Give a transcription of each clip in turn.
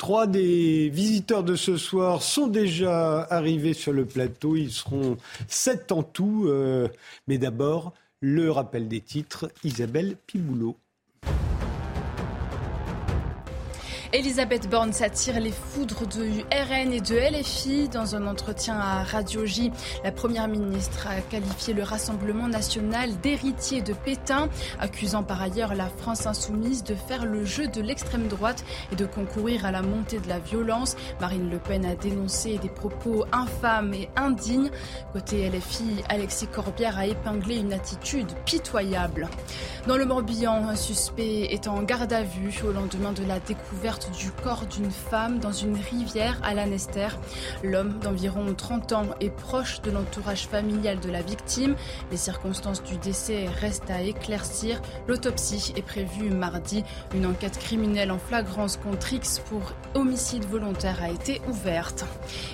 Trois des visiteurs de ce soir sont déjà arrivés sur le plateau. Ils seront sept en tout. Euh, mais d'abord, le rappel des titres. Isabelle Piboulot. Elisabeth Borne s'attire les foudres du RN et de LFI. Dans un entretien à Radio J, la Première ministre a qualifié le Rassemblement national d'héritier de Pétain, accusant par ailleurs la France insoumise de faire le jeu de l'extrême droite et de concourir à la montée de la violence. Marine Le Pen a dénoncé des propos infâmes et indignes. Côté LFI, Alexis Corbière a épinglé une attitude pitoyable. Dans le Morbihan, un suspect est en garde à vue au lendemain de la découverte du corps d'une femme dans une rivière à Lanester. L'homme d'environ 30 ans est proche de l'entourage familial de la victime. Les circonstances du décès restent à éclaircir. L'autopsie est prévue mardi. Une enquête criminelle en flagrance contre X pour homicide volontaire a été ouverte.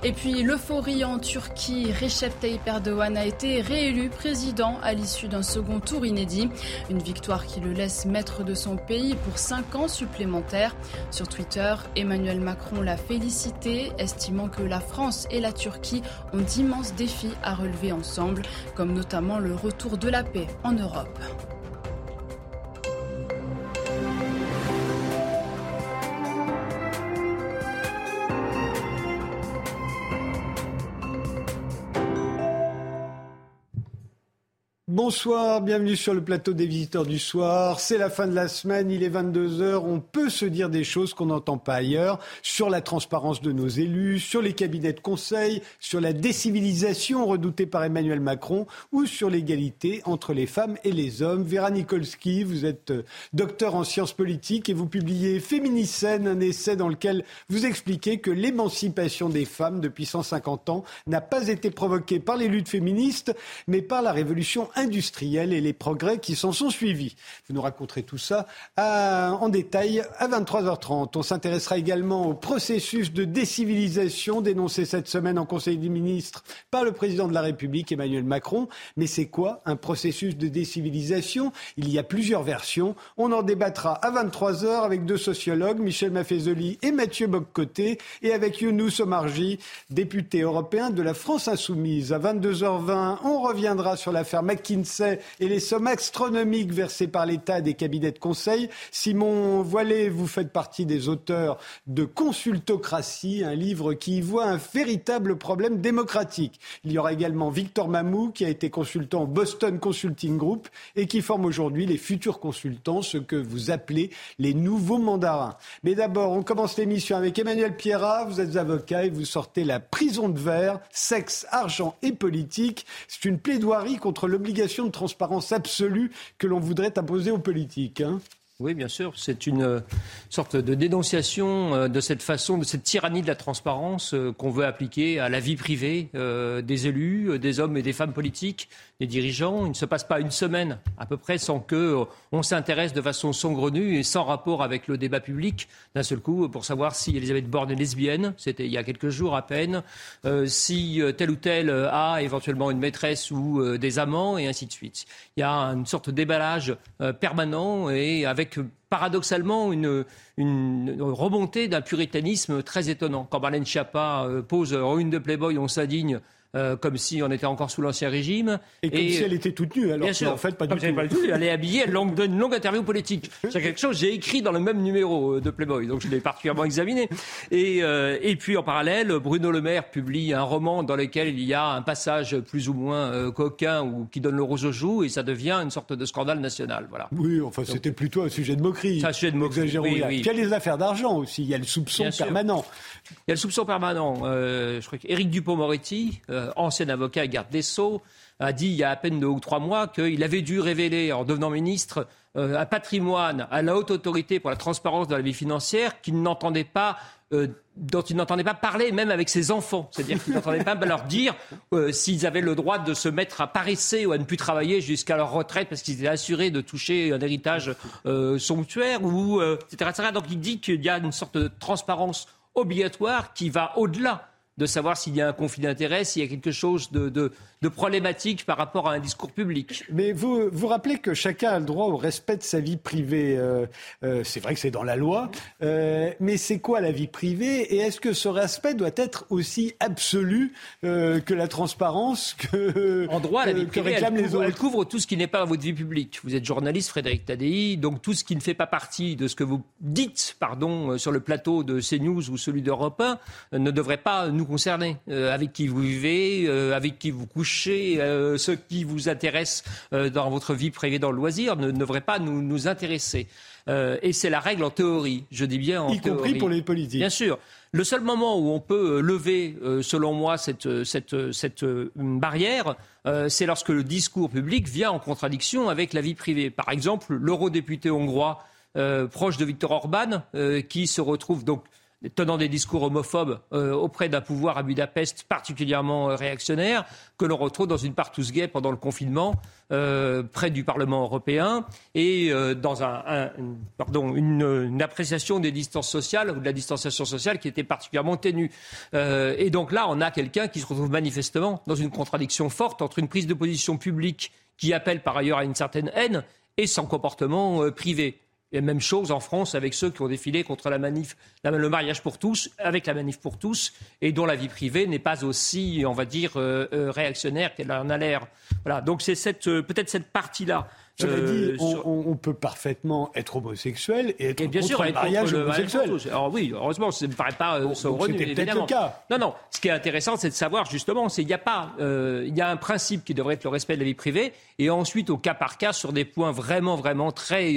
Et puis l'euphorie en Turquie, Recep Tayyip Erdogan a été réélu président à l'issue d'un second tour inédit. Une victoire qui le laisse maître de son pays pour cinq ans supplémentaires. Sur Twitter, Emmanuel Macron l'a félicité, estimant que la France et la Turquie ont d'immenses défis à relever ensemble, comme notamment le retour de la paix en Europe. Bonsoir, bienvenue sur le plateau des visiteurs du soir. C'est la fin de la semaine, il est 22h. On peut se dire des choses qu'on n'entend pas ailleurs sur la transparence de nos élus, sur les cabinets de conseil, sur la décivilisation redoutée par Emmanuel Macron ou sur l'égalité entre les femmes et les hommes. Vera Nikolski, vous êtes euh, docteur en sciences politiques et vous publiez Féminicène, un essai dans lequel vous expliquez que l'émancipation des femmes depuis 150 ans n'a pas été provoquée par les luttes féministes, mais par la révolution industriels et les progrès qui s'en sont suivis. Vous nous raconterez tout ça en détail à 23h30. On s'intéressera également au processus de décivilisation dénoncé cette semaine en Conseil des ministres par le président de la République, Emmanuel Macron. Mais c'est quoi un processus de décivilisation? Il y a plusieurs versions. On en débattra à 23h avec deux sociologues, Michel Maffezoli et Mathieu Boccoté, et avec Younous Omarji, député européen de la France Insoumise. À 22h20, on reviendra sur l'affaire Et les sommes astronomiques versées par l'État des cabinets de conseil. Simon Voilet, vous faites partie des auteurs de Consultocratie, un livre qui voit un véritable problème démocratique. Il y aura également Victor Mamou, qui a été consultant au Boston Consulting Group et qui forme aujourd'hui les futurs consultants, ce que vous appelez les nouveaux mandarins. Mais d'abord, on commence l'émission avec Emmanuel Pierrat. Vous êtes avocat et vous sortez La prison de verre, sexe, argent et politique. C'est une plaidoirie contre l'obligation de transparence absolue que l'on voudrait imposer aux politiques. Hein. Oui, bien sûr. C'est une euh, sorte de dénonciation euh, de cette façon, de cette tyrannie de la transparence euh, qu'on veut appliquer à la vie privée des élus, des hommes et des femmes politiques, des dirigeants. Il ne se passe pas une semaine à peu près sans que on s'intéresse de façon saugrenue et sans rapport avec le débat public d'un seul coup pour savoir si Elisabeth Borne est lesbienne. C'était il y a quelques jours à peine. si tel ou tel a éventuellement une maîtresse ou des amants et ainsi de suite. Il y a une sorte de déballage permanent et avec paradoxalement une, remontée d'un puritanisme très étonnant. Quand Marlène Schiappa euh, pose en une de Playboy, on s'indigne euh, comme si on était encore sous l'Ancien Régime. Et comme si elle était toute nue, alors en fait pas du tout. Elle est habillée, elle donne une longue interview politique. C'est quelque chose que j'ai écrit dans le même numéro euh, de Playboy, donc je l'ai particulièrement examiné. Et, euh, et puis en parallèle, Bruno Le Maire publie un roman dans lequel il y a un passage plus ou moins coquin ou qui donne le rose aux joues, et ça devient une sorte de scandale national. Voilà. Oui, enfin c'était plutôt un sujet de moquerie. C'est un sujet de moquerie. Il y a les affaires d'argent aussi, il y a le soupçon permanent. Il y a le soupçon permanent. je crois qu'Éric Dupont-Moretti, euh, ancien avocat et garde des Sceaux, a dit il y a à peine deux ou trois mois qu'il avait dû révéler, en devenant ministre, euh, un patrimoine à la haute autorité pour la transparence de la vie financière qu'il n'entendait pas. Euh, dont il n'entendait pas parler même avec ses enfants. C'est-à-dire qu'il n'entendait pas leur dire s'ils avaient le droit de se mettre à paresser ou à ne plus travailler jusqu'à leur retraite parce qu'ils étaient assurés de toucher un héritage somptuaire, ou, etc. Donc il dit qu'il y a une sorte de transparence obligatoire qui va au-delà de savoir s'il y a un conflit d'intérêts, s'il y a quelque chose de, de, problématique par rapport à un discours public. Mais vous vous rappelez que chacun a le droit au respect de sa vie privée. Euh, euh, c'est vrai que c'est dans la loi, euh, mais c'est quoi la vie privée Et est-ce que ce respect doit être aussi absolu que la transparence que en droit la vie privée réclament les autres Elle couvre tout ce qui n'est pas votre vie publique. Vous êtes journaliste, Frédéric Tadei, donc tout ce qui ne fait pas partie de ce que vous dites, pardon, sur le plateau de CNews ou celui d'Europe 1 ne devrait pas nous concerner. Euh, avec qui vous vivez, euh, avec qui vous couchez, euh, ce qui vous intéresse dans votre vie privée, dans le loisir, ne, devrait pas nous, nous intéresser. et c'est la règle en théorie, je dis bien en théorie. Y compris pour les politiques. Bien sûr. Le seul moment où on peut lever, selon moi, cette, cette, cette barrière, c'est lorsque le discours public vient en contradiction avec la vie privée. Par exemple, l'eurodéputé hongrois proche de Viktor Orban, qui se retrouve donc tenant des discours homophobes euh, auprès d'un pouvoir à Budapest particulièrement euh, réactionnaire, que l'on retrouve dans une partouze gay pendant le confinement, euh, près du Parlement européen, et dans une, appréciation des distances sociales ou de la distanciation sociale qui était particulièrement ténue. et donc là, on a quelqu'un qui se retrouve manifestement dans une contradiction forte entre une prise de position publique qui appelle par ailleurs à une certaine haine et son comportement privé. Et même chose en France avec ceux qui ont défilé contre la manif, le mariage pour tous, avec la manif pour tous, et dont la vie privée n'est pas aussi, on va dire, euh, euh, réactionnaire qu'elle en a l'air. Voilà. Donc c'est cette, euh, peut-être cette partie-là. Cela dit, on, peut parfaitement être homosexuel et être bien contre sûr, le mariage homosexuel. Alors oui, heureusement, ça ne me paraît pas euh, peut-être le cas. Non, non. Ce qui est intéressant, c'est de savoir justement, c'est il y a pas, il y a un principe qui devrait être le respect de la vie privée, et ensuite au cas par cas sur des points vraiment, vraiment très,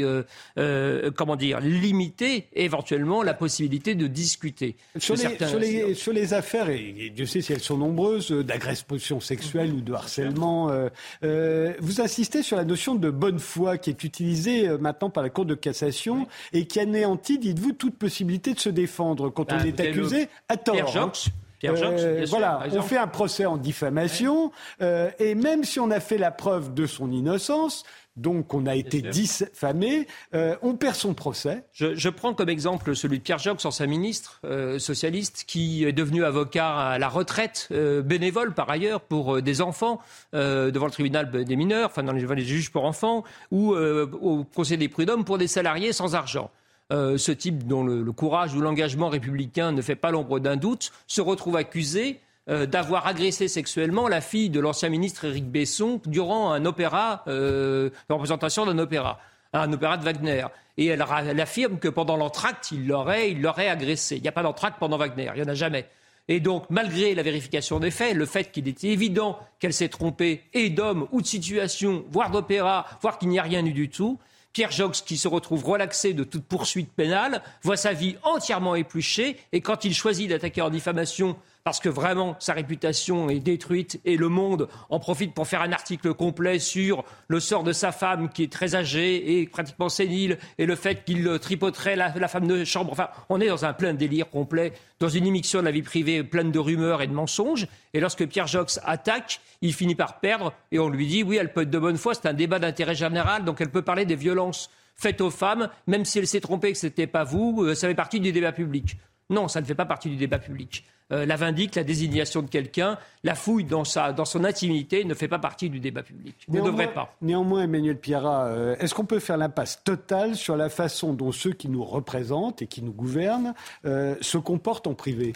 comment dire, limités, éventuellement la possibilité de discuter. Sur, les, sur, les, affaires, et, Dieu sait si elles sont nombreuses, euh, d'agression sexuelle ou de harcèlement, euh, euh, vous insistez sur la notion de bonne foi qui est utilisée maintenant par la Cour de cassation et qui anéantit, dites-vous, toute possibilité de se défendre quand on bah, est accusé à tort. Pierre. Pierre voilà, on fait un procès en diffamation, et même si on a fait la preuve de son innocence, donc on a été diffamé, euh, on perd son procès. Je, prends comme exemple celui de Pierre Jox, ancien ministre euh, socialiste, qui est devenu avocat à la retraite, euh, bénévole par ailleurs, pour des enfants, devant le tribunal des mineurs, enfin dans les, les juges pour enfants, ou au conseil des prud'hommes pour des salariés sans argent. Ce type dont le courage ou l'engagement républicain ne fait pas l'ombre d'un doute, se retrouve accusé euh, d'avoir agressé sexuellement la fille de l'ancien ministre Éric Besson durant un opéra, euh, la représentation d'un opéra, un opéra de Wagner. Et elle, affirme que pendant l'entracte, il l'aurait, il l'aurait agressé. Il n'y a pas d'entracte pendant Wagner, il n'y en a jamais. Et donc, malgré la vérification des faits, le fait qu'il était évident qu'elle s'est trompée, et d'homme ou de situation, voire d'opéra, voire qu'il n'y a rien eu du tout, Pierre Jox, qui se retrouve relaxé de toute poursuite pénale, voit sa vie entièrement épluchée, et quand il choisit d'attaquer en diffamation parce que vraiment sa réputation est détruite et le monde en profite pour faire un article complet sur le sort de sa femme qui est très âgée et pratiquement sénile et le fait qu'il tripoterait la, femme de chambre. Enfin, on est dans un plein délire complet, dans une émission de la vie privée pleine de rumeurs et de mensonges. Et lorsque Pierre Jox attaque, il finit par perdre et on lui dit oui, elle peut être de bonne foi, c'est un débat d'intérêt général, donc elle peut parler des violences faites aux femmes, même si elle s'est trompée que ce n'était pas vous, euh, ça fait partie du débat public. Non, ça ne fait pas partie du débat public. Euh, la vindique, la désignation de quelqu'un, la fouille dans, sa, dans son intimité ne fait pas partie du débat public. Ne devrait pas. Néanmoins, Emmanuel Pierrat, euh, est-ce qu'on peut faire l'impasse totale sur la façon dont ceux qui nous représentent et qui nous gouvernent euh, se comportent en privé?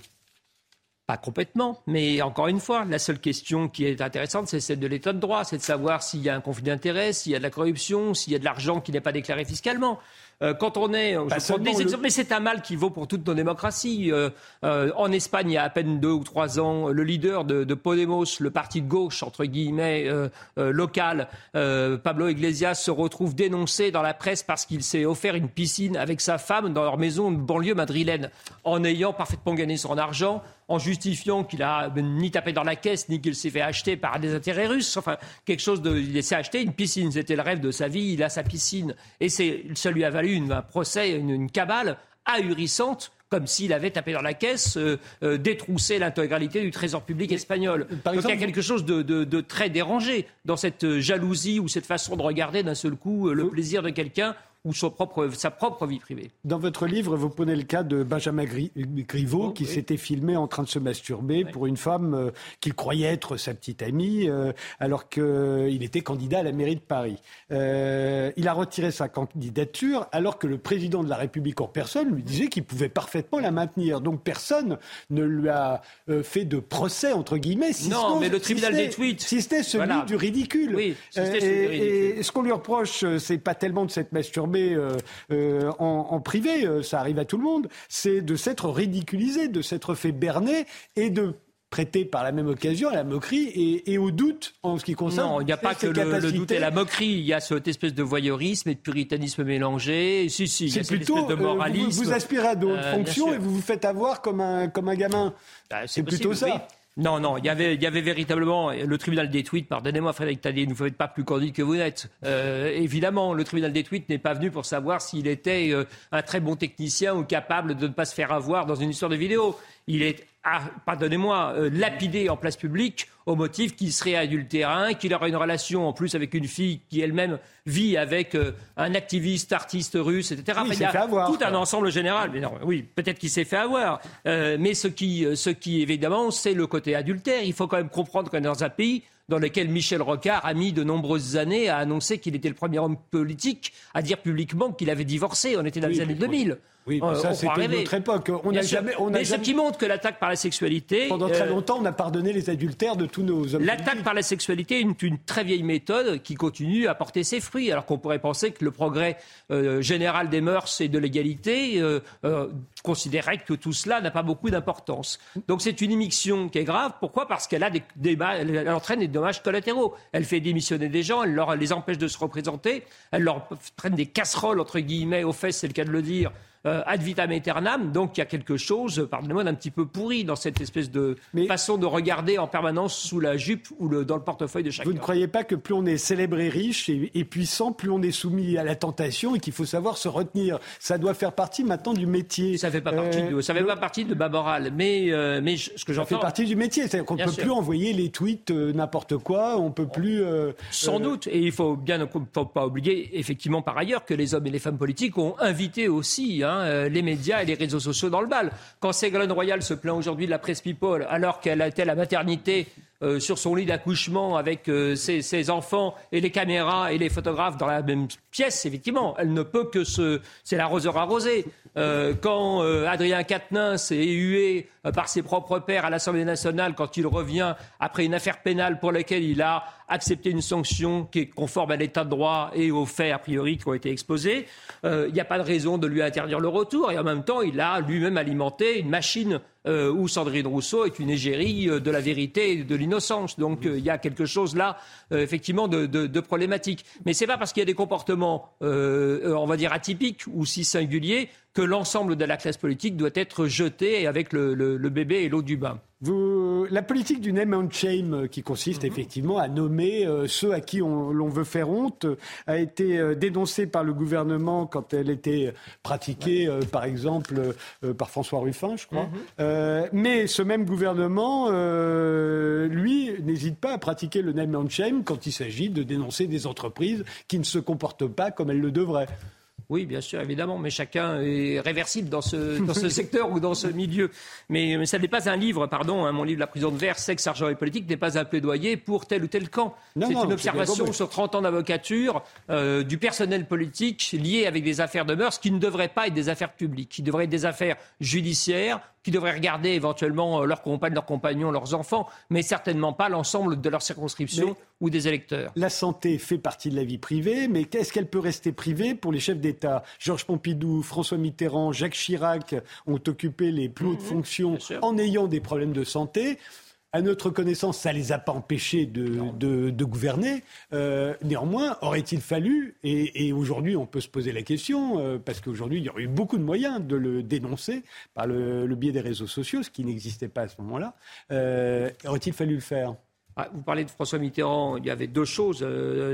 Pas complètement, mais encore une fois, la seule question qui est intéressante, c'est celle de l'état de droit, c'est de savoir s'il y a un conflit d'intérêts, s'il y a de la corruption, s'il y a de l'argent qui n'est pas déclaré fiscalement. Euh, quand on est, mais c'est un mal qui vaut pour toutes nos démocraties. Euh, euh, en Espagne, il y a à peine deux ou trois ans, le leader de, de Podemos, le parti de gauche entre guillemets local, Pablo Iglesias, se retrouve dénoncé dans la presse parce qu'il s'est offert une piscine avec sa femme dans leur maison de banlieue madrilène, en ayant parfaitement gagné son argent en justifiant qu'il a ni tapé dans la caisse, ni qu'il s'est fait acheter par des intérêts russes. Enfin, quelque chose de. Il s'est acheté une piscine. C'était le rêve de sa vie. Il a sa piscine. Et ça lui a valu un procès, une, cabale ahurissante comme s'il avait tapé dans la caisse, euh, euh, détroussé l'intégralité du trésor public espagnol. Donc il y a quelque chose de, très dérangé dans cette jalousie ou cette façon de regarder d'un seul coup euh, le plaisir de quelqu'un ou son propre, sa propre vie privée. Dans votre livre, vous prenez le cas de Benjamin Griveaux, oh, qui s'était filmé en train de se masturber pour une femme euh, qu'il croyait être sa petite amie, euh, alors qu'il était candidat à la mairie de Paris. Euh, il a retiré sa candidature, alors que le président de la République en personne lui disait qu'il pouvait parfaitement la maintenir. Donc personne ne lui a fait de procès, entre guillemets. Si non, mais le tribunal des tweets. Si c'était celui du ridicule. Oui, si et, ridicule. et ce qu'on lui reproche, c'est pas tellement de s'être masturbé en, en, privé, ça arrive à tout le monde, c'est de s'être ridiculisé, de s'être fait berner et de prêter par la même occasion à la moquerie et, au doute en ce qui concerne. Non, il n'y a pas que le, doute et la moquerie. Il y a cette espèce de voyeurisme et de puritanisme mélangé. Si, si, c'est plutôt de euh, moralisme. vous, aspirez à d'autres euh, fonctions et vous vous faites avoir comme un, comme un gamin. Bah, c'est plutôt ça. Non, non, il y avait, véritablement le tribunal des tweets. Pardonnez-moi, Frédéric Tadier, ne vous faites pas plus candide que vous n'êtes. Euh, évidemment, le tribunal des tweets n'est pas venu pour savoir s'il était euh, un très bon technicien ou capable de ne pas se faire avoir dans une histoire de vidéo. Il est pardonnez-moi, euh, lapidé en place publique au motif qu'il serait adultérin, qu'il aurait une relation en plus avec une fille qui elle-même vit avec euh, un activiste, artiste russe, etc. il, y a tout un ensemble général. Mais non, oui, peut-être qu'il s'est fait avoir. Euh, mais ce qui, ce qui, évidemment, c'est le côté adultère. Il faut quand même comprendre qu'on est dans un pays dans lequel Michel Rocard a mis de nombreuses années à annoncer qu'il était le premier homme politique à dire publiquement qu'il avait divorcé. On était dans les années 2000. Oui, mais ça, c'était une autre époque. On n'a jamais, on mais ce qui montre que l'attaque par la sexualité. Pendant très euh, longtemps, on a pardonné les adultères de tous nos hommes. L'attaque par la sexualité est une, très vieille méthode qui continue à porter ses fruits, alors qu'on pourrait penser que le progrès euh, général des mœurs et de l'égalité euh, considérait que tout cela n'a pas beaucoup d'importance. Donc c'est une immixtion qui est grave. Pourquoi? Parce qu'elle a des, elle entraîne des dommages collatéraux. Elle fait démissionner des gens, elle leur, les empêche de se représenter, elle leur prenne des casseroles entre guillemets aux fesses, c'est le cas de le dire euh, ad vitam aeternam. Donc il y a quelque chose, pardonnez-moi, d'un petit peu pourri dans cette espèce de façon de regarder en permanence sous la jupe ou dans le portefeuille de chacun. Vous ne croyez pas que plus on est célèbre et riche et, puissant, plus on est soumis à la tentation et qu'il faut savoir se retenir Ça doit faire partie maintenant du métier. Ça ne fait pas partie de, ça fait pas partie de ma morale, mais euh, mais ce que j'entends. Ça fait partie du métier, c'est-à-dire qu'on ne peut plus envoyer les tweets euh, n'importe quoi, on peut plus. Sans doute, et il faut bien ne faut pas oublier effectivement par ailleurs que les hommes et les femmes politiques ont invité aussi. Hein, Hein, euh, les médias et les réseaux sociaux dans le bal. Quand Ségolène Royal se plaint aujourd'hui de la presse People, alors qu'elle a à la maternité euh, sur son lit d'accouchement avec euh, ses, enfants et les caméras et les photographes dans la même pièce, effectivement, elle ne peut que se... C'est l'arroseur arrosé. Quand Adrien Quatennens est hué par ses propres pairs à l'Assemblée nationale quand il revient après une affaire pénale pour laquelle il a accepté une sanction qui est conforme à l'état de droit et aux faits a priori qui ont été exposés, il n'y a pas de raison de lui interdire le retour et en même temps il a lui-même alimenté une machine euh, où Sandrine Rousseau est une égérie euh, de la vérité et de l'innocence. Donc euh, il y a quelque chose là, effectivement, de, de, problématique. Mais c'est pas parce qu'il y a des comportements, on va dire, atypiques ou si singuliers que l'ensemble de la classe politique doit être jeté avec le, bébé et l'eau du bain. la politique du name and shame, euh, qui consiste mhm. effectivement à nommer euh, ceux à qui l'on veut faire honte, a été euh, dénoncée par le gouvernement quand elle était pratiquée, par exemple, par François Ruffin, je crois. Mhm. mais ce même gouvernement, lui, n'hésite pas à pratiquer le name and shame quand il s'agit de dénoncer des entreprises qui ne se comportent pas comme elles le devraient. Oui, bien sûr, évidemment, mais chacun est réversible dans ce, dans ce secteur ou dans ce milieu. Mais, mais ça n'est pas un livre, pardon, hein, mon livre La prison de verre, sexe, argent et politique n'est pas un plaidoyer pour tel ou tel camp. C'est une observation sur 30 ans d'avocature euh, du personnel politique lié avec des affaires de mœurs qui ne devraient pas être des affaires publiques, qui devraient être des affaires judiciaires qui devraient regarder éventuellement euh, leurs compagnes, leurs compagnons, leurs enfants, mais certainement pas l'ensemble de leur circonscription ou des électeurs. La santé fait partie de la vie privée, mais est-ce qu'elle peut rester privée pour les chefs d'État? Georges Pompidou, François Mitterrand, Jacques Chirac ont occupé les plus hautes mmh, fonctions en ayant des problèmes de santé à notre connaissance, ça ne les a pas empêchés de, gouverner. Euh, néanmoins, aurait-il fallu, et, aujourd'hui on peut se poser la question, euh, parce qu'aujourd'hui il y aurait eu beaucoup de moyens de le dénoncer par le, biais des réseaux sociaux, ce qui n'existait pas à ce moment-là, euh, aurait-il fallu le faire? Vous parlez de François Mitterrand, il y avait deux choses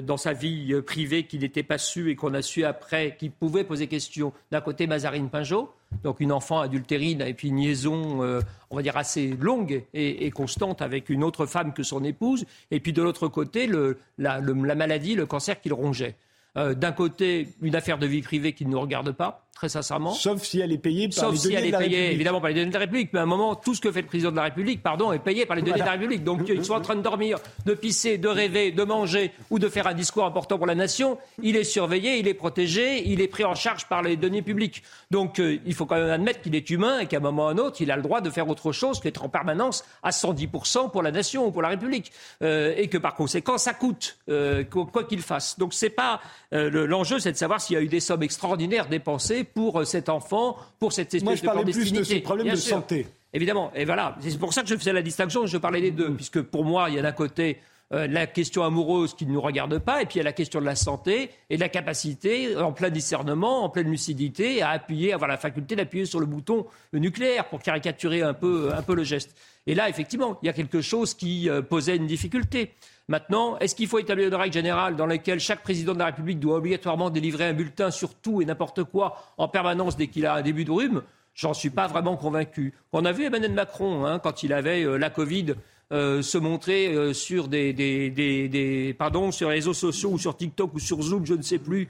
dans sa vie privée qui n'étaient pas su et qu'on a su après, qui pouvaient poser question. D'un côté, Mazarine Pinjot, donc une enfant adultérine et puis une liaison, euh, on va dire, assez longue et, constante avec une autre femme que son épouse. Et puis de l'autre côté, la, maladie, le cancer qu'il rongeait. d'un côté, une affaire de vie privée qui ne nous regarde pas, très sincèrement. Sauf si elle est payée par Sauf les si elle est payée, évidemment, par les données de la République. Mais à un moment, tout ce que fait le président de la République, pardon, est payé par les données de la République. Donc, ils sont en train de dormir, de pisser, de rêver, de manger ou de faire un discours important pour la nation. Il est surveillé, il est protégé, il est pris en charge par les données publiques. Donc, euh, il faut quand même admettre qu'il est humain et qu'à un moment ou à un autre, il a le droit de faire autre chose qu'être en permanence à 110% pour la nation ou pour la République. Euh, et que par conséquent, ça coûte, euh, quoi qu'il fasse. Donc, c'est pas l'enjeu, c'est de savoir s'il y a eu des sommes extraordinaires dépensées pour cet enfant, pour cette espèce Moi, je parlais plus de ce problème de santé. Évidemment, et voilà, c'est pour ça que je faisais la distinction, je parlais des deux, puisque pour moi, il y a d'un côté euh, la question amoureuse qui ne nous regarde pas, et puis il y a la question de la santé et de la capacité, en plein discernement, en pleine lucidité, à appuyer, avoir la faculté d'appuyer sur le bouton nucléaire pour caricaturer un peu, un peu le geste. Et là, effectivement, il y a quelque chose qui euh, posait une difficulté. Maintenant, est-ce qu'il faut établir une règle générale dans laquelle chaque président de la République doit obligatoirement délivrer un bulletin sur tout et n'importe quoi en permanence dès qu'il a un début de rhume? J'en suis pas vraiment convaincu. On a vu Emmanuel Macron, hein, quand il avait euh, la Covid, euh, se montrer euh, sur des, des, des, pardon, sur les réseaux sociaux ou sur TikTok ou sur Zoom, je ne sais plus,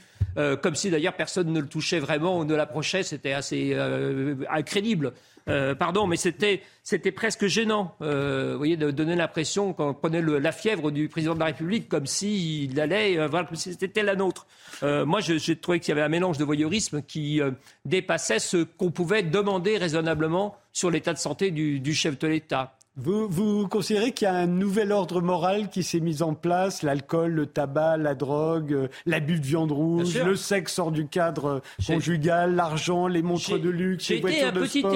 comme si d'ailleurs personne ne le touchait vraiment ou ne l'approchait, c'était assez incrédible. Euh, pardon, mais c'était, presque gênant, euh, vous voyez, de donner l'impression qu'on prenait la fièvre du président de la République comme s'il allait, euh, voilà, comme si c'était la nôtre. moi, j'ai trouvé qu'il y avait un mélange de voyeurisme qui dépassait ce qu'on pouvait demander raisonnablement sur l'état de santé du chef de l'État. Vous, considérez qu'il y a un nouvel ordre moral qui s'est mis en place L'alcool, le tabac, la drogue, euh, l'abus de viande rouge, le sexe hors du cadre conjugal, l'argent, les montres de luxe, les voitures de sport.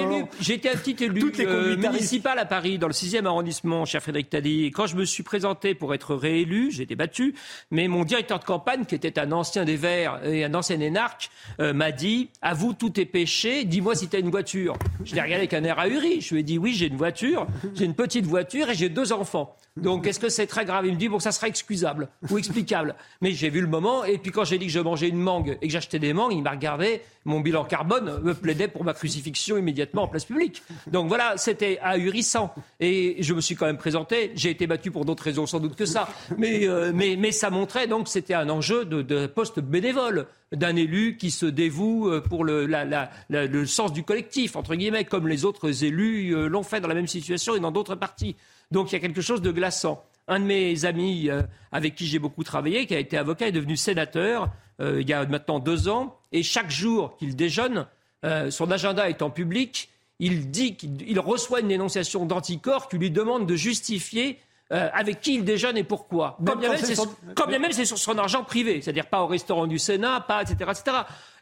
Été un petit élu euh, municipal à Paris, dans le 6e arrondissement, cher Frédéric Taddy. Et quand je me suis présenté pour être réélu, j'ai été battu, mais mon directeur de campagne, qui était un ancien des Verts et un ancien énarque, euh, m'a dit « À vous, tout est péché, dis-moi si tu as une voiture. » Je l'ai regardé avec un air ahuri. Je lui ai dit « Oui, j'ai une voiture, j'ai une petite voiture et j'ai deux enfants. Donc, est-ce que c'est très grave? Il me dit, bon, ça sera excusable ou explicable. Mais j'ai vu le moment, et puis quand j'ai dit que je mangeais une mangue et que j'achetais des mangues, il m'a regardé, mon bilan carbone me plaidait pour ma crucifixion immédiatement en place publique. Donc voilà, c'était ahurissant. Et je me suis quand même présenté, j'ai été battu pour d'autres raisons sans doute que ça, mais, euh, mais, mais ça montrait donc c'était un enjeu de, poste bénévole d'un élu qui se dévoue euh, pour le, le, sens du collectif, entre guillemets, comme les autres élus euh, l'ont fait dans la même situation et dans d'autres partis. Donc il y a quelque chose de glaçant. Un de mes amis euh, avec qui j'ai beaucoup travaillé, qui a été avocat, est devenu sénateur euh, il y a maintenant deux ans. Et chaque jour qu'il déjeune, euh, son agenda étant public, il dit qu'il reçoit une dénonciation d'anticorps qui lui demande de justifier avec qui il déjeune et pourquoi. Quand bien, même c'est sur son argent privé, c'est-à-dire pas au restaurant du Sénat, pas etc. etc.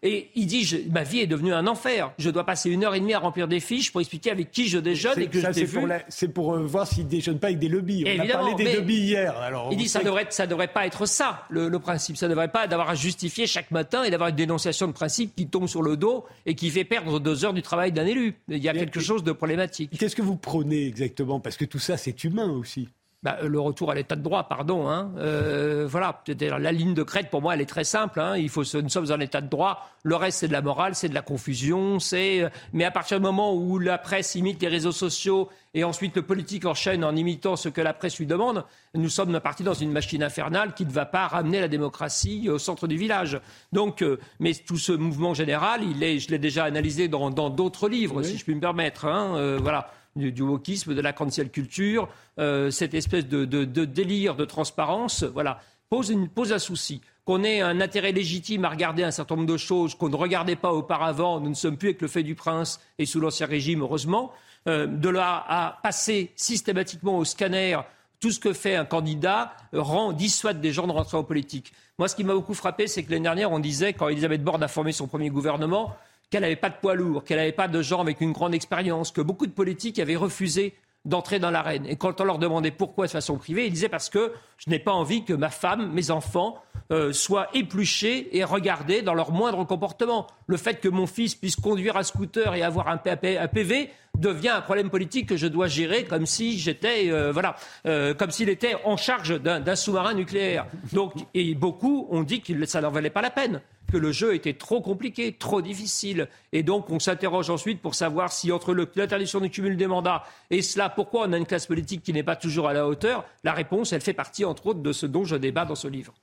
Et il dit, ma vie est devenue un enfer. Je dois passer une heure et demie à remplir des fiches pour expliquer avec qui je déjeune et que je t'ai vu. C'est pour, euh, voir s'il ne déjeune pas avec des lobbies. On a parlé des lobbies hier. Alors il dit, ça ne devrait, ça devrait pas être ça, le, principe. Ça ne devrait pas d'avoir à justifier chaque matin et d'avoir une dénonciation de principe qui tombe sur le dos et qui fait perdre deux heures du travail d'un élu. Il y a quelque chose de problématique. Qu'est-ce que vous prenez exactement? Parce que tout ça, c'est humain aussi. Bah, le retour à l'état de droit, pardon. Hein. Euh, voilà, la ligne de crête pour moi, elle est très simple. Hein. Il faut, nous sommes en état de droit. Le reste, c'est de la morale, c'est de la confusion. C'est, mais à partir du moment où la presse imite les réseaux sociaux et ensuite le politique enchaîne en imitant ce que la presse lui demande, nous sommes partis dans une machine infernale qui ne va pas ramener la démocratie au centre du village. Donc, euh, mais tout ce mouvement général, il est, je l'ai déjà analysé dans d'autres livres, si je puis me permettre. Hein. Euh, voilà du, wokisme, de la cancel culture, euh, cette espèce de, délire de transparence, voilà, pose, pose un souci. Qu'on ait un intérêt légitime à regarder un certain nombre de choses qu'on ne regardait pas auparavant, nous ne sommes plus avec le fait du prince et sous l'Ancien Régime, heureusement, euh, de là à passer systématiquement au scanner tout ce que fait un candidat rend, dissuade des gens de rentrer en politique. Moi, ce qui m'a beaucoup frappé, c'est que l'année dernière, on disait, quand Elisabeth Borne a formé son premier gouvernement, qu'elle n'avait pas de poids lourd, qu'elle n'avait pas de gens avec une grande expérience, que beaucoup de politiques avaient refusé d'entrer dans l'arène. Et quand on leur demandait pourquoi de façon privée, ils disaient parce que je n'ai pas envie que ma femme, mes enfants euh, soient épluchés et regardés dans leur moindre comportement. Le fait que mon fils puisse conduire un scooter et avoir un, PV devient un problème politique que je dois gérer comme si j'étais, euh, voilà, euh, comme s'il était en charge d'un sous-marin nucléaire. Donc, et beaucoup ont dit que ça n'en valait pas la peine que le jeu était trop compliqué, trop difficile. Et donc, on s'interroge ensuite pour savoir si entre l'interdiction du cumul des mandats et cela, pourquoi on a une classe politique qui n'est pas toujours à la hauteur? La réponse, elle fait partie, entre autres, de ce dont je débat dans ce livre.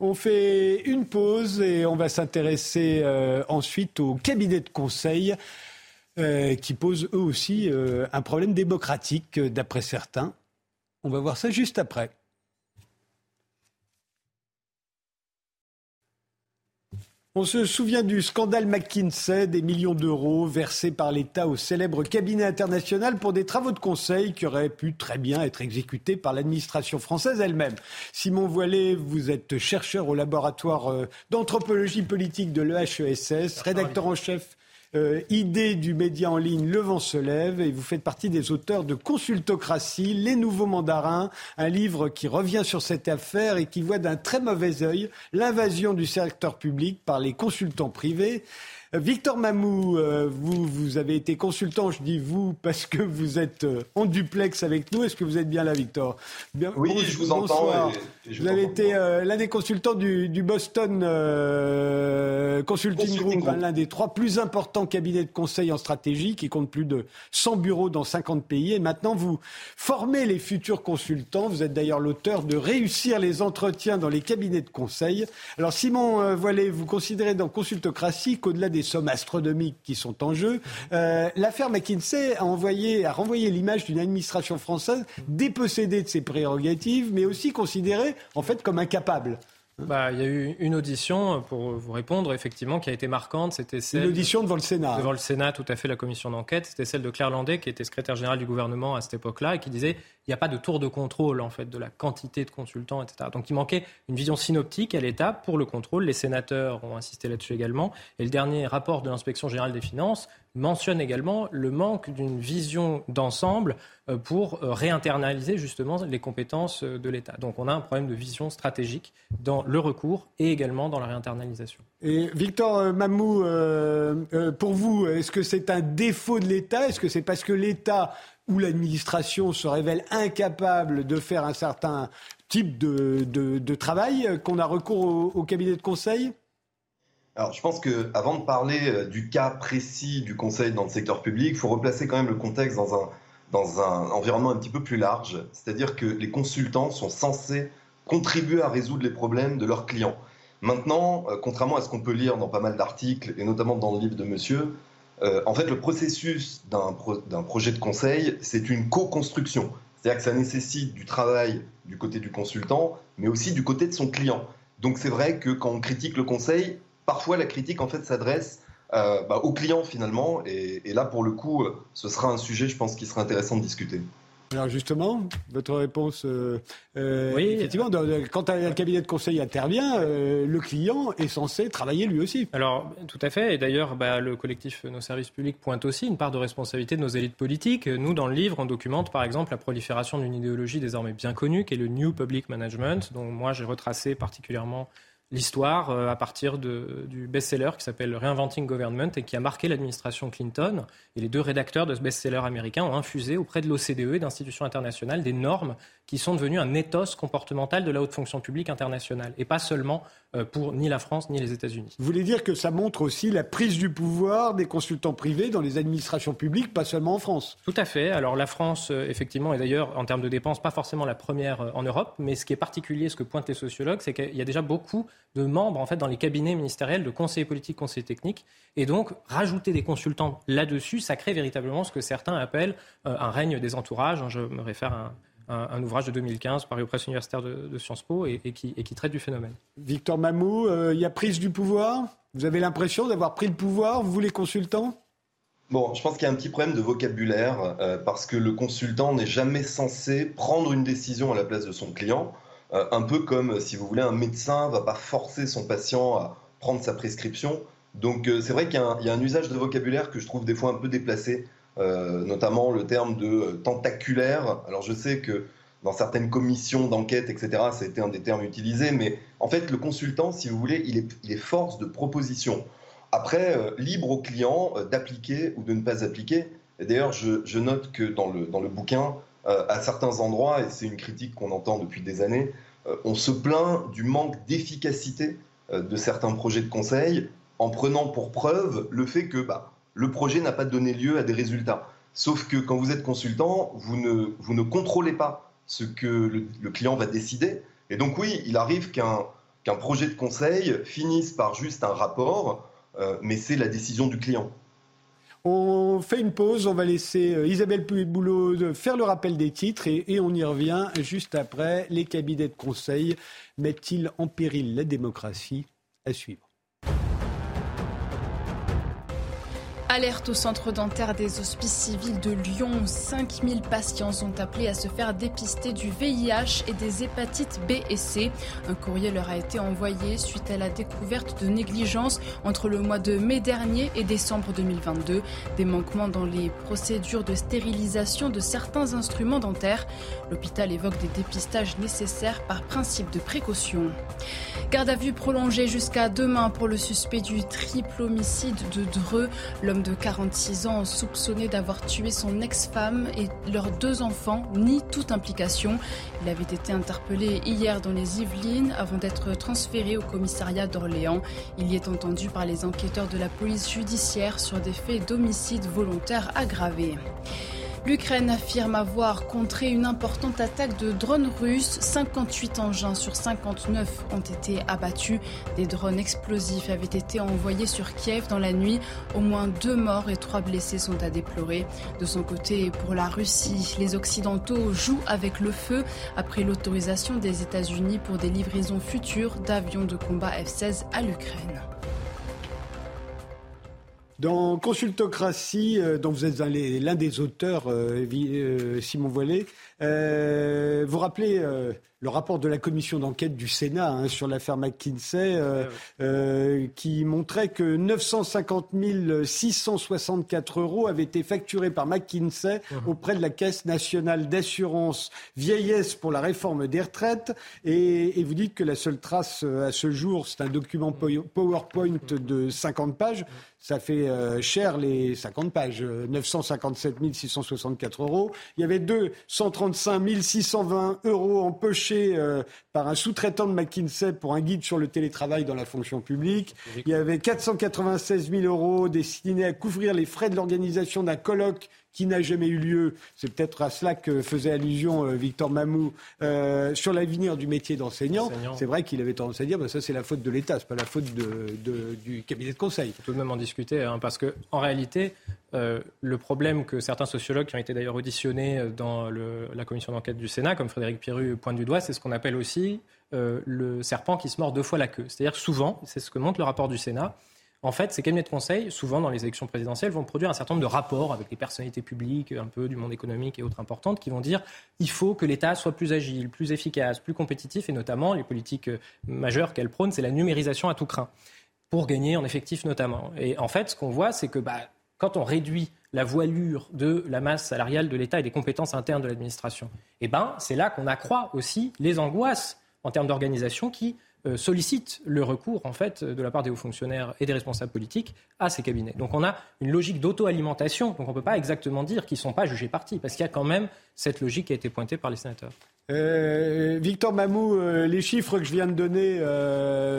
On fait une pause et on va s'intéresser euh, ensuite aux cabinets de conseil euh, qui posent eux aussi euh, un problème démocratique d'après certains. On va voir ça juste après. On se souvient du scandale McKinsey, des millions d'euros versés par l'État au célèbre cabinet international pour des travaux de conseil qui auraient pu très bien être exécutés par l'administration française elle-même. Simon Voilet, vous êtes chercheur au laboratoire euh, d'anthropologie politique de l'EHESS, rédacteur en chef euh, idée du média en ligne Le vent se lève et vous faites partie des auteurs de Consultocratie, Les nouveaux mandarins, un livre qui revient sur cette affaire et qui voit d'un très mauvais œil l'invasion du secteur public par les consultants privés. Victor Mamou, euh, vous, vous avez été consultant, je dis vous, parce que vous êtes euh, en duplex avec nous. Est-ce que vous êtes bien là, Victor? Oui, je vous entends. Vous avez été euh, l'un des consultants du, Boston Consulting, Group, l'un des trois plus importants cabinets de conseil en stratégie, qui compte plus de 100 bureaux dans 50 pays. Et maintenant, vous formez les futurs consultants. Vous êtes d'ailleurs l'auteur de Réussir les entretiens dans les cabinets de conseil. Alors, Simon Voilet, vous considérez dans Consultocratie qu'au-delà des des sommes astronomiques qui sont en jeu. Euh, l'affaire McKinsey a, envoyé, a renvoyé l'image d'une administration française dépossédée de ses prérogatives, mais aussi considérée en fait comme incapable. Bah, il y a eu une audition, pour vous répondre, effectivement, qui a été marquante. C'était celle. Une audition devant le Sénat. Devant le Sénat, tout à fait, la commission d'enquête. C'était celle de Claire Landais, qui était secrétaire générale du gouvernement à cette époque-là, et qui disait il n'y a pas de tour de contrôle, en fait, de la quantité de consultants, etc. Donc, il manquait une vision synoptique à l'État pour le contrôle. Les sénateurs ont insisté là-dessus également. Et le dernier rapport de l'inspection générale des finances mentionne également le manque d'une vision d'ensemble euh, pour euh, réinternaliser justement les compétences euh, de l'État. Donc on a un problème de vision stratégique dans le recours et également dans la réinternalisation. Et Victor Mamou, pour vous, est-ce que c'est un défaut de l'État? Est-ce que c'est parce que l'État ou l'administration se révèle incapable de faire un certain type de, travail qu'on a recours au cabinet de conseil? Alors, je pense que avant de parler euh, du cas précis du conseil dans le secteur public, il faut replacer quand même le contexte dans un, dans un environnement un petit peu plus large. C'est-à-dire que les consultants sont censés contribuer à résoudre les problèmes de leurs clients. Maintenant, euh, contrairement à ce qu'on peut lire dans pas mal d'articles, et notamment dans le livre de monsieur, euh, en fait, le processus d'un projet de conseil, c'est une co-construction. C'est-à-dire que ça nécessite du travail du côté du consultant, mais aussi du côté de son client. Donc c'est vrai que quand on critique le conseil, parfois la critique en fait s'adresse euh, bah, aux clients finalement. Et, là, pour le coup, euh, ce sera un sujet, je pense, qui sera intéressant de discuter. Alors justement, votre réponse, euh, oui. effectivement, quand un cabinet de conseil intervient, le client est censé travailler lui aussi. Alors tout à fait, et d'ailleurs bah, le collectif Nos services publics pointe aussi une part de responsabilité de nos élites politiques. Nous, dans le livre, on documente par exemple la prolifération d'une idéologie désormais bien connue, qui est le New Public Management, dont moi j'ai retracé particulièrement l'histoire euh, à partir du best-seller qui s'appelle Reinventing Government et qui a marqué l'administration Clinton. Et les deux rédacteurs de ce best-seller américain ont infusé auprès de l'OCDE et d'institutions internationales des normes qui sont devenues un ethos comportemental de la haute fonction publique internationale et pas seulement euh, pour ni la France ni les États-Unis. Vous voulez dire que ça montre aussi la prise du pouvoir des consultants privés dans les administrations publiques, pas seulement en France? Tout à fait. Alors la France, euh, effectivement, est d'ailleurs en termes de dépenses pas forcément la première en Europe, mais ce qui est particulier, ce que pointent les sociologues, c'est qu'il y a déjà beaucoup de membres en fait dans les cabinets ministériels de conseillers politiques, conseillers techniques, et donc rajouter des consultants là-dessus, ça crée véritablement ce que certains appellent euh, un règne des entourages. Je me réfère à un, ouvrage de 2015 paru aux presses universitaires de, Sciences Po et, qui, traite du phénomène. Victor Mamou, euh, il y a prise du pouvoir? Vous avez l'impression d'avoir pris le pouvoir, vous les consultants? Bon, je pense qu'il y a un petit problème de vocabulaire euh, parce que le consultant n'est jamais censé prendre une décision à la place de son client. Euh, un peu comme, si vous voulez, un médecin ne va pas forcer son patient à prendre sa prescription. Donc euh, c'est vrai qu'il y, a un usage de vocabulaire que je trouve des fois un peu déplacé, euh, notamment le terme de tentaculaire. Alors je sais que dans certaines commissions d'enquête, etc., été un des termes utilisés, mais en fait le consultant, si vous voulez, il est, force de proposition. Après, libre au client d'appliquer ou de ne pas appliquer. D'ailleurs, je, note que dans le, dans le bouquin, euh, à certains endroits, et c'est une critique qu'on entend depuis des années, euh, on se plaint du manque d'efficacité euh, de certains projets de conseil en prenant pour preuve le fait que bah, le projet n'a pas donné lieu à des résultats. Sauf que quand vous êtes consultant, vous ne, contrôlez pas ce que le, client va décider. Et donc oui, il arrive qu'un projet de conseil finisse par juste un rapport, mais c'est la décision du client. On fait une pause, on va laisser euh, Isabelle Boulot faire le rappel des titres et, on y revient juste après. Les cabinets de conseil mettent-ils en péril la démocratie? À suivre. Alerte au centre dentaire des hospices civils de Lyon. 5000 patients sont appelés à se faire dépister du VIH et des hépatites B et C. Un courrier leur a été envoyé suite à la découverte de négligence entre le mois de mai dernier et décembre 2022. Des manquements dans les procédures de stérilisation de certains instruments dentaires. L'hôpital évoque des dépistages nécessaires par principe de précaution. Garde à vue prolongée jusqu'à demain pour le suspect du triple homicide de Dreux. De 46 ans soupçonné d'avoir tué son ex-femme et leurs deux enfants nie toute implication. Il avait été interpellé hier dans les Yvelines avant d'être transféré au commissariat d'Orléans. Il y est entendu par les enquêteurs de la police judiciaire sur des faits d'homicide volontaire aggravés. L'Ukraine affirme avoir contré une importante attaque de drones russes. 58 engins sur 59 ont été abattus. Des drones explosifs avaient été envoyés sur Kiev dans la nuit. Au moins deux morts et trois blessés sont à déplorer. De son côté, pour la Russie, les Occidentaux jouent avec le feu après l'autorisation des États-Unis pour des livraisons futures d'avions de combat F-16 à l'Ukraine. Dans Consultocratie, euh, dont vous êtes l'un des auteurs, euh, euh, Simon Voilet, vous rappelez le rapport de la commission d'enquête du Sénat hein, sur l'affaire McKinsey, euh, euh, qui montrait que 950 664 euros avaient été facturés par McKinsey uh-huh. auprès de la Caisse nationale d'assurance vieillesse pour la réforme des retraites. Et, vous dites que la seule trace euh, à ce jour, c'est un document PowerPoint de 50 pages. Ça fait cher les 50 pages, 957 664 euros. Il y avait 235 620 euros en poche euh, par un sous-traitant de McKinsey pour un guide sur le télétravail dans la fonction publique. Il y avait 496 000 euros destinés à couvrir les frais de l'organisation d'un colloque qui n'a jamais eu lieu. C'est peut-être à cela que faisait allusion euh, Victor Mamou euh, sur l'avenir du métier d'enseignant. C'est vrai qu'il avait tendance à dire bah, ça c'est la faute de l'État, c'est pas la faute du cabinet de conseil. Il faut tout de même en discuter, hein, parce que en réalité, euh, le problème que certains sociologues qui ont été d'ailleurs auditionnés dans la commission d'enquête du Sénat, comme Frédéric Pierru pointe du doigt, c'est ce qu'on appelle aussi le serpent qui se mord deux fois la queue. C'est-à-dire souvent, c'est ce que montre le rapport du Sénat, en fait, ces cabinets de conseil, souvent dans les élections présidentielles, vont produire un certain nombre de rapports avec les personnalités publiques, un peu du monde économique et autres importantes, qui vont dire il faut que l'État soit plus agile, plus efficace, plus compétitif, et notamment les politiques euh, majeures qu'elle prône, c'est la numérisation à tout craint, pour gagner en effectif notamment. Et en fait, ce qu'on voit, c'est que bah, quand on réduit la voilure de la masse salariale de l'État et des compétences internes de l'administration, eh ben, c'est là qu'on accroît aussi les angoisses en termes d'organisation qui sollicite le recours en fait de la part des hauts fonctionnaires et des responsables politiques à ces cabinets. Donc on a une logique d'auto-alimentation. Donc on ne peut pas exactement dire qu'ils ne sont pas jugés partis parce qu'il y a quand même cette logique qui a été pointée par les sénateurs. Euh, Victor Mamou, euh, les chiffres que je viens de donner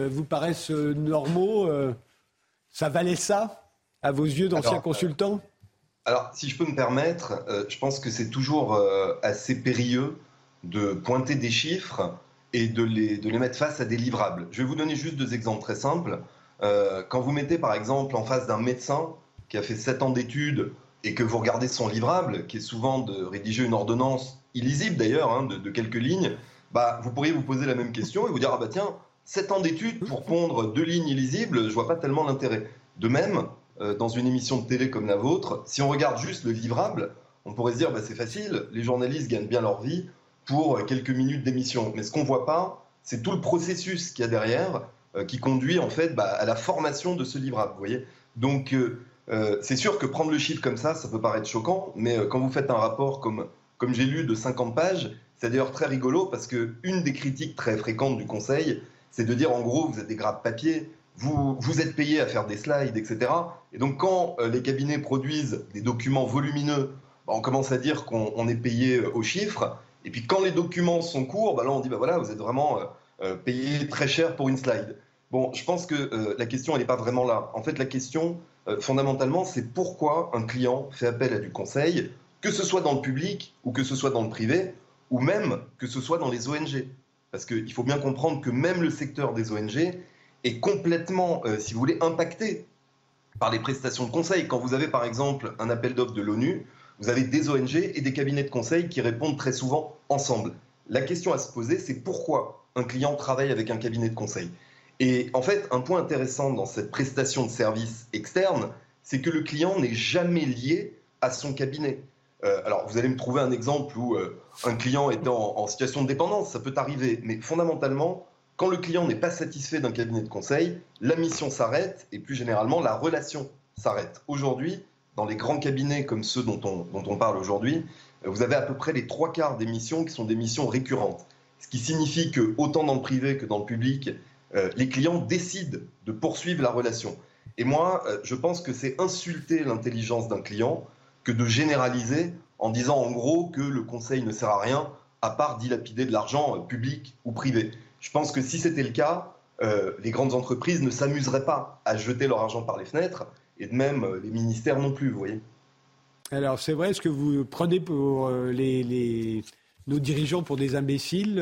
vous paraissent normaux Ça valait ça à vos yeux d'anciens consultants? Alors, si je peux me permettre, je pense que c'est toujours assez périlleux de pointer des chiffres et de les, de les mettre face à des livrables. Je vais vous donner juste deux exemples très simples. Euh, quand vous mettez par exemple en face d'un médecin qui a fait 7 ans d'études et que vous regardez son livrable, qui est souvent de rédiger une ordonnance illisible d'ailleurs, hein, de, quelques lignes, bah, vous pourriez vous poser la même question et vous dire, ah bah tiens, 7 ans d'études pour pondre deux lignes illisibles, je vois pas tellement l'intérêt. De même, euh, dans une émission de télé comme la vôtre, si on regarde juste le livrable, on pourrait se dire, bah, c'est facile, les journalistes gagnent bien leur vie, pour quelques minutes d'émission. Mais ce qu'on ne voit pas, c'est tout le processus qu'il y a derrière euh, qui conduit en fait bah, à la formation de ce livrable. Donc euh, euh, c'est sûr que prendre le chiffre comme ça, ça peut paraître choquant, mais quand vous faites un rapport comme, comme j'ai lu de 50 pages, c'est d'ailleurs très rigolo parce qu'une des critiques très fréquentes du Conseil, c'est de dire en gros, vous êtes des gras de papier, vous, vous êtes payé à faire des slides, etc. Et donc quand les cabinets produisent des documents volumineux, bah, on commence à dire qu'on est payé au chiffre. Et puis quand les documents sont courts, bah là on dit bah voilà, vous êtes vraiment euh, euh, payé très cher pour une slide. Bon, je pense que euh, la question elle n'est pas vraiment là. En fait, la question fondamentalement, c'est pourquoi un client fait appel à du conseil, que ce soit dans le public ou que ce soit dans le privé, ou même que ce soit dans les ONG. parce qu'il faut bien comprendre que même le secteur des ONG est complètement, si vous voulez, impacté par les prestations de conseil. Quand vous avez par exemple un appel d'offres de l'ONU, vous avez des ONG et des cabinets de conseil qui répondent très souvent ensemble. La question à se poser, c'est pourquoi un client travaille avec un cabinet de conseil? Et en fait, un point intéressant dans cette prestation de service externe, c'est que le client n'est jamais lié à son cabinet. Euh, alors, vous allez me trouver un exemple où euh, un client est en, situation de dépendance, ça peut arriver, mais fondamentalement, quand le client n'est pas satisfait d'un cabinet de conseil, la mission s'arrête et plus généralement, la relation s'arrête. Aujourd'hui, dans les grands cabinets comme ceux dont on, dont on parle aujourd'hui, euh, vous avez à peu près les trois quarts des missions qui sont des missions récurrentes. Ce qui signifie que, autant dans le privé que dans le public, les clients décident de poursuivre la relation. Et moi, je pense que c'est insulter l'intelligence d'un client que de généraliser en disant en gros que le conseil ne sert à rien à part dilapider de l'argent euh, public ou privé. Je pense que si c'était le cas, euh, les grandes entreprises ne s'amuseraient pas à jeter leur argent par les fenêtres, et de même euh, les ministères non plus, vous voyez. Alors c'est vrai, ce que vous prenez pour les, nos dirigeants pour des imbéciles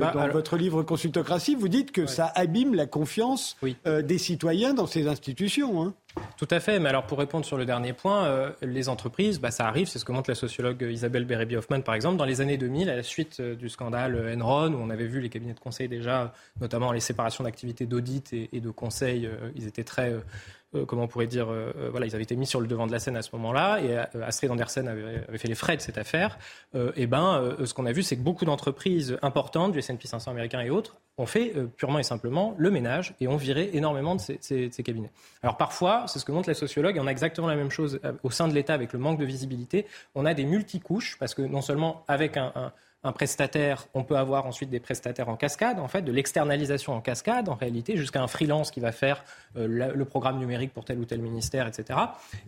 bah, Dans votre livre Consultocratie, vous dites que ça abîme la confiance des citoyens dans ces institutions. Hein. Tout à fait, mais alors pour répondre sur le dernier point, euh, les entreprises, bah, ça arrive, c'est ce que montre la sociologue Isabelle Bérébi-Hoffman par exemple, dans les années 2000, à la suite euh, du scandale Enron, où on avait vu les cabinets de conseil déjà, notamment les séparations d'activités d'audit et, de conseil, euh, ils étaient très euh, comment on pourrait dire, euh, euh, voilà, ils avaient été mis sur le devant de la scène à ce moment-là, et Astrid Andersen avait, fait les frais de cette affaire. et ben, ce qu'on a vu, c'est que beaucoup d'entreprises importantes, du S&P 500 américain et autres, ont fait purement et simplement le ménage et ont viré énormément de ces, cabinets. Alors parfois, c'est ce que montre la sociologue, et on a exactement la même chose au sein de l'État avec le manque de visibilité. On a des multicouches, parce que non seulement avec un un prestataire, on peut avoir ensuite des prestataires en cascade, en fait, de l'externalisation en cascade, en réalité, jusqu'à un freelance qui va faire euh, le programme numérique pour tel ou tel ministère, etc.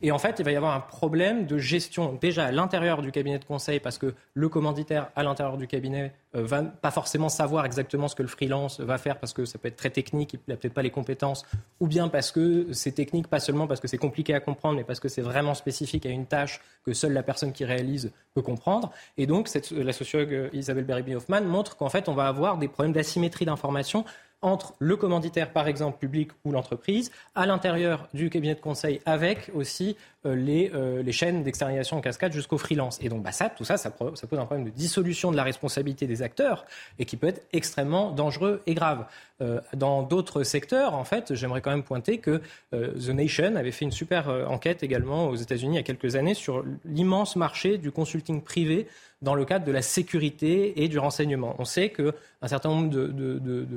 Et en fait, il va y avoir un problème de gestion déjà à l'intérieur du cabinet de conseil, parce que le commanditaire à l'intérieur du cabinet va pas forcément savoir exactement ce que le freelance va faire, parce que ça peut être très technique, il n'a peut-être pas les compétences, ou bien parce que c'est technique, pas seulement parce que c'est compliqué à comprendre, mais parce que c'est vraiment spécifique à une tâche que seule la personne qui réalise peut comprendre. Et donc, la sociologue Isabelle Berry-Hoffman montre qu'en fait, on va avoir des problèmes d'asymétrie d'information entre le commanditaire, par exemple, public ou l'entreprise, à l'intérieur du cabinet de conseil, avec aussi euh, les, euh, les, chaînes d'externalisation en cascade jusqu'au freelance. Et donc, bah, ça, tout ça, ça, pose un problème de dissolution de la responsabilité des acteurs et qui peut être extrêmement dangereux et grave. Euh, dans d'autres secteurs, en fait, j'aimerais quand même pointer que The Nation avait fait une super enquête également aux États-Unis il y a quelques années sur l'immense marché du consulting privé dans le cadre de la sécurité et du renseignement. On sait qu'un certain nombre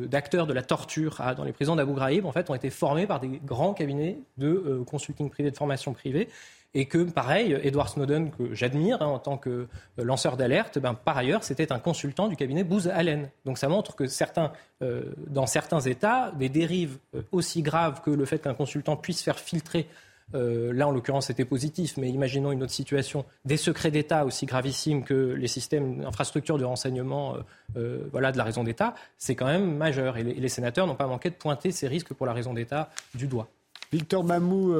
d'acteurs de, la torture dans les prisons d'Abu Ghraib en fait, ont été formés par des grands cabinets de euh, consulting privé, de formation privée. Et que, pareil, Edward Snowden, que j'admire hein, en tant que euh, lanceur d'alerte, ben, par ailleurs, c'était un consultant du cabinet Booz Allen. Donc ça montre que certains, euh, dans certains États, des dérives aussi graves que le fait qu'un consultant puisse faire filtrer euh, là, en l'occurrence, c'était positif, mais imaginons une autre situation, des secrets d'État aussi gravissimes que les systèmes d'infrastructures de renseignement euh, euh, voilà, de la raison d'État, c'est quand même majeur. Et les sénateurs n'ont pas manqué de pointer ces risques pour la raison d'État du doigt. Victor Mamou,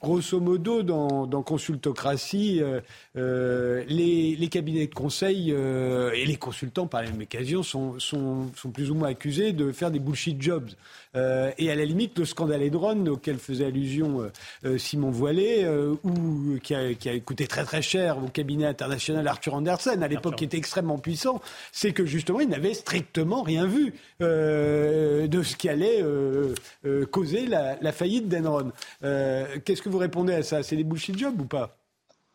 grosso modo, dans, Consultocratie, les, cabinets de conseil et les consultants, par la même occasion, sont, sont, plus ou moins accusés de faire des bullshit jobs. Euh, et à la limite, le scandale Edron, auquel faisait allusion euh, euh, Simon Voilet, ou, qui a, qui, a, coûté très très cher au cabinet international Arthur Andersen, à l'époque qui était extrêmement puissant, c'est que justement, il n'avait strictement rien vu de ce qui allait causer la, la faillite d'Enron. Qu'est-ce que vous répondez à ça? C'est des bullshit jobs ou pas?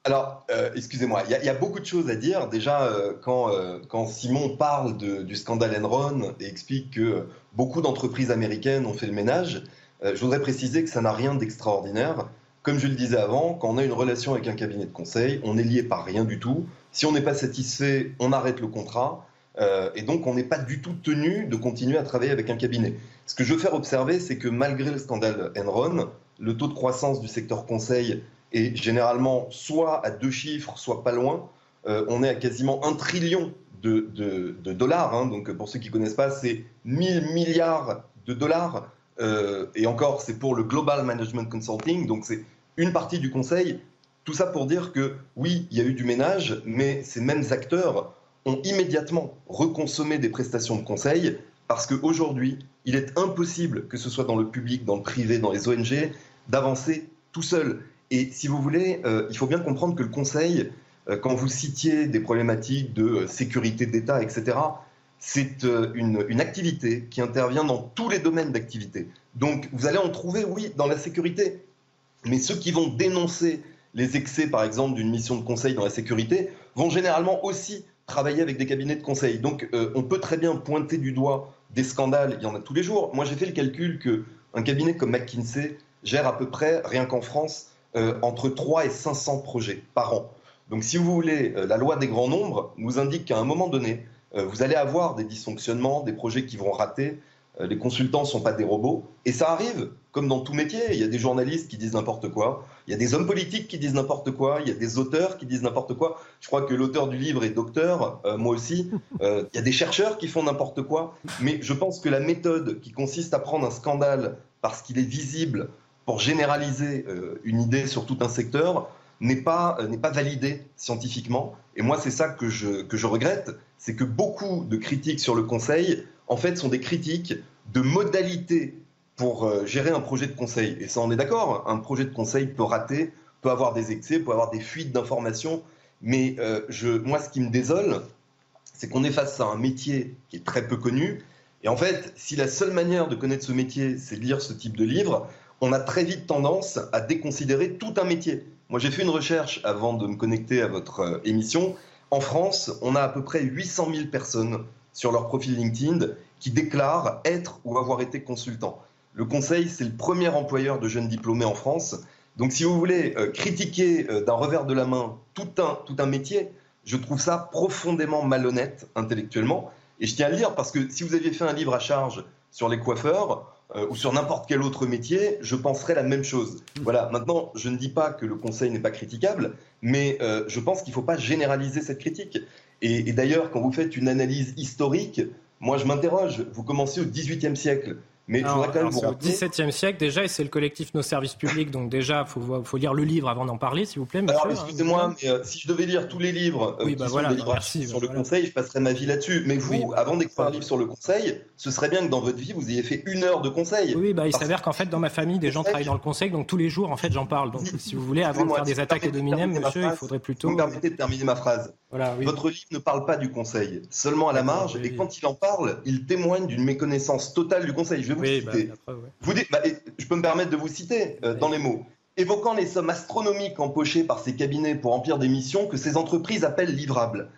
Alors, excusez-moi, il y, a beaucoup de choses à dire. Déjà, quand, quand, Simon parle du scandale Enron et explique que beaucoup d'entreprises américaines ont fait le ménage. Euh, je voudrais préciser que ça n'a rien d'extraordinaire. Comme je le disais avant, quand on a une relation avec un cabinet de conseil, on est lié par rien du tout. Si on n'est pas satisfait, on arrête le contrat. Euh, et donc, on n'est pas du tout tenu de continuer à travailler avec un cabinet. Ce que je veux faire observer, c'est que malgré le scandale Enron, le taux de croissance du secteur conseil est généralement soit à deux chiffres, soit pas loin. Euh, on est à quasiment un trillion de, dollars. Hein. Donc, pour ceux qui ne connaissent pas, c'est 1000 milliards de dollars. Euh, et encore, c'est pour le Global Management Consulting. Donc, c'est une partie du conseil. Tout ça pour dire que oui, il y a eu du ménage, mais ces mêmes acteurs ont immédiatement reconsommé des prestations de conseil parce qu'aujourd'hui, il est impossible, que ce soit dans le public, dans le privé, dans les ONG, d'avancer tout seul. Et si vous voulez, euh, il faut bien comprendre que le conseil, euh, quand vous citiez des problématiques de euh, sécurité d'État, etc., c'est une, une, activité qui intervient dans tous les domaines d'activité. Donc vous allez en trouver, oui, dans la sécurité. Mais ceux qui vont dénoncer les excès, par exemple, d'une mission de conseil dans la sécurité, vont généralement aussi travailler avec des cabinets de conseil. Donc on peut très bien pointer du doigt des scandales, il y en a tous les jours. Moi j'ai fait le calcul qu'un cabinet comme McKinsey gère à peu près, rien qu'en France, euh, entre 3 et 500 projets par an. Donc si vous voulez, euh, la loi des grands nombres nous indique qu'à un moment donné, euh, vous allez avoir des dysfonctionnements, des projets qui vont rater. les consultants ne sont pas des robots. Et ça arrive, comme dans tout métier. Il y a des journalistes qui disent n'importe quoi. Il y a des hommes politiques qui disent n'importe quoi. Il y a des auteurs qui disent n'importe quoi. Je crois que l'auteur du livre est docteur, moi aussi. il y a des chercheurs qui font n'importe quoi. Mais je pense que la méthode qui consiste à prendre un scandale parce qu'il est visible, pour généraliser euh, une idée sur tout un secteur n'est pas, euh, pas validée scientifiquement. Et moi, c'est ça que je, que je regrette, c'est que beaucoup de critiques sur le conseil, en fait, sont des critiques de modalités pour euh, gérer un projet de conseil. Et ça, on est d'accord, un projet de conseil peut rater, peut avoir des excès, peut avoir des fuites d'informations. Mais je, moi, ce qui me désole, c'est qu'on est face à un métier qui est très peu connu. Et en fait, si la seule manière de connaître ce métier, c'est de lire ce type de livre, on a très vite tendance à déconsidérer tout un métier. Moi, j'ai fait une recherche avant de me connecter à votre euh, émission. En France, on a à peu près 800 000 personnes sur leur profil LinkedIn qui déclarent être ou avoir été consultants. Le conseil, c'est le premier employeur de jeunes diplômés en France. Donc, si vous voulez euh, critiquer euh, d'un revers de la main tout un, tout un métier, je trouve ça profondément malhonnête intellectuellement. Et je tiens à le dire parce que si vous aviez fait un livre à charge sur les coiffeurs, euh, ou sur n'importe quel autre métier, je penserais la même chose. Voilà, maintenant, je ne dis pas que le conseil n'est pas critiquable, mais je pense qu'il ne faut pas généraliser cette critique. Et, et d'ailleurs, quand vous faites une analyse historique, moi je m'interroge, vous commencez au XVIIIe siècle. Mais je voudrais quand même vous Au XVIIe siècle, déjà, et c'est le collectif Nos Services Publics, donc déjà, il faut, faut, lire le livre avant d'en parler, s'il vous plaît. Alors, excusez-moi, mais euh, si je devais lire tous les livres euh, bah sur le conseil, je passerais ma vie là-dessus. Mais vous, bah, avant d'écrire un livre sur le conseil, ce serait bien que dans votre vie, vous ayez fait une heure de conseil. Oui, bah, il s'avère qu'en fait, dans ma famille, des gens travaillent dans le conseil, donc tous les jours, en fait, j'en parle. Donc, si vous voulez, avant de faire des attaques et de minem, monsieur, il faudrait plutôt. Vous me permettez de terminer ma phrase. Votre livre ne parle pas du conseil, seulement à la marge, et quand il en parle, il témoigne d'une méconnaissance totale du conseil. Je vais vous citer. Vous dites, bah, je peux me permettre de vous citer euh, dans les mots. Évoquant les sommes astronomiques empochées par ces cabinets pour remplir des missions que ces entreprises appellent livrables.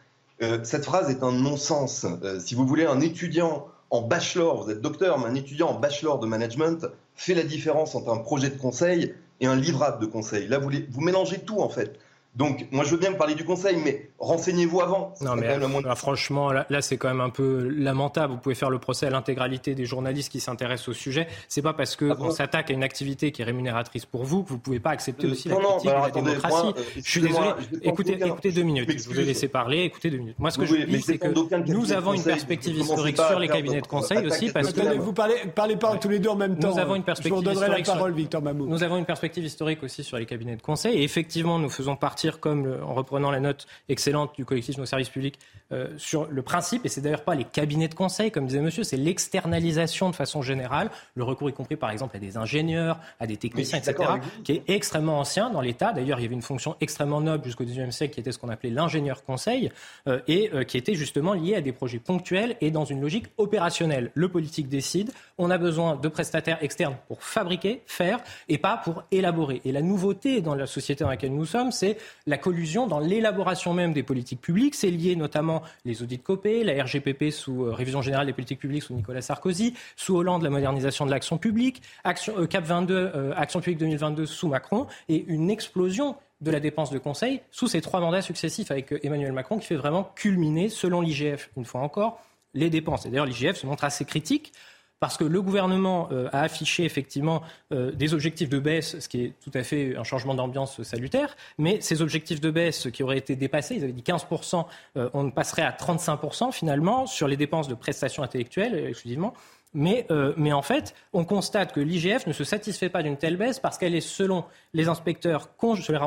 Euh, cette phrase est un non-sens. Euh, si vous voulez, un étudiant en bachelor, vous êtes docteur, mais un étudiant en bachelor de management fait la différence entre un projet de conseil et un livrable de conseil. Là, vous, vous mélangez tout en fait. Donc, moi, je veux bien me parler du conseil, mais renseignez-vous avant. Non, mais franchement, là, c'est quand même un peu lamentable. Vous pouvez faire le procès à l'intégralité des journalistes qui s'intéressent au sujet. C'est pas parce qu'on ah s'attaque à une activité qui est rémunératrice pour vous que vous pouvez pas accepter aussi la critique de la démocratie. Euh, je suis désolé. Écoutez, écoutez deux minutes. Je vous ai laissé parler. Écoutez deux minutes. Moi, ce que je dis, c'est que nous avons une perspective historique sur les cabinets de conseil aussi, parce que vous parlez, parlez pas tous les deux en même temps. Nous avons une perspective. Je vous la parole, Victor Mamou. Nous avons une perspective historique aussi sur les cabinets de conseil, et effectivement, nous faisons partie comme en reprenant la note excellente du collectif Nos Services Publics, euh, sur le principe, et c'est d'ailleurs pas les cabinets de conseil, comme disait monsieur, c'est l'externalisation de façon générale, le recours y compris par exemple à des ingénieurs, à des techniciens, etc., qui est extrêmement ancien dans l'État. D'ailleurs, il y avait une fonction extrêmement noble jusqu'au XIXe siècle qui était ce qu'on appelait l'ingénieur conseil, euh, et euh, qui était justement lié à des projets ponctuels et dans une logique opérationnelle. Le politique décide, on a besoin de prestataires externes pour fabriquer, faire, et pas pour élaborer. Et la nouveauté dans la société dans laquelle nous sommes, c'est la collusion dans l'élaboration même des politiques publiques. C'est lié notamment les audits Copé, la RGPP sous euh, Révision générale des politiques publiques sous Nicolas Sarkozy, sous Hollande la modernisation de l'action publique, euh, Cap 22, euh, Action publique 2022 sous Macron, et une explosion de la dépense de conseil sous ces trois mandats successifs avec Emmanuel Macron qui fait vraiment culminer, selon l'IGF, une fois encore, les dépenses. Et d'ailleurs, l'IGF se montre assez critique parce que le gouvernement euh, a affiché effectivement euh, des objectifs de baisse, ce qui est tout à fait un changement d'ambiance salutaire, mais ces objectifs de baisse qui auraient été dépassés, ils avaient dit 15%, euh, on passerait à 35% finalement sur les dépenses de prestations intellectuelles exclusivement. Mais, mais, en fait, on constate que l'IGF ne se satisfait pas d'une telle baisse parce qu'elle est, selon les inspecteurs,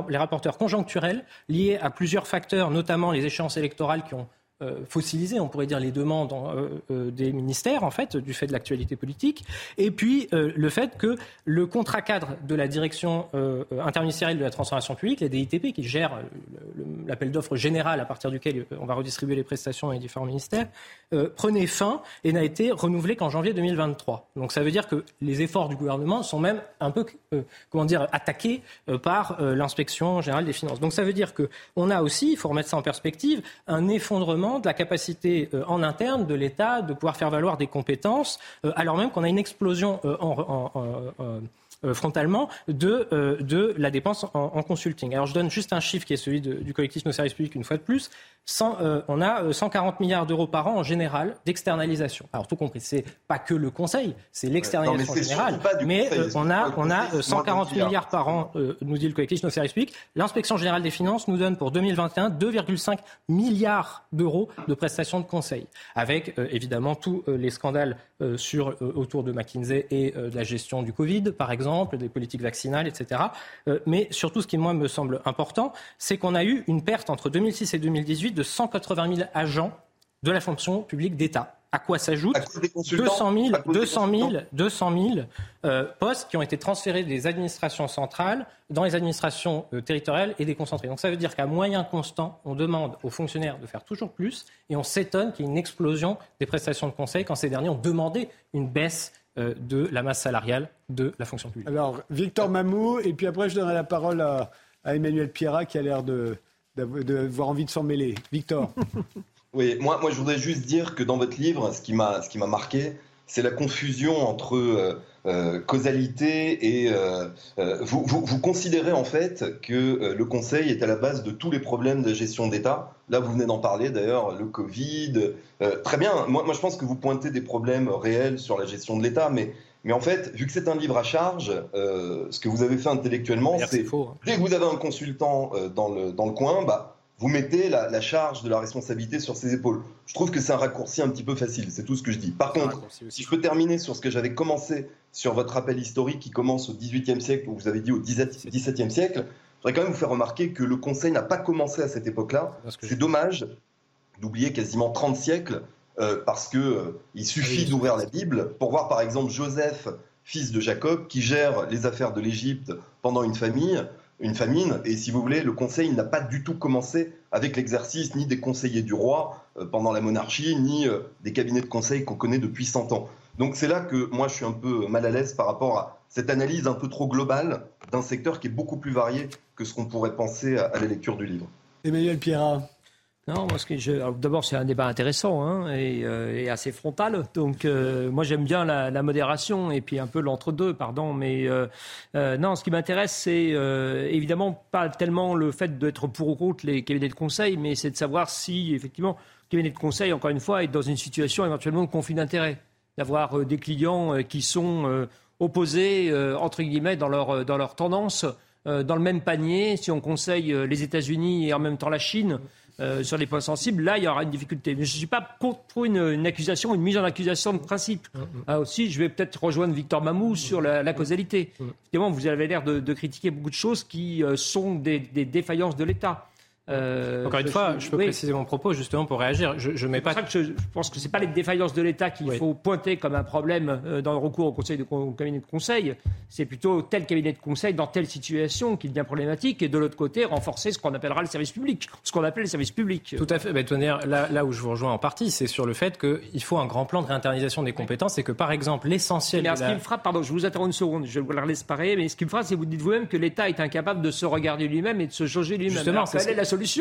les rapporteurs conjoncturels, liée à plusieurs facteurs, notamment les échéances électorales qui ont euh, fossiliser, on pourrait dire, les demandes euh, euh, des ministères, en fait, du fait de l'actualité politique. Et puis, le fait que le contrat cadre de la direction interministérielle de la transformation publique, la DITP, qui gère l'appel d'offres général à partir duquel on va redistribuer les prestations les différents ministères, prenait fin et n'a été renouvelé qu'en janvier 2023. Donc, ça veut dire que les efforts du gouvernement sont même un peu, comment dire, attaqués par l'inspection générale des finances. Donc, ça veut dire qu'on a aussi, il faut remettre ça en perspective, un effondrement de la capacité euh, en interne de l'État de pouvoir faire valoir des compétences, euh, alors même qu'on a une explosion euh, en, frontalement de, de la dépense en, consulting. Alors je donne juste un chiffre qui est celui du collectif Nos services publics une fois de plus. Euh, on a 140 euh, milliards d'euros par an en général d'externalisation. Alors tout compris, c'est pas que le Conseil, c'est l'externalisation générale, mais euh, on a on a 140 milliards par an, nous dit le collectif nos services publics. L'inspection générale des finances nous donne pour 2021 2,5 milliards d'euros de prestations de conseil, avec évidemment tous les scandales sur autour de McKinsey et de la gestion du Covid, par exemple, des politiques vaccinales, etc. mais surtout, ce qui moi me semble important, c'est qu'on a eu une perte entre 2006 et 2018 de 180 000 agents de la fonction publique d'État. À quoi s'ajoutent 200 000, 200 000, 200 000 postes qui ont été transférés des administrations centrales dans les administrations euh, territoriales et déconcentrées. Donc ça veut dire qu'à moyen constant, on demande aux fonctionnaires de faire toujours plus et on s'étonne qu'il y ait une explosion des prestations de conseil quand ces derniers ont demandé une baisse euh, de la masse salariale de la fonction publique. Alors, Victor Mamou, et puis après je donnerai la parole à, à Emmanuel Pierrat qui a l'air de, d'avoir envie de s'en mêler. Victor Oui, moi, moi je voudrais juste dire que dans votre livre, ce qui m'a, ce qui m'a marqué, c'est la confusion entre euh, euh, causalité et euh, vous, vous, considérez en fait que le Conseil est à la base de tous les problèmes de gestion d'État. Là, vous venez d'en parler d'ailleurs, le Covid. très bien, moi, moi je pense que vous pointez des problèmes réels sur la gestion de l'État, mais mais en fait, vu que c'est un livre à charge, ce que vous avez fait intellectuellement, c'est hein. dès que vous avez un consultant dans, le, dans le coin, bah, vous mettez la, charge de la responsabilité sur ses épaules. Je trouve que c'est un raccourci un petit peu facile, c'est tout ce que je dis. Par contre, si je peux terminer sur ce que j'avais commencé sur votre rappel historique qui commence au XVIIIe siècle, où vous avez dit au XVIIe siècle, je voudrais quand même vous faire remarquer que le Conseil n'a pas commencé à cette époque-là. C'est dommage d'oublier quasiment 30 siècles euh, parce que euh, il suffit d'ouvrir la Bible pour voir par exemple Joseph, fils de Jacob, qui gère les affaires de l'Égypte pendant une famille, une famine. Et si vous voulez, le Conseil n'a pas du tout commencé avec l'exercice ni des conseillers du roi euh, pendant la monarchie, ni des cabinets de conseil qu'on connaît depuis 100 ans. Donc c'est là que moi je suis un peu mal à l'aise par rapport à cette analyse un peu trop globale d'un secteur qui est beaucoup plus varié que ce qu'on pourrait penser à la lecture du livre. Emmanuel Pierrat. Non, moi, d'abord, c'est un débat intéressant hein, euh, et, assez frontal. Donc, euh, moi, j'aime bien la, modération et puis un peu l'entre-deux, pardon. Mais euh, non, ce qui m'intéresse, c'est évidemment pas tellement le fait d'être pour ou contre les cabinets de conseil, mais c'est de savoir si, effectivement, le cabinet de conseil, encore une fois, est dans une situation éventuellement de conflit d'intérêts. D'avoir des clients qui sont opposés, entre guillemets, dans leur, dans leur tendance, dans le même panier. Si on conseille les États-Unis et en même temps la Chine, euh, sur les points sensibles, là, il y aura une difficulté. Mais je ne suis pas contre une, accusation, une mise en accusation de principe. Mm, mm. ah, aussi, je vais peut-être rejoindre Victor Mamou sur la, causalité. Mm. Évidemment, vous avez l'air de, critiquer beaucoup de choses qui euh, sont des défaillances de l'État. Euh, Encore une fois, je peux préciser mon propos justement pour réagir. Je, je mets pas. Que je, pense que c'est pas les défaillances de l'État qu'il faut pointer comme un problème euh, dans le recours au conseil de cabinet de conseil. C'est plutôt tel cabinet de conseil dans telle situation qui devient problématique, et de l'autre côté renforcer ce qu'on appellera le service public, ce qu'on appelle le service public. Tout à fait. Là, là où je vous rejoins en partie, c'est sur le fait qu'il faut un grand plan de réinternalisation des compétences et que par exemple l'essentiel. Mais ce qui me frappe, pardon, je vous interromps une seconde, je vous la laisse pareil, mais ce qui me frappe, c'est que vous dites vous-même que l'État est incapable de se regarder lui-même et de se jauger lui-même. Justement,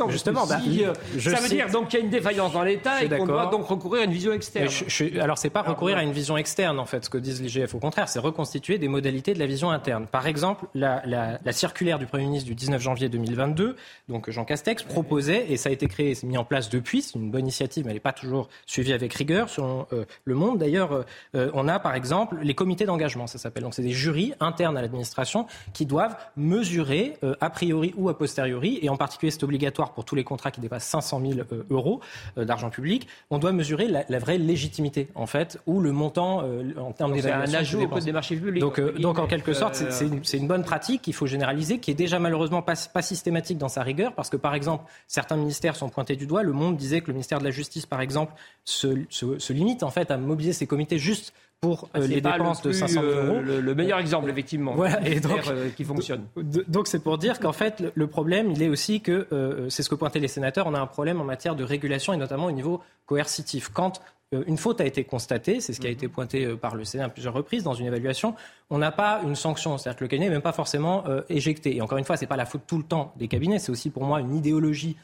Justement, bah, euh, ça veut dire donc qu'il y a une défaillance dans l'État et qu'on doit donc recourir à une vision externe. Je, je, alors, c'est pas recourir à une vision externe, en fait, ce que disent l'IGF. Au contraire, c'est reconstituer des modalités de la vision interne. Par exemple, la, la, la, circulaire du Premier ministre du 19 janvier 2022, donc Jean Castex, proposait, et ça a été créé, c'est mis en place depuis, c'est une bonne initiative, mais elle n'est pas toujours suivie avec rigueur. Selon euh, Le Monde, d'ailleurs, euh, on a par exemple les comités d'engagement, ça s'appelle. Donc, c'est des jurys internes à l'administration qui doivent mesurer, a priori ou a posteriori, et en particulier, c'est obligatoire obligatoire pour tous les contrats qui dépassent 500 000 euros d'argent public, on doit mesurer la, vraie légitimité, en fait, ou le montant en termes d'évaluation. C'est un ajout au code des marchés publics. Donc, donc en quelque sorte, c'est une, bonne pratique qu'il faut généraliser, qui est déjà malheureusement pas, pas systématique dans sa rigueur, parce que par exemple, certains ministères sont pointés du doigt. Le Monde disait que le ministère de la Justice, par exemple, se, se limite en fait à mobiliser ses comités juste pour ah, euh, les dépenses de 500 000 euros. Le, meilleur exemple, effectivement. Voilà, et donc, euh, qui fonctionne. Donc c'est pour dire qu'en fait, le, problème, il est aussi que, euh, c'est ce que pointaient les sénateurs, on a un problème en matière de régulation et notamment au niveau coercitif. Quand une faute a été constatée, c'est ce qui a mhm. été pointé par le Sénat à plusieurs reprises dans une évaluation, on n'a pas une sanction. C'est-à-dire que le cabinet n'est même pas forcément éjecté. Et encore une fois, ce n'est pas la faute tout le temps des cabinets, c'est aussi pour moi une idéologie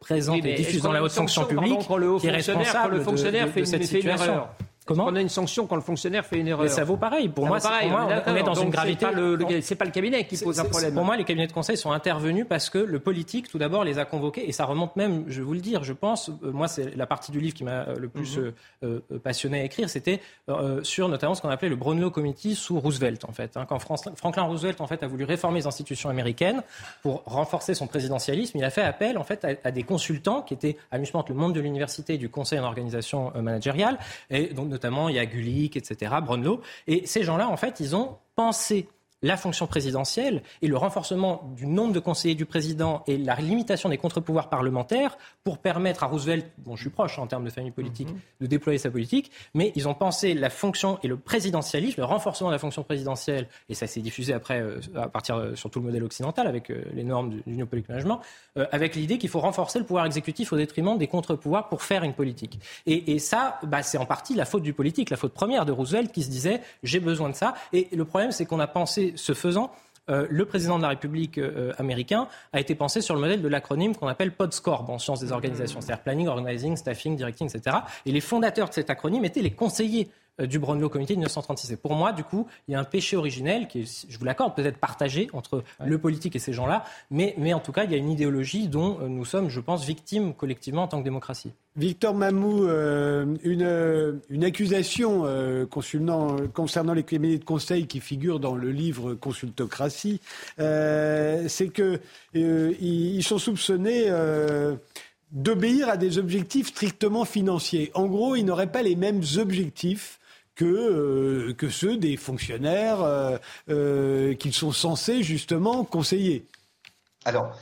présente et diffuse dans la haute fonction publique qui est responsable le fonctionnaire de, fait, cette situation. Comment On a une sanction quand le fonctionnaire fait une erreur. Mais ça vaut pareil. Pour moi, pareil, on, est dans une gravité. C'est pas, le cabinet qui pose un problème. Pour moi, les cabinets de conseil sont intervenus parce que le politique, tout d'abord, les a convoqués et ça remonte même, je vais vous le dire, je pense. Euh, moi, c'est la partie du livre qui m'a euh, le plus mhm. euh, passionné à écrire. C'était sur notamment ce qu'on appelait le Brownlow Committee sous Roosevelt, en fait. Hein. quand Franklin Roosevelt, en fait, a voulu réformer les institutions américaines pour renforcer son présidentialisme, il a fait appel, en fait, à, des consultants qui étaient mi le monde de l'université et du conseil en organisation managériale. Et donc, notamment, il y a Gulli etc., Brunlo. Et ces gens-là, en fait, ils ont pensé la fonction présidentielle et le renforcement du nombre de conseillers du président et la limitation des contre-pouvoirs parlementaires pour permettre à Roosevelt, dont je suis proche en termes de famille politique, mhm. de déployer sa politique, mais ils ont pensé la fonction et le présidentialisme, le renforcement de la fonction présidentielle, et ça s'est diffusé après euh, à partir euh, sur tout le modèle occidental avec euh, les normes du, New Public Management, avec l'idée qu'il faut renforcer le pouvoir exécutif au détriment des contre-pouvoirs pour faire une politique. Et, ça, bah, c'est en partie la faute du politique, la faute première de Roosevelt qui se disait j'ai besoin de ça. Et le problème, c'est qu'on a pensé ce faisant, euh, le président de la République euh, américain a été pensé sur le modèle de l'acronyme qu'on appelle PODSCORB en sciences des organisations, c'est-à-dire Planning, Organizing, Staffing, Directing, etc. Et les fondateurs de cet acronyme étaient les conseillers du Brownlow Committee de 1936. Et pour moi, du coup, il y a un péché originel qui est, je vous l'accorde, peut-être partagé entre le politique et ces gens-là, mais, mais en tout cas, il y a une idéologie dont euh, nous sommes, je pense, victimes collectivement en tant que démocratie. Victor Mamou, euh, une, une, accusation concernant, concernant, les cabinets de conseil qui figure dans le livre Consultocratie, c'est qu'ils ils sont soupçonnés d'obéir à des objectifs strictement financiers. En gros, ils n'auraient pas les mêmes objectifs que, euh, que ceux des fonctionnaires euh, euh, qu'ils sont censés justement conseiller. Alors,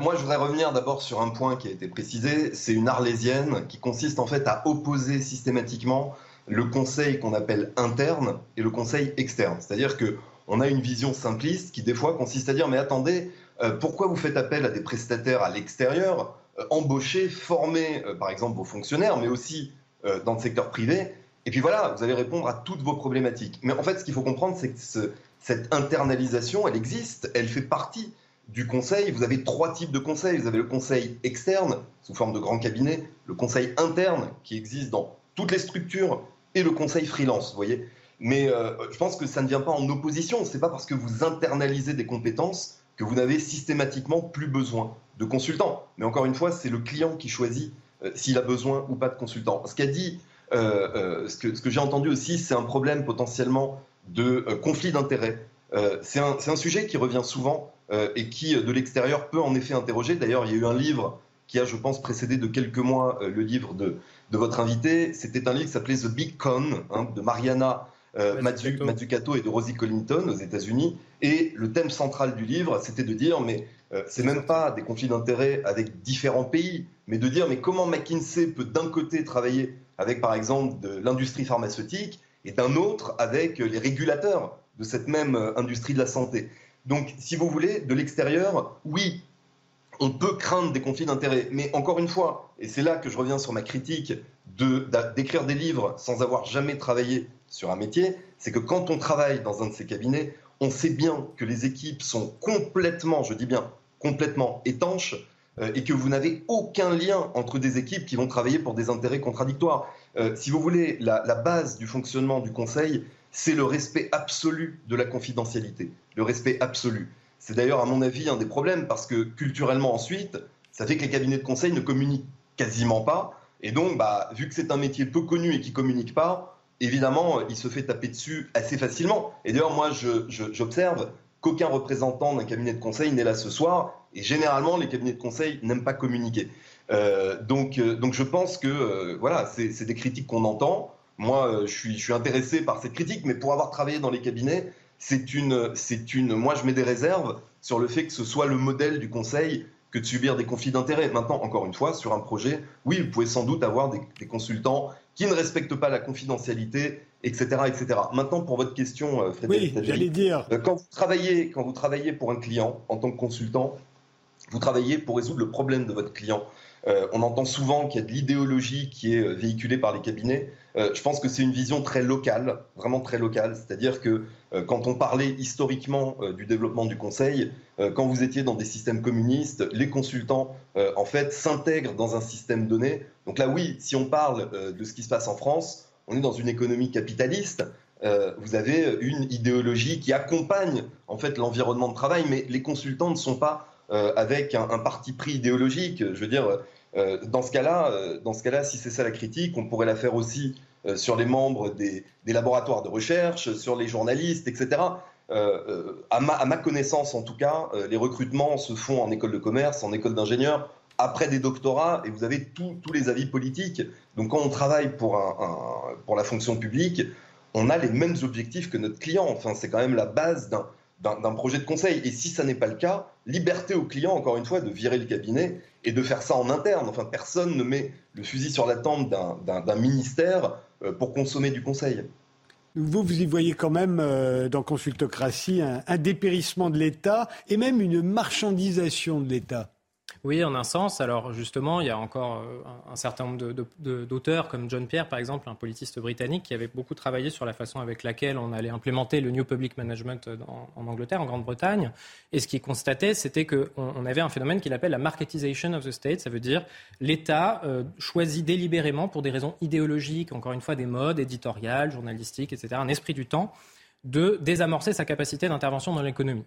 moi, je voudrais revenir d'abord sur un point qui a été précisé. C'est une arlésienne qui consiste en fait à opposer systématiquement le conseil qu'on appelle interne et le conseil externe. C'est-à-dire que on a une vision simpliste qui des fois consiste à dire mais attendez, pourquoi vous faites appel à des prestataires à l'extérieur, embaucher, former par exemple vos fonctionnaires, mais aussi dans le secteur privé et puis voilà, vous allez répondre à toutes vos problématiques. Mais en fait, ce qu'il faut comprendre, c'est que cette internalisation, elle existe, elle fait partie du conseil. Vous avez trois types de conseils. Vous avez le conseil externe, sous forme de grand cabinet, le conseil interne, qui existe dans toutes les structures, et le conseil freelance, vous voyez. Mais euh, je pense que ça ne vient pas en opposition. Ce n'est pas parce que vous internalisez des compétences que vous n'avez systématiquement plus besoin de consultants. Mais encore une fois, c'est le client qui choisit euh, s'il a besoin ou pas de consultants. Ce qu'a dit ce que, ce que j'ai entendu aussi, c'est un problème potentiellement de euh, conflit d'intérêts. c'est un, un, sujet qui revient souvent et qui, de l'extérieur, peut en effet interroger. D'ailleurs, il y a eu un livre qui a, je pense, précédé de quelques mois le livre de, de votre invité. C'était un livre qui s'appelait The Big Con hein, de Mariana euh, Mazzucato et de Rosie Collington aux États-Unis. Et le thème central du livre, c'était de dire, mais euh, c'est même pas des conflits d'intérêts avec différents pays, mais de dire, mais comment McKinsey peut d'un côté travailler avec, par exemple, de l'industrie pharmaceutique et d'un autre avec les régulateurs de cette même euh, industrie de la santé. Donc, si vous voulez, de l'extérieur, oui, on peut craindre des conflits d'intérêts. Mais encore une fois, et c'est là que je reviens sur ma critique d'écrire des livres sans avoir jamais travaillé sur un métier, c'est que quand on travaille dans un de ces cabinets, on sait bien que les équipes sont complètement, je dis bien, complètement étanches et que vous n'avez aucun lien entre des équipes qui vont travailler pour des intérêts contradictoires. Euh, si vous voulez, la, base du fonctionnement du Conseil, c'est le respect absolu de la confidentialité, le respect absolu. C'est d'ailleurs, à mon avis, un des problèmes, parce que culturellement ensuite, ça fait que les cabinets de conseil ne communiquent quasiment pas. Et donc, bah, vu que c'est un métier peu connu et qui ne communique pas, évidemment, il se fait taper dessus assez facilement. Et d'ailleurs, moi, j'observe qu'aucun représentant d'un cabinet de conseil n'est là ce soir. Et généralement, les cabinets de conseil n'aiment pas communiquer. Euh, donc, euh, donc je pense que euh, voilà, c'est des critiques qu'on entend. Moi, je suis, je suis intéressé par ces critiques, mais pour avoir travaillé dans les cabinets, c'est une, c'est une. Moi, je mets des réserves sur le fait que ce soit le modèle du conseil que de subir des conflits d'intérêts. Maintenant, encore une fois, sur un projet, oui, vous pouvez sans doute avoir des, des consultants qui ne respectent pas la confidentialité, etc., etc. Maintenant, pour votre question, Frédéric, oui, j'allais dire. Quand vous travaillez, quand vous travaillez pour un client en tant que consultant, vous travaillez pour résoudre le problème de votre client. Euh, on entend souvent qu'il y a de l'idéologie qui est euh, véhiculée par les cabinets. Euh, je pense que c'est une vision très locale, vraiment très locale. C'est-à-dire que quand on parlait historiquement du développement du conseil, quand vous étiez dans des systèmes communistes, les consultants, en fait, s'intègrent dans un système donné. Donc là, oui, si on parle de ce qui se passe en France, on est dans une économie capitaliste. vous avez une idéologie qui accompagne en fait l'environnement de travail, mais les consultants ne sont pas avec un, parti pris idéologique. Je veux dire, euh, dans ce cas-là, euh, dans ce cas-là, si c'est ça la critique, on pourrait la faire aussi sur les membres des, laboratoires de recherche, sur les journalistes, etc. À ma, à, ma, connaissance, en tout cas, les recrutements se font en école de commerce, en école d'ingénieur, après des doctorats, et vous avez tous les avis politiques. Donc quand on travaille pour, la fonction publique, on a les mêmes objectifs que notre client. Enfin, c'est quand même la base d'un projet de conseil. Et si ça n'est pas le cas, liberté au client, encore une fois, de virer le cabinet et de faire ça en interne. Enfin, personne ne met le fusil sur la tempe d'un ministère euh, pour consommer du conseil. Vous, vous y voyez quand même euh, dans Consultocratie un dépérissement de l'État et même une marchandisation de l'État. Oui, en un sens. Alors justement, il y a encore euh, un, certain nombre d'auteurs, comme John Pierre, par exemple, un politiste britannique, qui avait beaucoup travaillé sur la façon avec laquelle on allait implémenter le New Public Management en Angleterre, en Grande-Bretagne. Et ce qu'il constatait, c'était qu'on avait un phénomène qu'il appelle la marketisation of the state. Ça veut dire l'État euh, choisit délibérément, pour des raisons idéologiques, encore une fois des modes éditoriales, journalistiques, etc., un esprit du temps, de désamorcer sa capacité d'intervention dans l'économie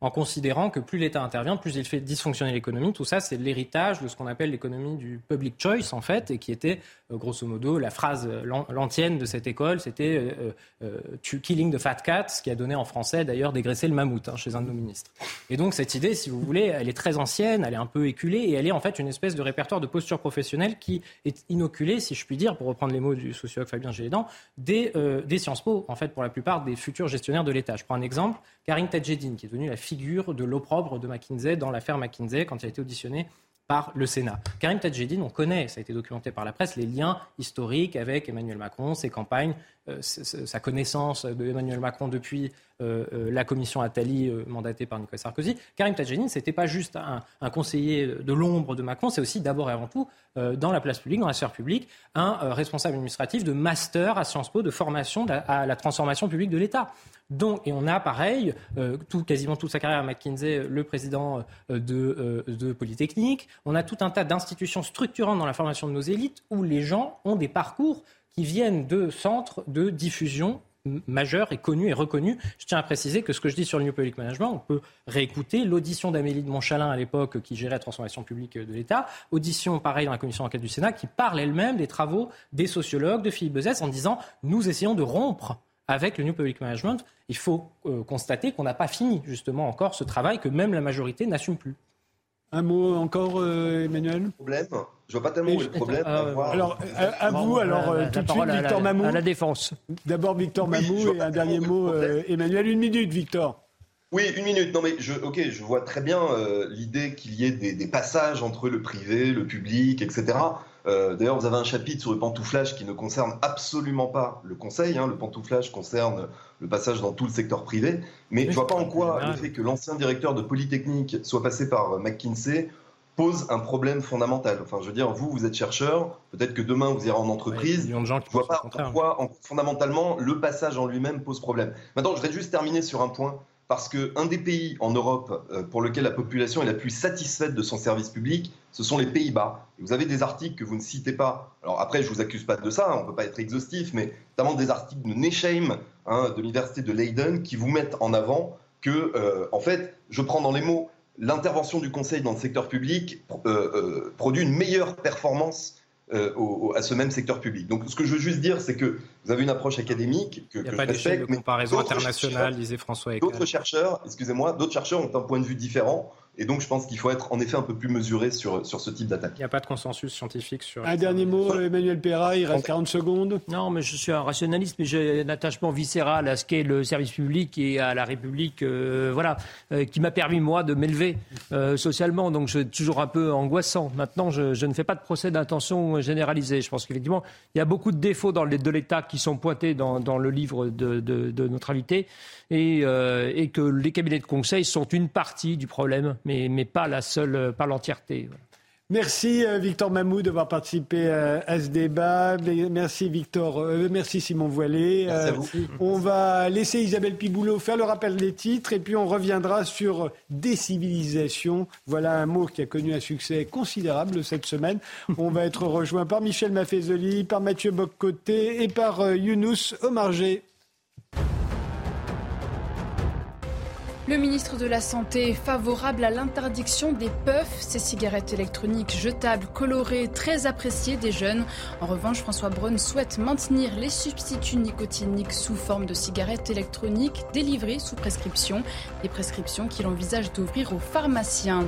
en considérant que plus l'État intervient, plus il fait dysfonctionner l'économie. Tout ça, c'est l'héritage de ce qu'on appelle l'économie du public choice, en fait, et qui était, grosso modo, la phrase l'antienne de cette école, c'était euh, euh, killing the fat cat, ce qui a donné en français, d'ailleurs, dégraisser le mammouth hein, chez un de nos ministres. Et donc, cette idée, si vous voulez, elle est très ancienne, elle est un peu éculée, et elle est en fait une espèce de répertoire de posture professionnelle qui est inoculée, si je puis dire, pour reprendre les mots du sociologue Fabien Gélidan, des, des Sciences Po, en fait, pour la plupart des futurs gestionnaires de l'État. Je prends un exemple, Karine Tadjedine, qui est devenue la figure de l'opprobre de McKinsey dans l'affaire McKinsey quand il a été auditionné par le Sénat. Karim Tadjedine, on connaît, ça a été documenté par la presse, les liens historiques avec Emmanuel Macron, ses campagnes, euh, sa connaissance d'Emmanuel Macron depuis euh, euh, la commission Attali mandatée par Nicolas Sarkozy. Karim Tadjedine, ce n'était pas juste un, conseiller de l'ombre de Macron, c'est aussi d'abord et avant tout, dans la place publique, dans la sphère publique, un responsable administratif de master à Sciences Po de formation à la transformation publique de l'État. Donc, et on a pareil, tout, quasiment toute sa carrière à McKinsey, le président de, de Polytechnique. On a tout un tas d'institutions structurantes dans la formation de nos élites où les gens ont des parcours qui viennent de centres de diffusion majeurs et connus et reconnus. Je tiens à préciser que ce que je dis sur le New Public Management, on peut réécouter l'audition d'Amélie de Montchalin à l'époque qui gérait la transformation publique de l'État, audition pareil dans la commission d'enquête du Sénat qui parle elle-même des travaux des sociologues, de Philippe Bezès, en disant nous essayons de rompre avec le New Public Management. Il faut euh, constater qu'on n'a pas fini justement encore ce travail que même la majorité n'assume plus. Un mot encore, euh, Emmanuel? Problème Je vois pas tellement le problème. Euh, alors, à, vous, alors, tout de suite, Victor Mamou. À la défense. D'abord, Victor Mamou et un dernier mot, Emmanuel. Une minute, Victor. Oui, une minute. Non, mais je, ok, je vois très bien l'idée qu'il y ait des, passages entre le privé, le public, etc. Euh, d'ailleurs, vous avez un chapitre sur le pantouflage qui ne concerne absolument pas le conseil. Hein. Le pantouflage concerne le passage dans tout le secteur privé. Mais je ne vois pas en quoi le fait que l'ancien directeur de Polytechnique soit passé par McKinsey pose un problème fondamental. Enfin, je veux dire, vous, vous êtes chercheur, peut-être que demain vous irez en entreprise. je ne vois pas pourquoi, fondamentalement, le passage en lui-même pose problème. Maintenant, je voudrais juste terminer sur un point parce qu'un des pays en Europe euh, pour lequel la population est la plus satisfaite de son service public, ce sont les Pays-Bas. Vous avez des articles que vous ne citez pas. Alors après, je ne vous accuse pas de ça, on ne peut pas être exhaustif, mais notamment des articles de Nesheim, hein, de l'université de Leiden, qui vous mettent en avant que, euh, en fait, je prends dans les mots, l'intervention du Conseil dans le secteur public euh, produit une meilleure performance euh, à ce même secteur public. Donc, ce que je veux juste dire, c'est que vous avez une approche académique que, Il n'y a pas de comparaison internationale, disait François D'autres chercheurs, excusez-moi, d'autres chercheurs ont un point de vue différent. Et donc, je pense qu'il faut être en effet un peu plus mesuré sur, sur ce type d'attaque. Il n'y a pas de consensus scientifique sur. Un dernier mot, Emmanuel Perra, il reste 40 secondes. Non, mais je suis un rationaliste, mais j'ai un attachement viscéral à ce qu'est le service public et à la République, euh, voilà, euh, qui m'a permis, moi, de m'élever euh, socialement. Donc, c'est toujours un peu angoissant. Maintenant, je, je ne fais pas de procès d'intention généralisé. Je pense qu'effectivement, il y a beaucoup de défauts dans les, de l'État qui sont pointés dans, dans le livre de, de, de notre invité et, et, que les cabinets de conseil sont une partie du problème mais, mais pas la seule, pas l'entièreté. Merci Victor Mamou d'avoir participé à ce débat. Merci Victor, euh, merci Simon Voilé. Euh, on va laisser Isabelle Piboulot faire le rappel des titres et puis on reviendra sur décivilisation. Voilà un mot qui a connu un succès considérable cette semaine. On va être rejoint par Michel Maffezoli, par Mathieu Boccoté et par euh, Younous Omarjé. Le ministre de la Santé est favorable à l'interdiction des puffs, ces cigarettes électroniques jetables, colorées, très appréciées des jeunes. En revanche, François Braun souhaite maintenir les substituts nicotiniques sous forme de cigarettes électroniques délivrées sous prescription, des prescriptions qu'il envisage d'ouvrir aux pharmaciens.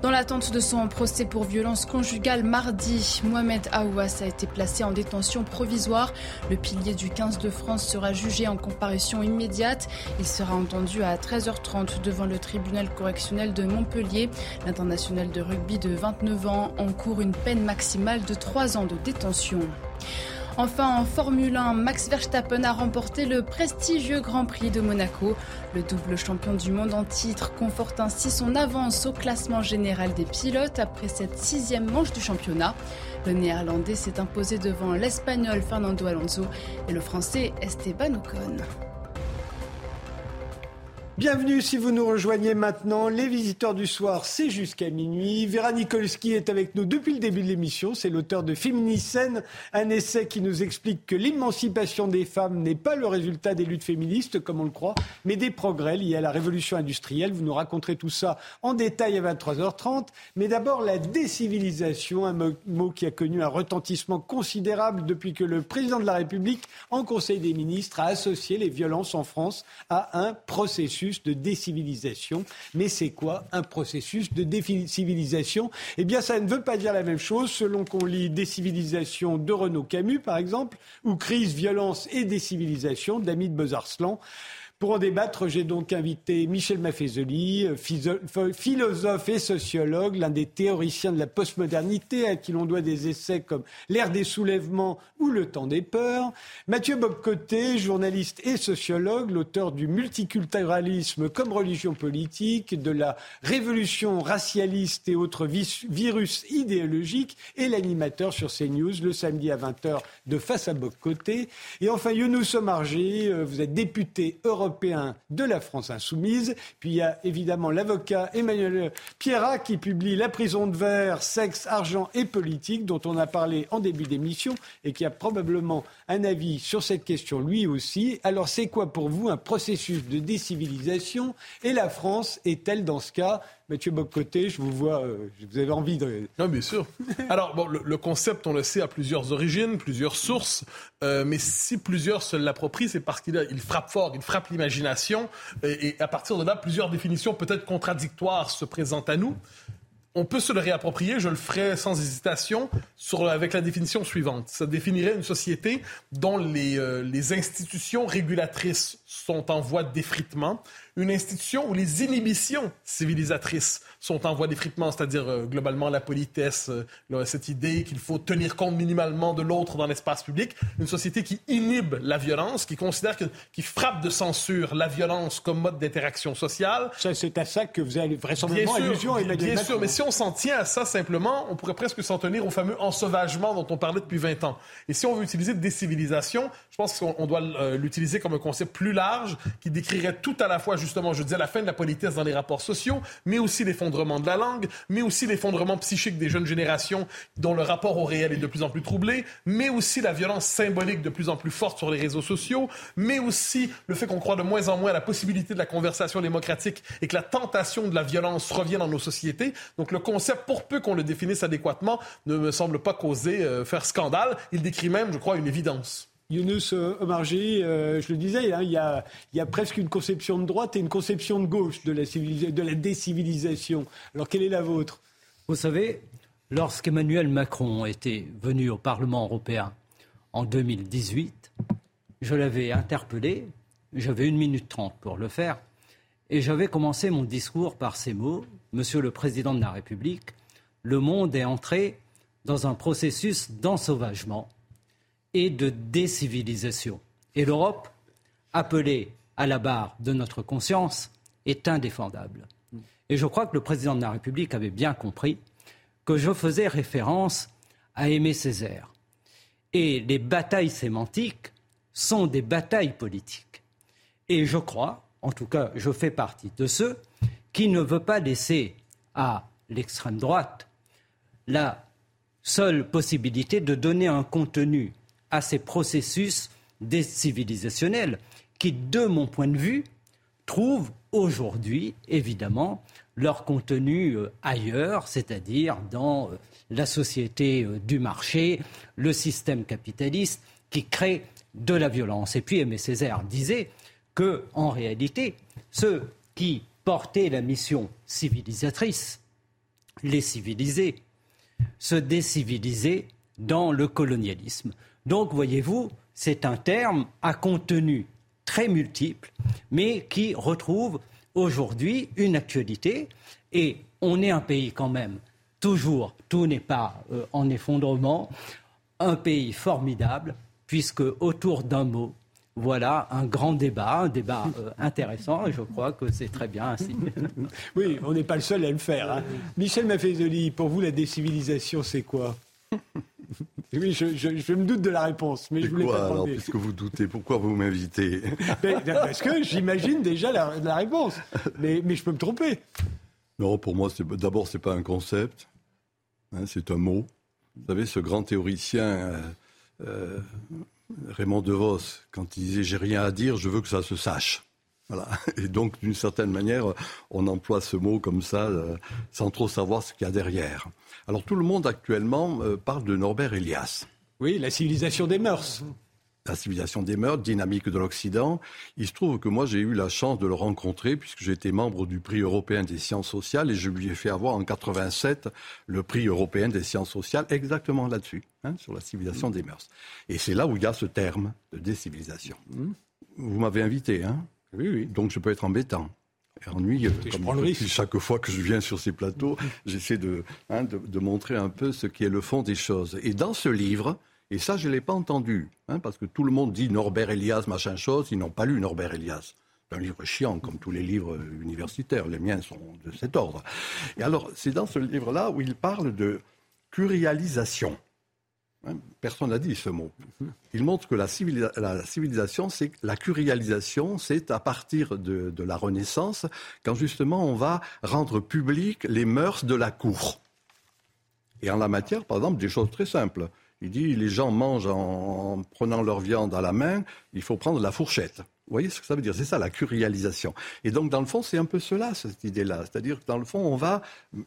Dans l'attente de son procès pour violence conjugale mardi, Mohamed Aouas a été placé en détention provisoire. Le pilier du 15 de France sera jugé en comparution immédiate. Il sera entendu à 13h30 devant le tribunal correctionnel de Montpellier. L'international de rugby de 29 ans encourt une peine maximale de 3 ans de détention. Enfin, en Formule 1, Max Verstappen a remporté le prestigieux Grand Prix de Monaco. Le double champion du monde en titre conforte ainsi son avance au classement général des pilotes après cette sixième manche du championnat. Le néerlandais s'est imposé devant l'espagnol Fernando Alonso et le français Esteban Ocon. Bienvenue si vous nous rejoignez maintenant. Les visiteurs du soir, c'est jusqu'à minuit. Vera Nikolski est avec nous depuis le début de l'émission. C'est l'auteur de Féminicène, un essai qui nous explique que l'émancipation des femmes n'est pas le résultat des luttes féministes, comme on le croit, mais des progrès liés à la révolution industrielle. Vous nous raconterez tout ça en détail à 23h30. Mais d'abord, la décivilisation, un mot qui a connu un retentissement considérable depuis que le président de la République, en Conseil des ministres, a associé les violences en France à un processus de décivilisation. Mais c'est quoi un processus de décivilisation? Eh bien, ça ne veut pas dire la même chose selon qu'on lit décivilisation de Renaud Camus, par exemple, ou crise, violence et décivilisation d'Amid Bezarslan. Pour en débattre, j'ai donc invité Michel Maffezoli, euh, philosophe et sociologue, l'un des théoriciens de la postmodernité, à qui l'on doit des essais comme L'ère des soulèvements ou Le temps des peurs. Mathieu Bobcoté, journaliste et sociologue, l'auteur du multiculturalisme comme religion politique, de la révolution racialiste et autres virus idéologiques, et l'animateur sur CNews le samedi à 20h de Face à Bobcoté. Et enfin, Younous Omarjé, euh, vous êtes député européen de la France insoumise. Puis il y a évidemment l'avocat Emmanuel Pierrat qui publie La prison de verre, sexe, argent et politique, dont on a parlé en début d'émission et qui a probablement un avis sur cette question lui aussi. Alors c'est quoi pour vous un processus de décivilisation? Et la France est-elle dans ce cas Mathieu Bocoté, je vous vois, euh, vous avez envie de... Non, bien sûr. Alors, bon, le, concept, on le sait, a plusieurs origines, plusieurs sources, euh, mais si plusieurs se l'approprient, c'est parce qu'il il frappe fort, il frappe l'imagination, et, à partir de là, plusieurs définitions peut-être contradictoires se présentent à nous on peut se le réapproprier, je le ferai sans hésitation, avec la définition suivante. Ça définirait une société dont les, euh, les institutions régulatrices sont en voie d'effritement, une institution où les inhibitions civilisatrices sont en voie d'effritement, c'est-à-dire euh, globalement la politesse, euh, cette idée qu'il faut tenir compte minimalement de l'autre dans l'espace public, une société qui inhibe la violence, qui considère que, qui frappe de censure la violence comme mode d'interaction sociale. c'est à ça que vous avez vraisemblablement bien allusion. Bien, bien sûr, mais si on s'en tient à ça simplement, on pourrait presque s'en tenir au fameux ensauvagement dont on parlait depuis 20 ans. Et si on veut utiliser décivilisation, je pense qu'on doit euh, l'utiliser comme un concept plus large qui décrirait tout à la fois, justement, je disais, la fin de la politesse dans les rapports sociaux, mais aussi les de la langue, mais aussi l'effondrement psychique des jeunes générations dont le rapport au réel est de plus en plus troublé, mais aussi la violence symbolique de plus en plus forte sur les réseaux sociaux, mais aussi le fait qu'on croit de moins en moins à la possibilité de la conversation démocratique et que la tentation de la violence revient dans nos sociétés. Donc le concept, pour peu qu'on le définisse adéquatement, ne me semble pas causer, euh, faire scandale. Il décrit même, je crois, une évidence. Younous Omarji, je le disais, hein, il, y a, il, y a, presque une conception de droite et une conception de gauche de la, de la décivilisation. Alors quelle est la vôtre? Vous savez, lorsqu'Emmanuel Macron était venu au Parlement européen en 2018, je l'avais interpellé, j'avais une minute trente pour le faire, et j'avais commencé mon discours par ces mots Monsieur le Président de la République, le monde est entré dans un processus d'ensauvagement et de décivilisation. Et l'Europe, appelée à la barre de notre conscience, est indéfendable. Et je crois que le président de la République avait bien compris que je faisais référence à Aimé Césaire. Et les batailles sémantiques sont des batailles politiques. Et je crois en tout cas, je fais partie de ceux qui ne veulent pas laisser à l'extrême droite la seule possibilité de donner un contenu à ces processus décivilisationnels qui, de mon point de vue, trouvent aujourd'hui, évidemment, leur contenu euh, ailleurs, c'est-à-dire dans euh, la société euh, du marché, le système capitaliste qui crée de la violence. Et puis Aimé Césaire disait que, en réalité, ceux qui portaient la mission civilisatrice, les civilisés, se décivilisaient dans le colonialisme. Donc, voyez-vous, c'est un terme à contenu très multiple, mais qui retrouve aujourd'hui une actualité. Et on est un pays quand même, toujours, tout n'est pas euh, en effondrement, un pays formidable, puisque autour d'un mot, voilà un grand débat, un débat euh, intéressant, et je crois que c'est très bien ainsi. oui, on n'est pas le seul à le faire. Hein. Michel Maffezoli, pour vous, la décivilisation, c'est quoi? oui, je, me doute de la réponse, mais je voulais quoi, alors, puisque vous doutez, pourquoi vous m'invitez? Ben, Parce que j'imagine déjà la, réponse, mais, je peux me tromper. Non, pour moi, d'abord, c'est pas un concept, hein, c'est un mot. Vous savez, ce grand théoricien euh, euh, Raymond DeVos, quand il disait j'ai rien à dire, je veux que ça se sache. Voilà. Et donc, d'une certaine manière, on emploie ce mot comme ça, euh, sans trop savoir ce qu'il y a derrière. Alors, tout le monde actuellement euh, parle de Norbert Elias. Oui, la civilisation des mœurs la civilisation des mœurs, dynamique de l'Occident. Il se trouve que moi, j'ai eu la chance de le rencontrer puisque j'étais membre du prix européen des sciences sociales et je lui ai fait avoir en 87 le prix européen des sciences sociales exactement là-dessus, hein, sur la civilisation des mœurs. Et c'est là où il y a ce terme de décivilisation. Mmh. Vous m'avez invité, hein? Oui, oui. Donc je peux être embêtant ennuyeux. Comme chaque fois que je viens sur ces plateaux, j'essaie de, hein, de, de, montrer un peu ce qui est le fond des choses. Et dans ce livre, et ça, je ne l'ai pas entendu, hein, parce que tout le monde dit Norbert Elias, machin chose, ils n'ont pas lu Norbert Elias. C'est un livre chiant, comme tous les livres universitaires. Les miens sont de cet ordre. Et alors, c'est dans ce livre-là où il parle de curialisation. Hein, personne n'a dit ce mot. Il montre que la, civilisation, c'est la curialisation, c'est à partir de, la Renaissance, quand justement on va rendre public les mœurs de la cour. Et en la matière, par exemple, des choses très simples. Il dit les gens mangent en, prenant leur viande à la main, il faut prendre la fourchette. Vous voyez ce que ça veut dire? C'est ça la curialisation. Et donc, dans le fond, c'est un peu cela, cette idée-là. C'est-à-dire que, dans le fond, on va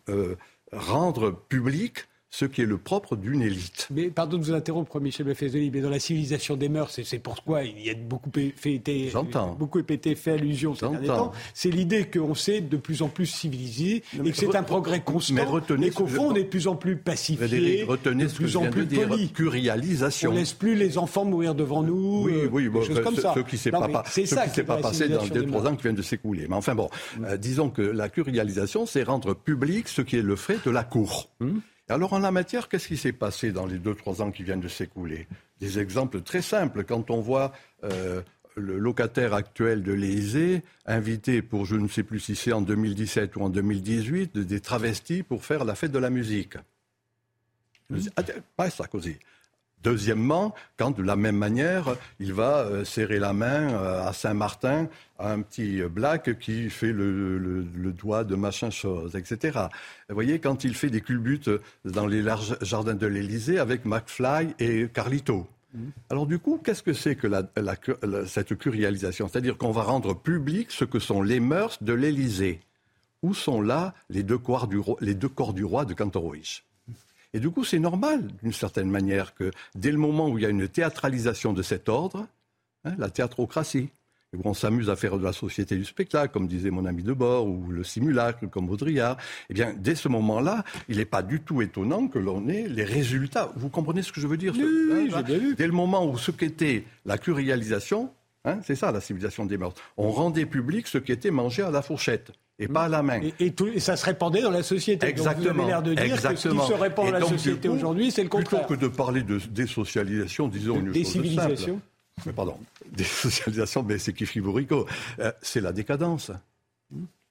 euh, rendre public ce qui est le propre d'une élite. Mais pardon de vous interrompre, Michel Beffezoli, mais dans la civilisation des mœurs, c'est pourquoi il y a beaucoup fait, été, beaucoup été fait allusion ces derniers temps, c'est l'idée qu'on s'est de plus en plus civilisé et que c'est un progrès constant mais retenez et qu'au fond, on est de plus en plus pacifié, retenez de plus en plus poli. Curialisation. On laisse plus les enfants mourir devant nous, oui, euh, oui, bon, choses comme ça. Ce qui s'est pas, pas passé dans les trois ans qui viennent de s'écouler. Mais enfin bon, mm. euh, disons que la curialisation, c'est rendre public ce qui est le fait de la cour. Alors en la matière, qu'est-ce qui s'est passé dans les deux, trois ans qui viennent de s'écouler? Des exemples très simples. Quand on voit euh, le locataire actuel de l'Élysée invité pour, je ne sais plus si c'est en 2017 ou en 2018, des travestis pour faire la fête de la musique. Mmh. Ah, pas ça, così. Deuxièmement, quand de la même manière, il va euh, serrer la main euh, à Saint-Martin à un petit black qui fait le, doigt de machin chose, etc. Vous voyez, quand il fait des culbutes dans les larges jardins de l'Élysée avec McFly et Carlito. Mm. Alors du coup, qu'est-ce que c'est que cette curialisation? C'est-à-dire qu'on va rendre public ce que sont les mœurs de l'Élysée. Où sont là les deux corps du roi, les deux corps du roi de Cantorowicz? Et du coup, c'est normal, d'une certaine manière, que dès le moment où il y a une théâtralisation de cet ordre, hein, la théatrocratie, où on s'amuse à faire de la société du spectacle, comme disait mon ami Debord, ou le simulacre, comme Baudrillard, eh bien, dès ce moment-là, il n'est pas du tout étonnant que l'on ait les résultats. Vous comprenez ce que je veux dire Oui, j'ai bien vu. Dès le moment où ce qu'était la curialisation, hein, c'est ça la civilisation des meurtres, on rendait public ce qui était mangé à la fourchette et pas à la main. Et, et, ça se répandait dans la société. Exactement. Donc vous avez l'air de dire Exactement. que ce qui se répand dans la société aujourd'hui, c'est le contraire. Plutôt que de parler de désocialisation, disons une des chose civilisations. simple. Mais pardon, désocialisation, mais c'est qui friborico. Euh, c'est la décadence.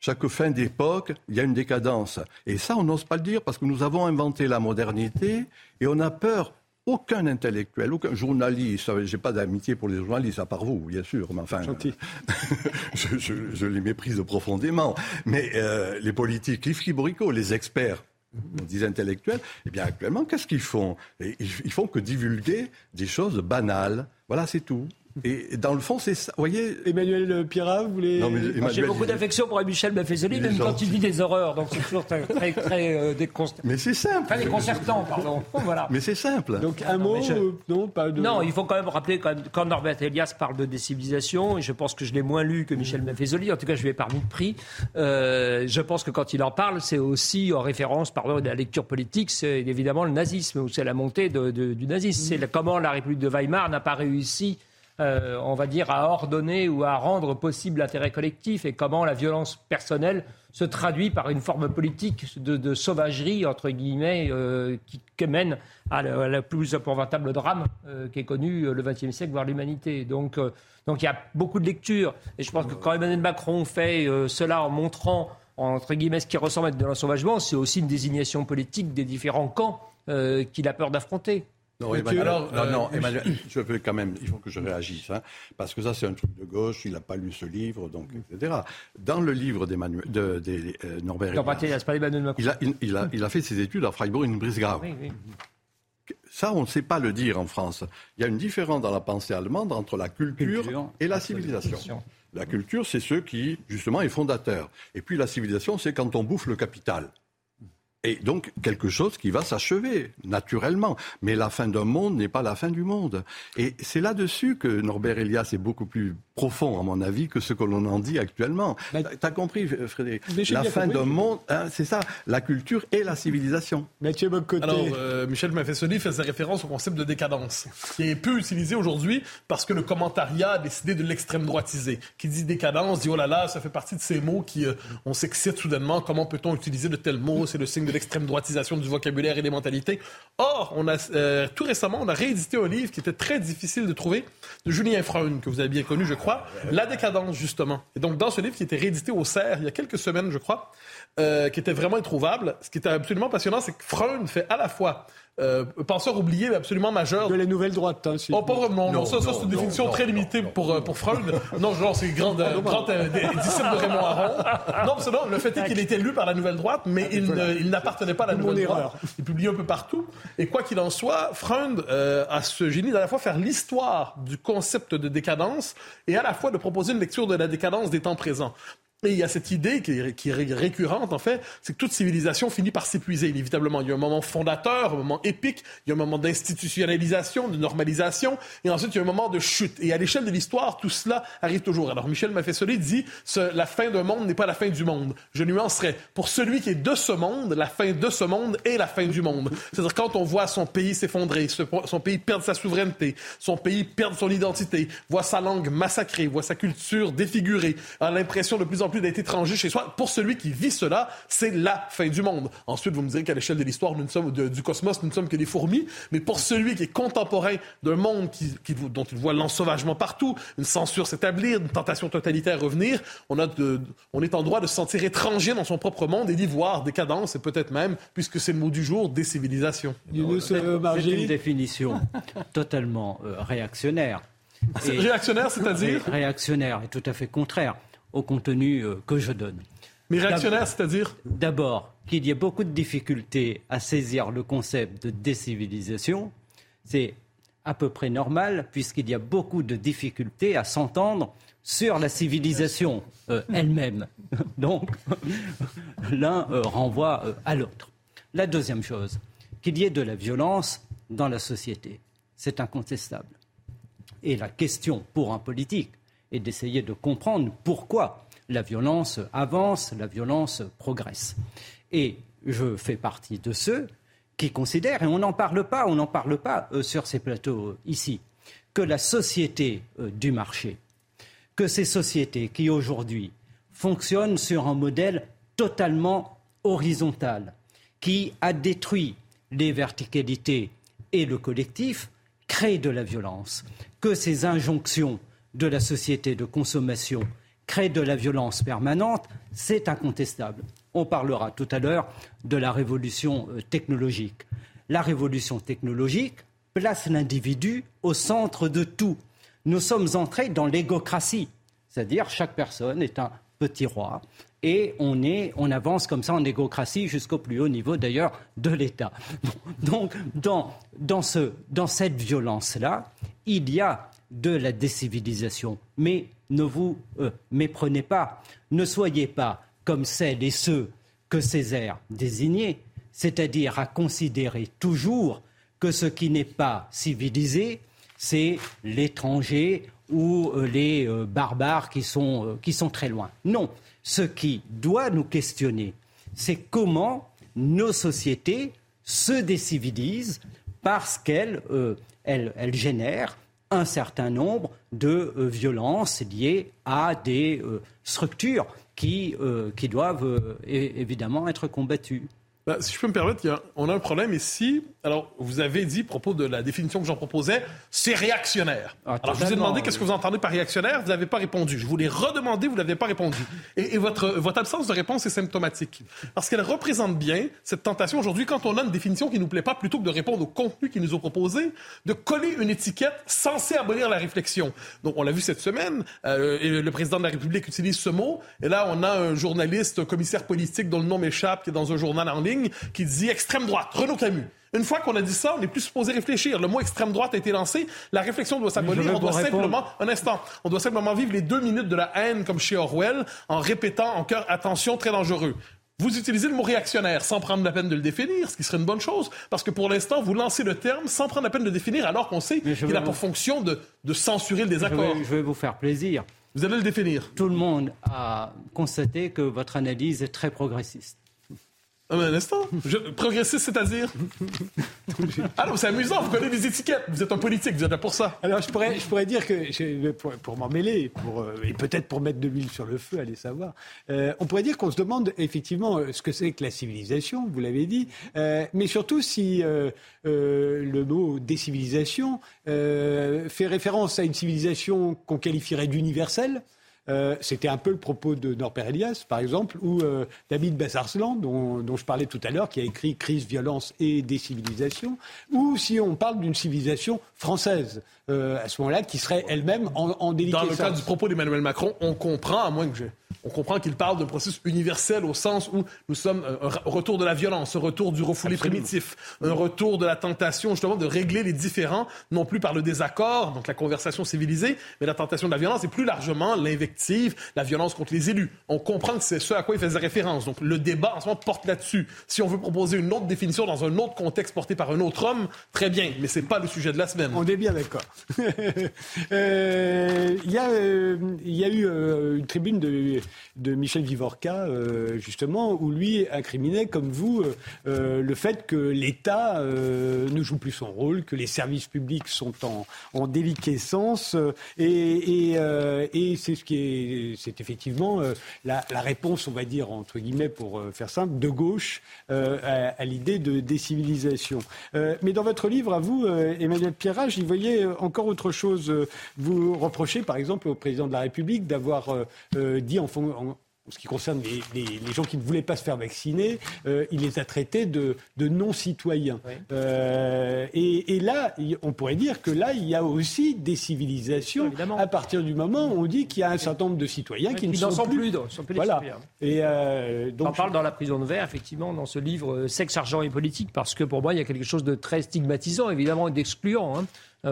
Chaque fin d'époque, il y a une décadence. Et ça, on n'ose pas le dire parce que nous avons inventé la modernité et on a peur aucun intellectuel, aucun journaliste, j'ai pas d'amitié pour les journalistes, à part vous, bien sûr, mais enfin, je, je, je, les méprise profondément. Mais euh, les politiques, les friboricots, les experts, on dit intellectuels, eh bien actuellement, qu'est-ce qu'ils font? Ils font que divulguer des choses banales. Voilà, c'est tout. Et dans le fond, c'est ça. Vous voyez Emmanuel Pirard, vous voulez. J'ai beaucoup d'affection pour Michel Maffezoli, même quand il dit des horreurs. Donc c'est toujours très, très, très euh, déconcertant. Mais c'est simple. Enfin, déconcertant, pardon. voilà. Mais c'est simple. Donc un mot, je... euh, non, pas de. Non, il faut quand même rappeler quand, même, quand Norbert Elias parle de décivilisation, et je pense que je l'ai moins lu que Michel Maffezoli, en tout cas je lui ai parmi de prix. Euh, je pense que quand il en parle, c'est aussi en référence, pardon, de la lecture politique, c'est évidemment le nazisme, ou c'est la montée de, de, du nazisme. C'est comment la République de Weimar n'a pas réussi euh, on va dire, à ordonner ou à rendre possible l'intérêt collectif et comment la violence personnelle se traduit par une forme politique de, sauvagerie, entre guillemets, euh, qui, mène à le plus épouvantable drame euh, qui est connu le XXe siècle, voire l'humanité. Donc, euh, donc il y a beaucoup de lectures. Et je pense que quand Emmanuel Macron fait euh, cela en montrant, entre guillemets, ce qui ressemble à de l'ensauvagement, c'est aussi une désignation politique des différents camps euh, qu'il a peur d'affronter. Non, Emmanuel, Alors, non, non, Emmanuel, je veux quand même, il faut que je réagisse, hein, parce que ça c'est un truc de gauche, il n'a pas lu ce livre, donc, etc. Dans le livre d'Emmanuel, de, de, de euh, Norbert non, pas Emmanuel Macron. Il a, il, il, a, il a fait ses études à Freiburg une brise grave. Oui, oui. Ça, on ne sait pas le dire en France. Il y a une différence dans la pensée allemande entre la culture, culture et la civilisation. La culture, c'est ce qui, justement, est fondateur. Et puis la civilisation, c'est quand on bouffe le capital. Et donc, quelque chose qui va s'achever, naturellement. Mais la fin d'un monde n'est pas la fin du monde. Et c'est là-dessus que Norbert Elias est beaucoup plus profond, à mon avis, que ce que l'on en dit actuellement. Mais- Tu as compris, Frédéric? Mais j'ai La fin d'un monde, hein, c'est ça, la culture et la civilisation. Mathieu Bocoté. Alors, euh, Michel Maffesoli faisait référence au concept de décadence, qui est peu utilisé aujourd'hui parce que le commentariat a décidé de l'extrême droitiser. Qui dit décadence dit oh là là, ça fait partie de ces mots qui, euh, on s'excite soudainement. Comment peut-on utiliser de tels mots? C'est le signe de l'extrême droitisation du vocabulaire et des mentalités. Or, on a euh, tout récemment, on a réédité un livre qui était très difficile de trouver de Julien Freund, que vous avez bien connu, je crois, La décadence justement. Et donc, dans ce livre qui était réédité au CERF il y a quelques semaines, je crois, euh, qui était vraiment introuvable. Ce qui était absolument passionnant, c'est que Freund fait à la fois euh, penseur oublié, mais absolument majeur. de la nouvelle droite. Hein, si- Oh, pas vraiment. Non, Non, ça, ça c'est une non, définition non, très non, limitée non, pour, euh, pour Freud. Non, genre, c'est grand, euh, grand euh, disciple de Raymond Aron. Non, parce que non, le fait est qu'il était lu par la Nouvelle Droite, mais il, ne- il n'appartenait pas à la Mon Nouvelle erreur. Droite. Il publie un peu partout. Et quoi qu'il en soit, Freud euh, a ce génie d'à la fois faire l'histoire du concept de décadence et à la fois de proposer une lecture de la décadence des temps présents. Et il y a cette idée qui est, récurrente, en fait, c'est que toute civilisation finit par s'épuiser, inévitablement. Il y a un moment fondateur, un moment épique, il y a un moment d'institutionnalisation, de normalisation, et ensuite il y a un moment de chute. Et à l'échelle de l'histoire, tout cela arrive toujours. Alors Michel Maffesoli dit, la fin d'un monde n'est pas la fin du monde. Je nuancerais, pour celui qui est de ce monde, la fin de ce monde est la fin du monde. C'est-à-dire quand on voit son pays s'effondrer, son pays perdre sa souveraineté, son pays perdre son identité, voit sa langue massacrée, voit sa culture défigurée, a l'impression de plus en plus d'être étranger chez soi. Pour celui qui vit cela, c'est la fin du monde. Ensuite, vous me direz qu'à l'échelle de l'histoire, nous ne sommes de- du cosmos, nous ne sommes que des fourmis. Mais pour celui qui est contemporain d'un monde qui, qui- dont il voit l'ensauvagement partout, une censure s'établir, une tentation totalitaire revenir, on, a de- on est en droit de se sentir étranger dans son propre monde et d'y voir décadence et peut-être même, puisque c'est le mot du jour, décivilisation. Younous, C'est euh, c'est une définition totalement euh, réactionnaire. Et- réactionnaire, c'est-à-dire réactionnaire et tout à fait contraire au contenu euh, que je donne. Mais réactionnaire, c'est-à-dire D'abord, qu'il y ait beaucoup de difficultés à saisir le concept de décivilisation, c'est à peu près normal, puisqu'il y a beaucoup de difficultés à s'entendre sur la civilisation euh, elle-même. Donc, l'un euh, renvoie euh, à l'autre. La deuxième chose, qu'il y ait de la violence dans la société. C'est incontestable. Et la question pour un politique est d'essayer de comprendre pourquoi la violence avance, la violence progresse. Et je fais partie de ceux qui considèrent, et on n'en parle pas, on n'en parle pas euh, sur ces plateaux euh, ici, que la société euh, du marché, que ces sociétés qui aujourd'hui fonctionnent sur un modèle totalement horizontal, qui a détruit les verticalités et le collectif, crée de la violence, que ces injonctions de la société de consommation créent de la violence permanente, c'est incontestable. On parlera tout à l'heure de la révolution euh, technologique. La révolution technologique place l'individu au centre de tout. Nous sommes entrés dans l'égocratie, c'est-à-dire chaque personne est un petit roi et on, est, on avance comme ça en égocratie jusqu'au plus haut niveau d'ailleurs de l'État. Donc dans, dans, ce, dans cette violence-là, il y a de la décivilisation. Mais ne vous euh, méprenez pas, ne soyez pas comme celles et ceux que Césaire désignait, c'est-à-dire à considérer toujours que ce qui n'est pas civilisé, c'est l'étranger ou euh, les euh, barbares qui sont, très loin. Non, ce qui doit nous questionner, c'est comment nos sociétés se décivilisent parce qu'elles elles génèrent un certain nombre de euh, violences liées à des euh, structures qui, euh, qui doivent évidemment être combattues. Bah, si je peux me permettre, on a un problème ici. Alors, vous avez dit, à propos de la définition que j'en proposais, c'est réactionnaire. Ah, Alors, je vous ai demandé qu'est-ce que vous entendez par réactionnaire, vous n'avez pas répondu. Je vous l'ai redemandé, vous n'avez pas répondu. Et, votre, votre absence de réponse est symptomatique. Parce qu'elle représente bien cette tentation aujourd'hui, quand on a une définition qui ne nous plaît pas, plutôt que de répondre au contenu qu'ils nous ont proposé, de coller une étiquette censée abolir la réflexion. Donc, on l'a vu cette semaine, euh, et le président de la République utilise ce mot, et là, on a un journaliste, un commissaire politique dont le nom m'échappe, qui est dans un journal en ligne, qui dit extrême droite, Renaud Camus. Une fois qu'on a dit ça, on n'est plus supposé réfléchir. Le mot extrême droite a été lancé. La réflexion doit s'abolir. On doit simplement, un instant, on doit simplement vivre les deux minutes de la haine comme chez Orwell en répétant en cœur attention, très dangereux. Vous utilisez le mot réactionnaire sans prendre la peine de le définir, ce qui serait une bonne chose, parce que pour l'instant, vous lancez le terme sans prendre la peine de le définir, alors qu'on sait qu'il a pour fonction de, censurer le désaccord. je vais vous faire plaisir. Vous allez le définir. Tout le monde a constaté que votre analyse est très progressiste. Ah, un instant. Progressiste, c'est-à-dire? Alors, c'est amusant, vous connaissez les étiquettes. Vous êtes un politique, vous êtes là pour ça. Alors, je pourrais, je pourrais dire que, pour, pour m'en mêler, pour, euh, et peut-être pour mettre de l'huile sur le feu, allez savoir, euh, on pourrait dire qu'on se demande effectivement euh, ce que c'est que la civilisation, vous l'avez dit, mais surtout si le mot décivilisation fait référence à une civilisation qu'on qualifierait d'universelle. Euh, c'était un peu le propos de Norbert Elias, par exemple, ou euh, David Bassarslan, dont, dont, je parlais tout à l'heure, qui a écrit Crise, violence et décivilisation, ou si on parle d'une civilisation française, à ce moment-là, qui serait elle-même en, en Dans le cas du propos d'Emmanuel Macron, on comprend, à moins que j'ai on comprend qu'il parle d'un processus universel au sens où nous sommes un retour de la violence, un retour du refoulé primitif, un retour de la tentation justement de régler les différends, non plus par le désaccord, donc la conversation civilisée, mais la tentation de la violence et plus largement l'invective, la violence contre les élus. On comprend que c'est ce à quoi il faisait référence. Donc le débat en ce moment porte là-dessus. Si on veut proposer une autre définition dans un autre contexte porté par un autre homme, très bien, mais c'est pas le sujet de la semaine. On est bien d'accord. Euh, il y, euh, y, a eu euh, une tribune de de Michel Vivorca, justement, où lui incriminait, comme vous, le fait que l'État ne joue plus son rôle, que les services publics sont en, en déliquescence. et, c'est ce qui est, c'est effectivement la, réponse, on va dire, entre guillemets, pour faire simple, de gauche à, l'idée de décivilisation. mais dans votre livre, à vous, Emmanuel Pierrat, j'y voyais encore autre chose. Vous reprochez, par exemple, au président de la République d'avoir dit en, en, en ce qui concerne les, gens qui ne voulaient pas se faire vacciner, euh, il les a traités de, non-citoyens. Euh, et, là, on pourrait dire que là, il y a aussi des civilisations à partir du moment où on dit qu'il y a un certain nombre de citoyens qui, ne sont, plus, sont plus voilà. Et euh, donc, on parle dans la prison de verre, effectivement, dans ce livre Sexe, argent et politique, parce que pour moi, il y a quelque chose de très stigmatisant, évidemment, et d'excluant, hein,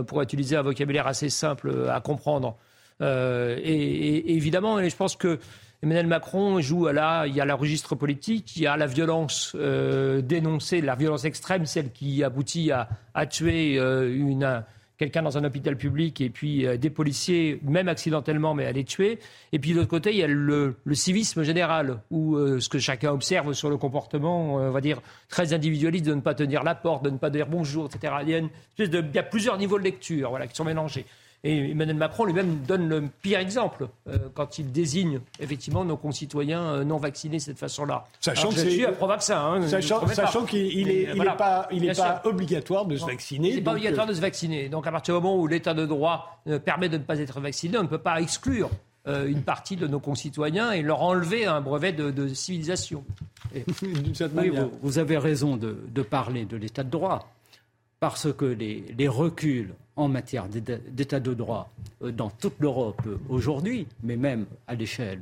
pour utiliser un vocabulaire assez simple à comprendre. et, évidemment, je pense que Emmanuel Macron joue à la, il y a le registre politique, il y a la violence euh, dénoncée, la violence extrême, celle qui aboutit à, tuer euh, une, quelqu'un dans un hôpital public et puis euh, des policiers, même accidentellement, mais à les tuer. Et puis de l'autre côté, il y a le, civisme général, où ce que chacun observe sur le comportement, on va dire, très individualiste de ne pas tenir la porte, de ne pas dire bonjour, etc. Il y a, il y a plusieurs niveaux de lecture voilà, qui sont mélangés. Et Emmanuel Macron lui-même donne le pire exemple euh, quand il désigne effectivement nos concitoyens euh, non vaccinés de cette façon-là. Sachant que c'est pro-vaccin. Hein, sachant, qu'il n'est pas, il est pas obligatoire de se vacciner. Il n'est pas obligatoire de se vacciner. Donc à partir du moment où l'état de droit euh, permet de ne pas être vacciné, on ne peut pas exclure une partie de nos concitoyens et leur enlever un brevet de, civilisation. oui, vous, avez raison de, de parler de l'état de droit parce que les, les reculs en matière d'état de droit euh, dans toute l'Europe euh, aujourd'hui, mais même à l'échelle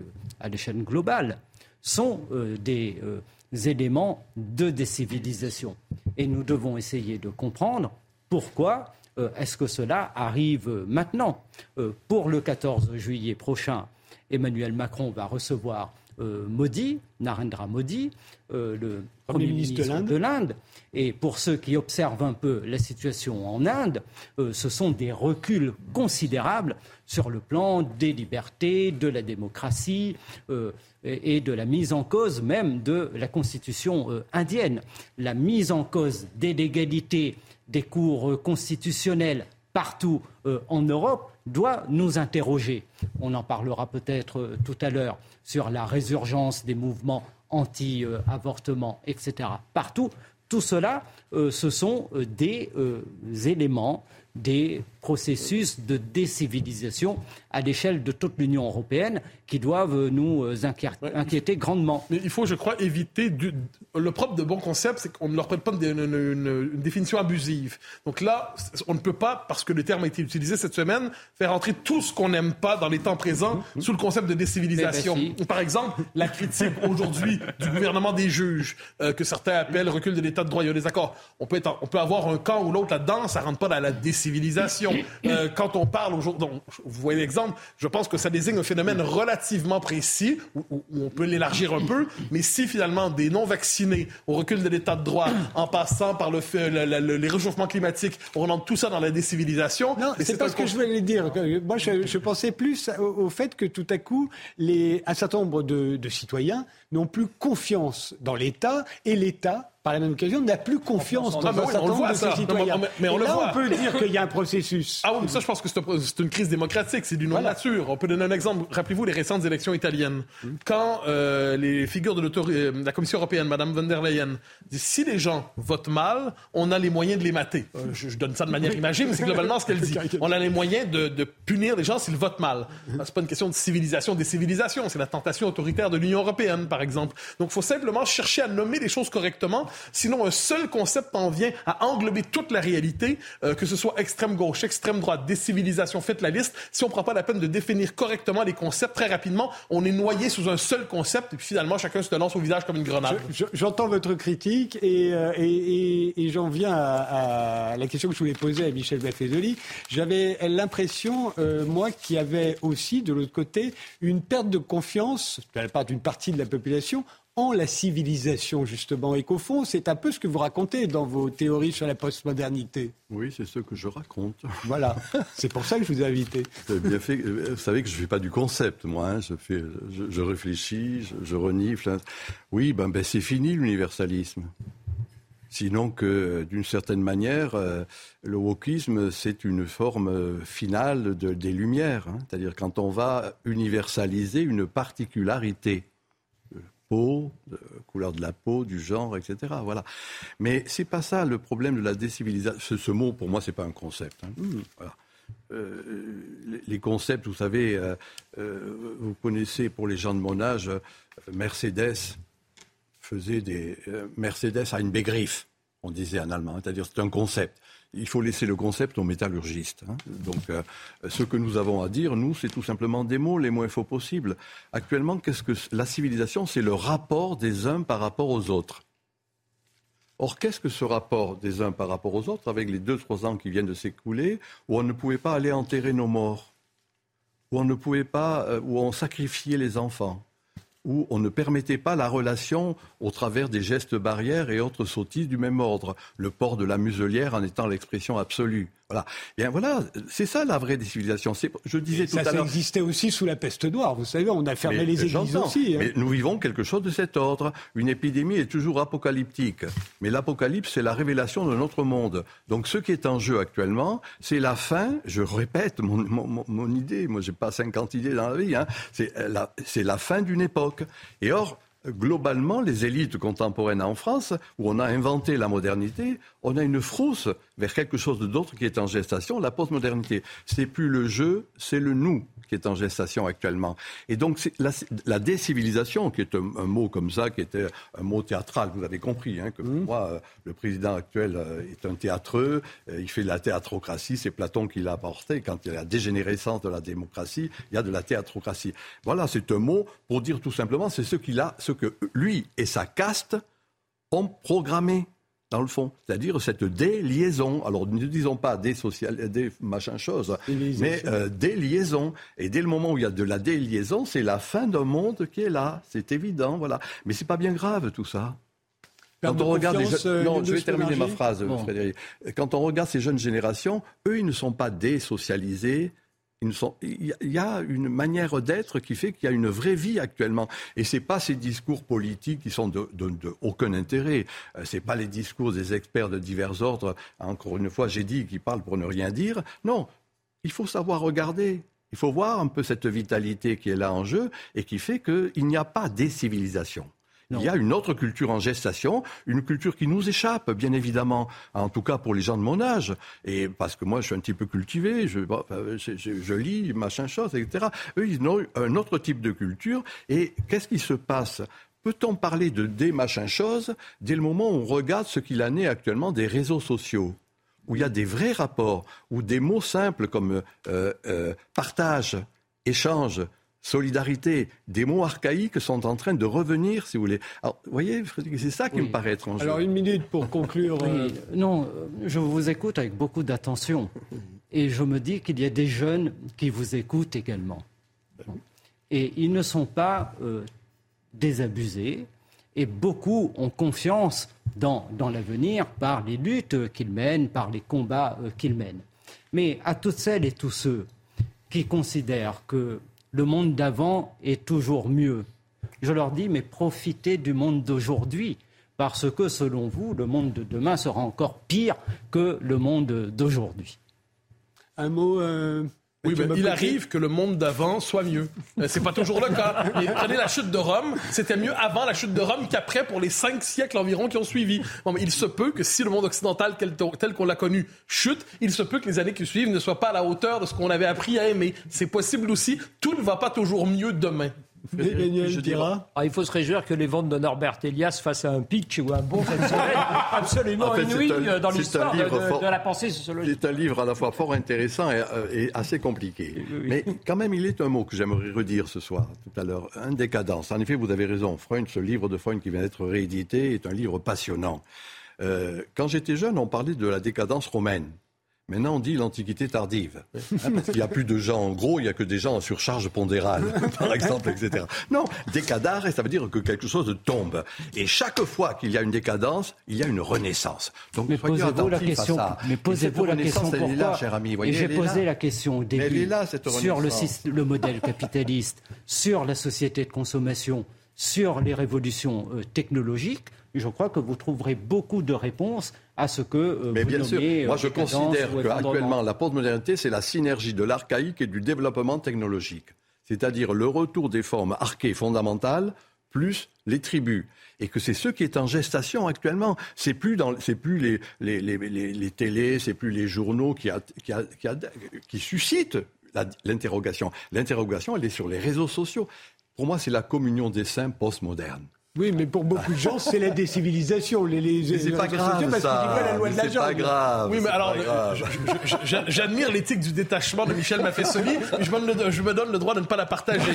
globale, sont euh, des éléments de décivilisation. Et nous devons essayer de comprendre pourquoi est-ce que cela arrive maintenant. pour le 14 juillet prochain, Emmanuel Macron va recevoir Modi, Narendra Modi, le Premier, ministre, de l'Inde. Et pour ceux qui observent un peu la situation en Inde, euh, ce sont des reculs considérables sur le plan des libertés, de la démocratie euh, et de la mise en cause même de la constitution euh, indienne. La mise en cause des légalités des cours constitutionnels partout en Europe doit nous interroger. On en parlera peut-être tout à l'heure sur la résurgence des mouvements anti-avortement, etc. Partout, tout cela, euh, ce sont euh, des euh, éléments des processus de décivilisation à l'échelle de toute l'Union européenne qui doivent nous inquiéter, grandement. Mais il faut, je crois, éviter le propre de bon concept, c'est qu'on ne leur prête pas une, définition abusive. Donc là, on ne peut pas, parce que le terme a été utilisé cette semaine, faire entrer tout ce qu'on n'aime pas dans les temps présents mmh. sous le concept de décivilisation. Eh ben, Par exemple, la critique aujourd'hui du gouvernement des juges, euh, que certains appellent recul de l'état de droit. Il y a des accords. On peut, on peut avoir un camp ou l'autre là-dedans, ça rentre pas dans la décivilisation. Euh, quand on parle aujourd'hui, vous voyez l'exemple, je pense que ça désigne un phénomène relativement précis, où, on peut l'élargir un peu, mais si finalement des non-vaccinés, au recul de l'état de droit, en passant par le, fait, les réchauffements climatiques, on rentre tout ça dans la décivilisation. Non, c'est pas ce que je voulais dire. Moi, je, pensais plus au, fait que tout à coup, les, un certain nombre de, de citoyens n'ont plus confiance dans l'État et l'État par la même occasion, n'a plus confiance dans un certain nombre de ses citoyens. mais, on là, on peut dire qu'il y a un processus. Ah oui, ça, je pense que c'est une crise démocratique, c'est d'une nature. On peut donner un exemple. Rappelez-vous les récentes élections italiennes. Hum. Quand euh, les figures de euh, la Commission européenne, Mme von der Leyen, disent si les gens votent mal, on a les moyens de les mater. Euh, je, donne ça de manière imagée, mais c'est globalement ce qu'elle dit. On a les moyens de, de punir les gens s'ils votent mal. Hum. C'est pas une question de civilisation, des civilisations. C'est la tentation autoritaire de l'Union européenne, par exemple. Donc, il faut simplement chercher à nommer les choses correctement Sinon, un seul concept en vient à englober toute la réalité, euh, que ce soit extrême gauche, extrême droite, décivilisation, faites la liste. Si on ne prend pas la peine de définir correctement les concepts, très rapidement, on est noyé sous un seul concept et puis finalement, chacun se lance au visage comme une grenade. J'entends votre critique euh, et, et, j'en viens à, la question que je voulais poser à Michel Baffezoli. J'avais l'impression, euh, moi, qu'il y avait aussi, de l'autre côté, une perte de confiance de la part d'une partie de la population en la civilisation, justement, et qu'au fond, c'est un peu ce que vous racontez dans vos théories sur la postmodernité. Oui, c'est ce que je raconte. Voilà, c'est pour ça que je vous ai invité. Vous bien fait. Vous savez que je ne fais pas du concept, moi. Hein. Je, fais, je, réfléchis, je, renifle. Hein. Oui, ben, ben c'est fini l'universalisme. Sinon que, d'une certaine manière, euh, le wokisme, c'est une forme finale de, des Lumières. Hein. C'est-à-dire quand on va universaliser une particularité peau, de couleur de la peau, du genre, etc. Voilà. Mais c'est pas ça le problème de la décivilisation. Ce, mot, pour moi, c'est pas un concept. Hein. Mmh. Euh, les, concepts, vous savez, euh, euh, vous connaissez pour les gens de mon âge, Mercedes faisait des Mercedes a une bégriffe, on disait en allemand, c'est-à-dire c'est un concept il faut laisser le concept aux métallurgistes. Hein. Donc, euh, ce que nous avons à dire, nous, c'est tout simplement des mots les moins faux possibles. Actuellement, qu'est-ce que la civilisation C'est le rapport des uns par rapport aux autres. Or, qu'est-ce que ce rapport des uns par rapport aux autres, avec les deux, trois ans qui viennent de s'écouler, où on ne pouvait pas aller enterrer nos morts, où on ne pouvait pas, euh, où on sacrifiait les enfants, où on ne permettait pas la relation au travers des gestes barrières et autres sottises du même ordre. Le port de la muselière en étant l'expression absolue. Voilà. Bien voilà, c'est ça la vraie civilisation. Je disais tout à l'heure. Ça existait aussi sous la peste noire. Vous savez, on a fermé les églises aussi. Hein. Mais nous vivons quelque chose de cet ordre. Une épidémie est toujours apocalyptique, mais l'apocalypse c'est la révélation de notre monde. Donc ce qui est en jeu actuellement, c'est la fin. Je répète mon, mon, mon idée. Moi, j'ai pas 50 idées dans la vie. Hein. C'est la, la fin d'une époque. Et or, globalement, les élites contemporaines en France, où on a inventé la modernité, on a une frousse vers quelque chose d'autre qui est en gestation, la postmodernité. C'est plus le jeu, c'est le nous qui est en gestation actuellement. Et donc la, la, décivilisation, qui est un, mot comme ça, qui était un mot théâtral, vous avez compris, hein, que pour mmh. moi, euh, le président actuel euh, est un théâtreux, euh, il fait de la théâtrocratie, c'est Platon qui l'a apporté, quand il y a la dégénérescence de la démocratie, il y a de la théâtrocratie. Voilà, c'est un mot pour dire tout simplement, c'est ce qu'il a, ce que lui et sa caste ont programmé dans le fond, c'est-à-dire cette déliaison. Alors ne disons pas des social, des machin choses, mais euh, des liaisons. Et dès le moment où il y a de la déliaison, c'est la fin d'un monde qui est là. C'est évident, voilà. Mais c'est pas bien grave tout ça. Quand on regarde les euh, non, je vais terminer ma phrase, Frédéric. Quand on regarde ces jeunes générations, eux, ils ne sont pas désocialisés, il y a une manière d'être qui fait qu'il y a une vraie vie actuellement. Et ce n'est pas ces discours politiques qui sont de, aucun intérêt. Euh, ce n'est pas les discours des experts de divers ordres, encore une fois, j'ai dit, qui parlent pour ne rien dire. Non, il faut savoir regarder. Il faut voir un peu cette vitalité qui est là en jeu et qui fait qu'il n'y a pas des civilisations. Il y a une autre culture en gestation, une culture qui nous échappe, bien évidemment, en tout cas pour les gens de mon âge. Et parce que moi, je suis un petit peu cultivé, je, lis, machin chose, etc. Eux, ils ont un autre type de culture. Et qu'est-ce qui se passe? Peut-on parler de des machins choses dès le moment où on regarde ce qu'il en est actuellement des réseaux sociaux? Où il y a des vrais rapports, où des mots simples comme euh, euh, partage, échange, solidarité, des mots archaïques sont en train de revenir, si vous voulez. Alors, vous voyez, c'est ça qui me paraît étrange. Alors, une minute pour conclure. Euh. Non, euh, je vous écoute avec beaucoup d'attention. Et je me dis qu'il y a des jeunes qui vous écoutent également. Et ils ne sont pas euh, désabusés. Et beaucoup ont confiance dans, dans l'avenir par les luttes qu'ils mènent, par les combats qu'ils mènent. Mais à toutes celles et tous ceux qui considèrent que le monde d'avant est toujours mieux. Je leur dis, mais profitez du monde d'aujourd'hui, parce que selon vous, le monde de demain sera encore pire que le monde d'aujourd'hui. Un mot euh, oui, mais il arrive que le monde d'avant soit mieux. Euh, c'est pas toujours le cas. prenez la chute de Rome, c'était mieux avant la chute de Rome qu'après pour les cinq siècles environ qui ont suivi. il se peut que si le monde occidental tel, qu'on l'a connu chute, il se peut que les années qui suivent ne soient pas à la hauteur de ce qu'on avait appris à aimer. C'est possible aussi. Tout ne va pas toujours mieux demain. Ah, il faut se réjouir que les ventes de Norbert Elias fassent un pitch ou un bon absolument inouï euh, dans l'histoire de, la pensée sociologique. C'est un livre à la fois fort intéressant et, euh, assez compliqué. Mais quand même, il est un mot que j'aimerais redire ce soir, tout à l'heure, un décadence. En effet, vous avez raison, Freund, ce livre de Freund qui vient d'être réédité est un livre passionnant. Euh, quand j'étais jeune, on parlait de la décadence romaine. Maintenant, on dit l'Antiquité tardive. Hein, parce qu'il n'y a plus de gens en gros, il n'y a que des gens en surcharge pondérale, par exemple, etc. Non, décadare, ça veut dire que quelque chose tombe. Et chaque fois qu'il y a une décadence, il y a une renaissance. Donc, mais posez-vous la question. Mais posez-vous la question pourquoi là, cher ami. Voyez, Et j'ai posé la question au début sur le, le modèle capitaliste, sur la société de consommation, sur les révolutions euh, technologiques. Je crois que vous trouverez beaucoup de réponses à ce que euh, Mais bien sûr, moi euh, je considère qu'actuellement la postmodernité, c'est la synergie de l'archaïque et du développement technologique. C'est-à-dire le retour des formes archées fondamentales plus les tribus. Et que c'est ce qui est en gestation actuellement. C'est plus dans, c'est plus les, les, les, les, les télés, c'est plus les journaux qui, qui, qui, qui suscitent l'interrogation. L'interrogation, elle est sur les réseaux sociaux. Pour moi, c'est la communion des saints postmodernes. Oui, mais pour beaucoup de gens, c'est la décivilisation. Les, les, c'est pas grave, parce ça. la loi de la C'est pas grave. Oui, mais alors, j'admire l'éthique du détachement de Michel Maffesoli, mais je me, je me, donne le droit de ne pas la partager.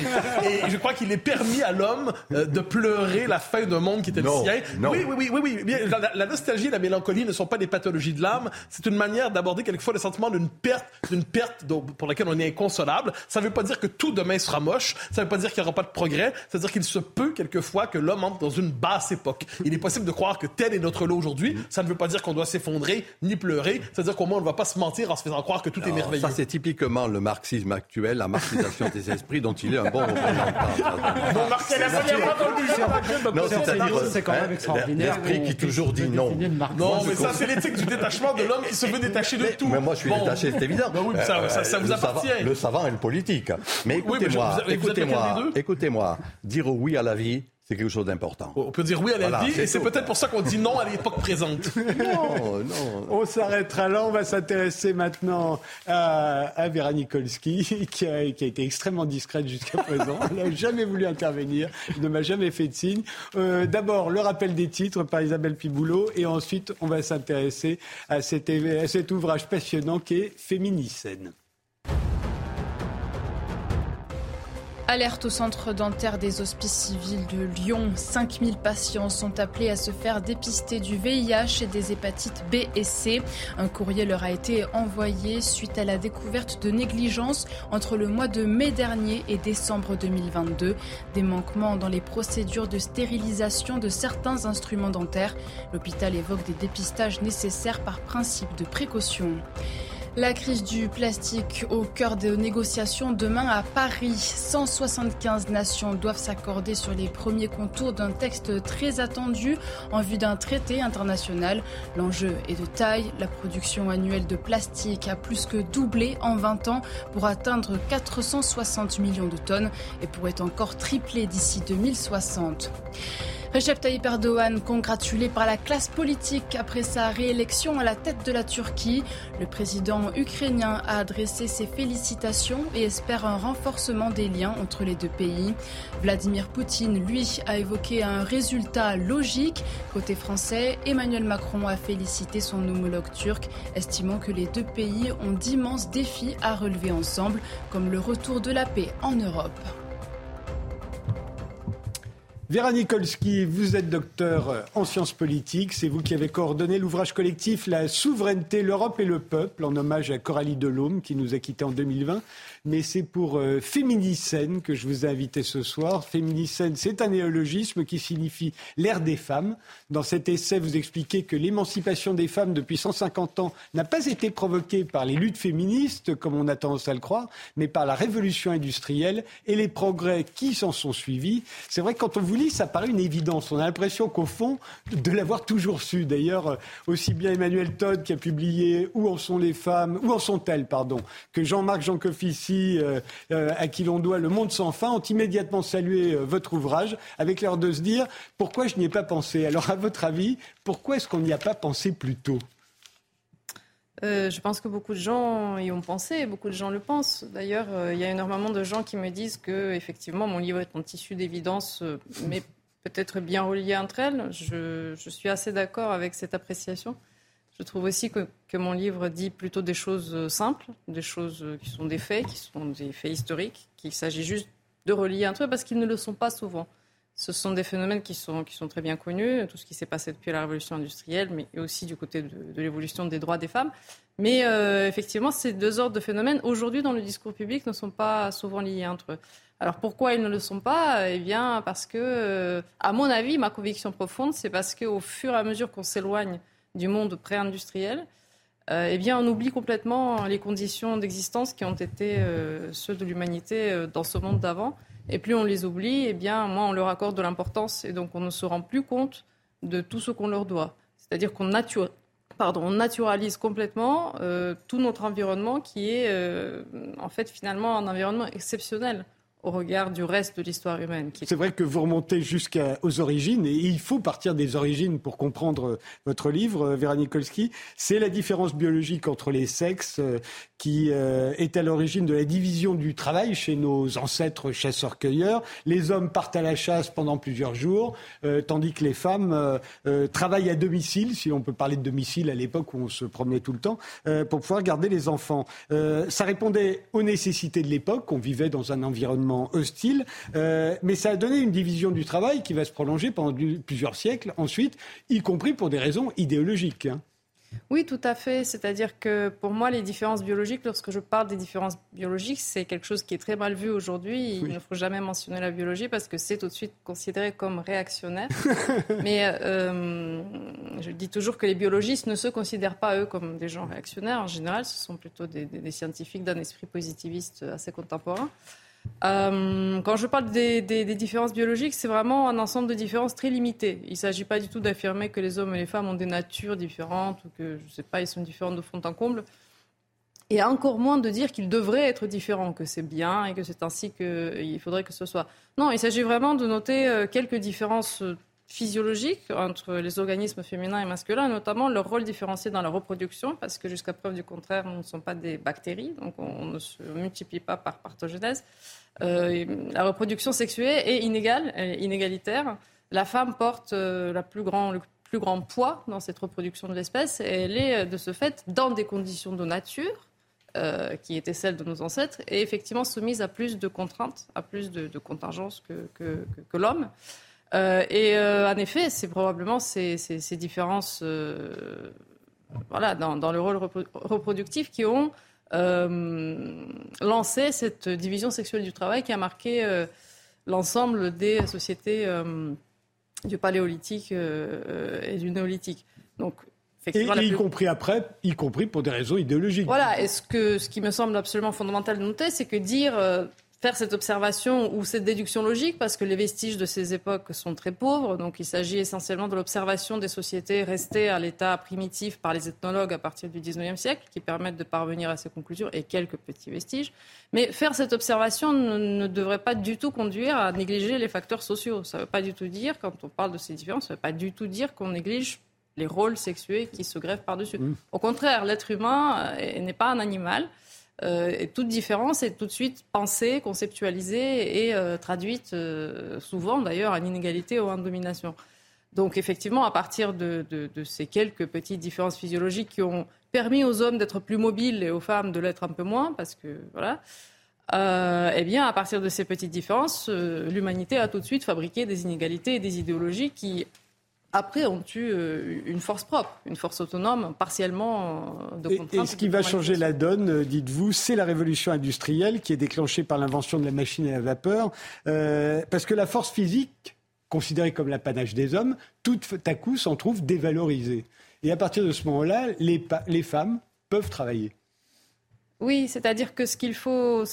Et je crois qu'il est permis à l'homme euh, de pleurer la fin d'un monde qui était le sien. Oui, oui, oui, oui, oui. La, nostalgie et la mélancolie ne sont pas des pathologies de l'âme. C'est une manière d'aborder quelquefois le sentiment d'une perte, d'une perte pour laquelle on est inconsolable. Ça ne veut pas dire que tout demain sera moche. Ça ne veut pas dire qu'il n'y aura pas de progrès. Ça veut dire qu'il se peut quelquefois que l'homme dans une basse époque. Il est possible de croire que tel est notre lot aujourd'hui. Ça ne veut pas dire qu'on doit s'effondrer ni pleurer. C'est-à-dire qu'au moins on ne va pas se mentir en se faisant croire que tout est merveilleux. Ça, c'est typiquement le marxisme actuel, la marxisation des esprits dont il est un bon représentant. Non, Marx, c'est quand même extraordinaire. L'esprit qui toujours dit non. Non, mais ça, c'est l'éthique du détachement de l'homme qui se veut détacher de tout. Mais moi, je suis détaché, c'est évident. ça, vous appartient. Le savant et le politique. Mais écoutez-moi, écoutez-moi, écoutez-moi. Dire oui à la vie, c'est quelque chose d'important. On peut dire oui à la vie, et c'est peut-être pour ça qu'on dit non à l'époque présente. non, non. On s'arrêtera là. On va s'intéresser maintenant à, Vera Nikolski, qui a, été extrêmement discrète jusqu'à présent. Elle n'a jamais voulu intervenir, ne m'a jamais fait de signe. Euh, d'abord, le rappel des titres par Isabelle Piboulot, et ensuite, on va s'intéresser à, à cet ouvrage passionnant qui est Féminicène. Alerte au centre dentaire des hospices civils de Lyon. 5000 patients sont appelés à se faire dépister du VIH et des hépatites B et C. Un courrier leur a été envoyé suite à la découverte de négligence entre le mois de mai dernier et décembre 2022. Des manquements dans les procédures de stérilisation de certains instruments dentaires. L'hôpital évoque des dépistages nécessaires par principe de précaution. La crise du plastique au cœur des négociations demain à Paris. 175 nations doivent s'accorder sur les premiers contours d'un texte très attendu en vue d'un traité international. L'enjeu est de taille. La production annuelle de plastique a plus que doublé en 20 ans pour atteindre 460 millions de tonnes et pourrait encore tripler d'ici 2060. Recep Tayyip Erdogan congratulé par la classe politique après sa réélection à la tête de la Turquie. Le président ukrainien a adressé ses félicitations et espère un renforcement des liens entre les deux pays. Vladimir Poutine, lui, a évoqué un résultat logique. Côté français, Emmanuel Macron a félicité son homologue turc, estimant que les deux pays ont d'immenses défis à relever ensemble, comme le retour de la paix en Europe. Vera Nikolski, vous êtes docteur en sciences politiques. C'est vous qui avez coordonné l'ouvrage collectif La souveraineté, l'Europe et le peuple, en hommage à Coralie Delhomme, qui nous a quittés en 2020 mais c'est pour euh, Féminicène que je vous ai invité ce soir. Féminicène, c'est un néologisme qui signifie l'ère des femmes. Dans cet essai, vous expliquez que l'émancipation des femmes depuis 150 ans n'a pas été provoquée par les luttes féministes, comme on a tendance à le croire, mais par la révolution industrielle et les progrès qui s'en sont suivis. C'est vrai que quand on vous ça paraît une évidence. On a l'impression qu'au fond, de l'avoir toujours su. D'ailleurs, aussi bien Emmanuel Todd qui a publié Où en sont les femmes, où en sont-elles, pardon, que Jean-Marc Jancovici euh, euh, à qui l'on doit Le Monde sans fin, ont immédiatement salué euh, votre ouvrage avec l'air de se dire pourquoi je n'y ai pas pensé? Alors, à votre avis, pourquoi est-ce qu'on n'y a pas pensé plus tôt? Je pense que beaucoup de gens y ont pensé, beaucoup de gens le pensent. D'ailleurs, il y a énormément de gens qui me disent que, effectivement, mon livre est un tissu d'évidence, mais peut-être bien relié entre elles. je suis assez d'accord avec cette appréciation. Je trouve aussi que, mon livre dit plutôt des choses euh, simples, des choses euh, qui sont des faits, qui sont des faits historiques, qu'il s'agit juste de relier un truc parce qu'ils ne le sont pas souvent. Ce sont des phénomènes qui sont, très bien connus, tout ce qui s'est passé depuis la révolution industrielle, mais aussi du côté de, l'évolution des droits des femmes. Mais euh, effectivement, ces deux ordres de phénomènes, aujourd'hui, dans le discours public, ne sont pas souvent liés entre eux. Alors pourquoi ils ne le sont pas? Eh bien, parce que, à mon avis, ma conviction profonde, c'est parce qu'au fur et à mesure qu'on s'éloigne du monde pré-industriel, euh, eh bien, on oublie complètement les conditions d'existence qui ont été euh, ceux de l'humanité euh, dans ce monde d'avant. Et plus on les oublie, eh bien, moins on leur accorde de l'importance et donc on ne se rend plus compte de tout ce qu'on leur doit. C'est-à-dire qu'on on naturalise complètement tout notre environnement qui est en fait finalement un environnement exceptionnel au regard du reste de l'histoire humaine. C'est vrai que vous remontez jusqu'aux origines, et il faut partir des origines pour comprendre euh, votre livre, euh, Vera Nikolsky. C'est la différence biologique entre les sexes euh, qui est à l'origine de la division du travail chez nos ancêtres chasseurs-cueilleurs. Les hommes partent à la chasse pendant plusieurs jours, tandis que les femmes travaillent à domicile, si on peut parler de domicile à l'époque où on se promenait tout le temps, pour pouvoir garder les enfants. ça répondait aux nécessités de l'époque. On vivait dans un environnement hostile. Euh, mais ça a donné une division du travail qui va se prolonger pendant plusieurs siècles ensuite, y compris pour des raisons idéologiques. Hein. Oui, tout à fait. C'est-à-dire que pour moi, les différences biologiques, lorsque je parle des différences biologiques, c'est quelque chose qui est très mal vu aujourd'hui. Il ne faut jamais mentionner la biologie parce que c'est tout de suite considéré comme réactionnaire. Mais euh, je dis toujours que les biologistes ne se considèrent pas, eux, comme des gens réactionnaires. En général, ce sont plutôt des scientifiques d'un esprit positiviste assez contemporain. Euh, quand je parle des, différences biologiques, c'est vraiment un ensemble de différences très limitées. Il ne s'agit pas du tout d'affirmer que les hommes et les femmes ont des natures différentes ou que, je ne sais pas, ils sont différents de fond en comble. Et encore moins de dire qu'ils devraient être différents, que c'est bien et que c'est ainsi qu'il faudrait que ce soit. Non, il s'agit vraiment de noter euh, quelques différences physiologiques entre les organismes féminins et masculins, notamment leur rôle différencié dans la reproduction, parce que jusqu'à preuve du contraire, nous ne sommes pas des bactéries, donc on ne se multiplie pas par parthogenèse. Euh, la reproduction sexuée est inégale, inégalitaire. La femme porte euh, la plus grand, le plus grand poids dans cette reproduction de l'espèce, et elle est de ce fait dans des conditions de nature euh, qui étaient celles de nos ancêtres, et effectivement soumise à plus de contraintes, à plus de, contingences que l'homme. Euh, et euh, en effet, c'est probablement ces, différences euh, voilà, dans, le rôle reproductif qui ont lancé cette division sexuelle du travail qui a marqué l'ensemble des sociétés du paléolithique et du néolithique. Donc, et, y compris après, y compris pour des raisons idéologiques. Voilà, et ce, que, ce qui me semble absolument fondamental de noter, c'est que dire faire cette observation ou cette déduction logique parce que les vestiges de ces époques sont très pauvres. Donc il s'agit essentiellement de l'observation des sociétés restées à l'état primitif par les ethnologues à partir du 19e siècle qui permettent de parvenir à ces conclusions et quelques petits vestiges. Mais faire cette observation ne, devrait pas du tout conduire à négliger les facteurs sociaux. Ça ne veut pas du tout dire, quand on parle de ces différences, ça ne veut pas du tout dire qu'on néglige les rôles sexués qui se greffent par-dessus. Mmh. Au contraire, l'être humain euh, n'est pas un animal. Euh, toute différence est tout de suite pensée, conceptualisée et euh, traduite euh, souvent d'ailleurs en inégalité ou en domination. Donc effectivement, à partir de, ces quelques petites différences physiologiques qui ont permis aux hommes d'être plus mobiles et aux femmes de l'être un peu moins, parce que voilà, eh bien, à partir de ces petites différences, l'humanité a tout de suite fabriqué des inégalités et des idéologies qui après ont eu euh, une force propre, une force autonome, partiellement euh, de contrainte. Et, ce qui va changer la donne, euh, dites-vous, c'est la révolution industrielle qui est déclenchée par l'invention de la machine à la vapeur. parce que la force physique, considérée comme l'apanage des hommes, tout à coup s'en trouve dévalorisée. Et à partir de ce moment-là, les, les femmes peuvent travailler. Oui, c'est-à-dire que ce qu'il faut,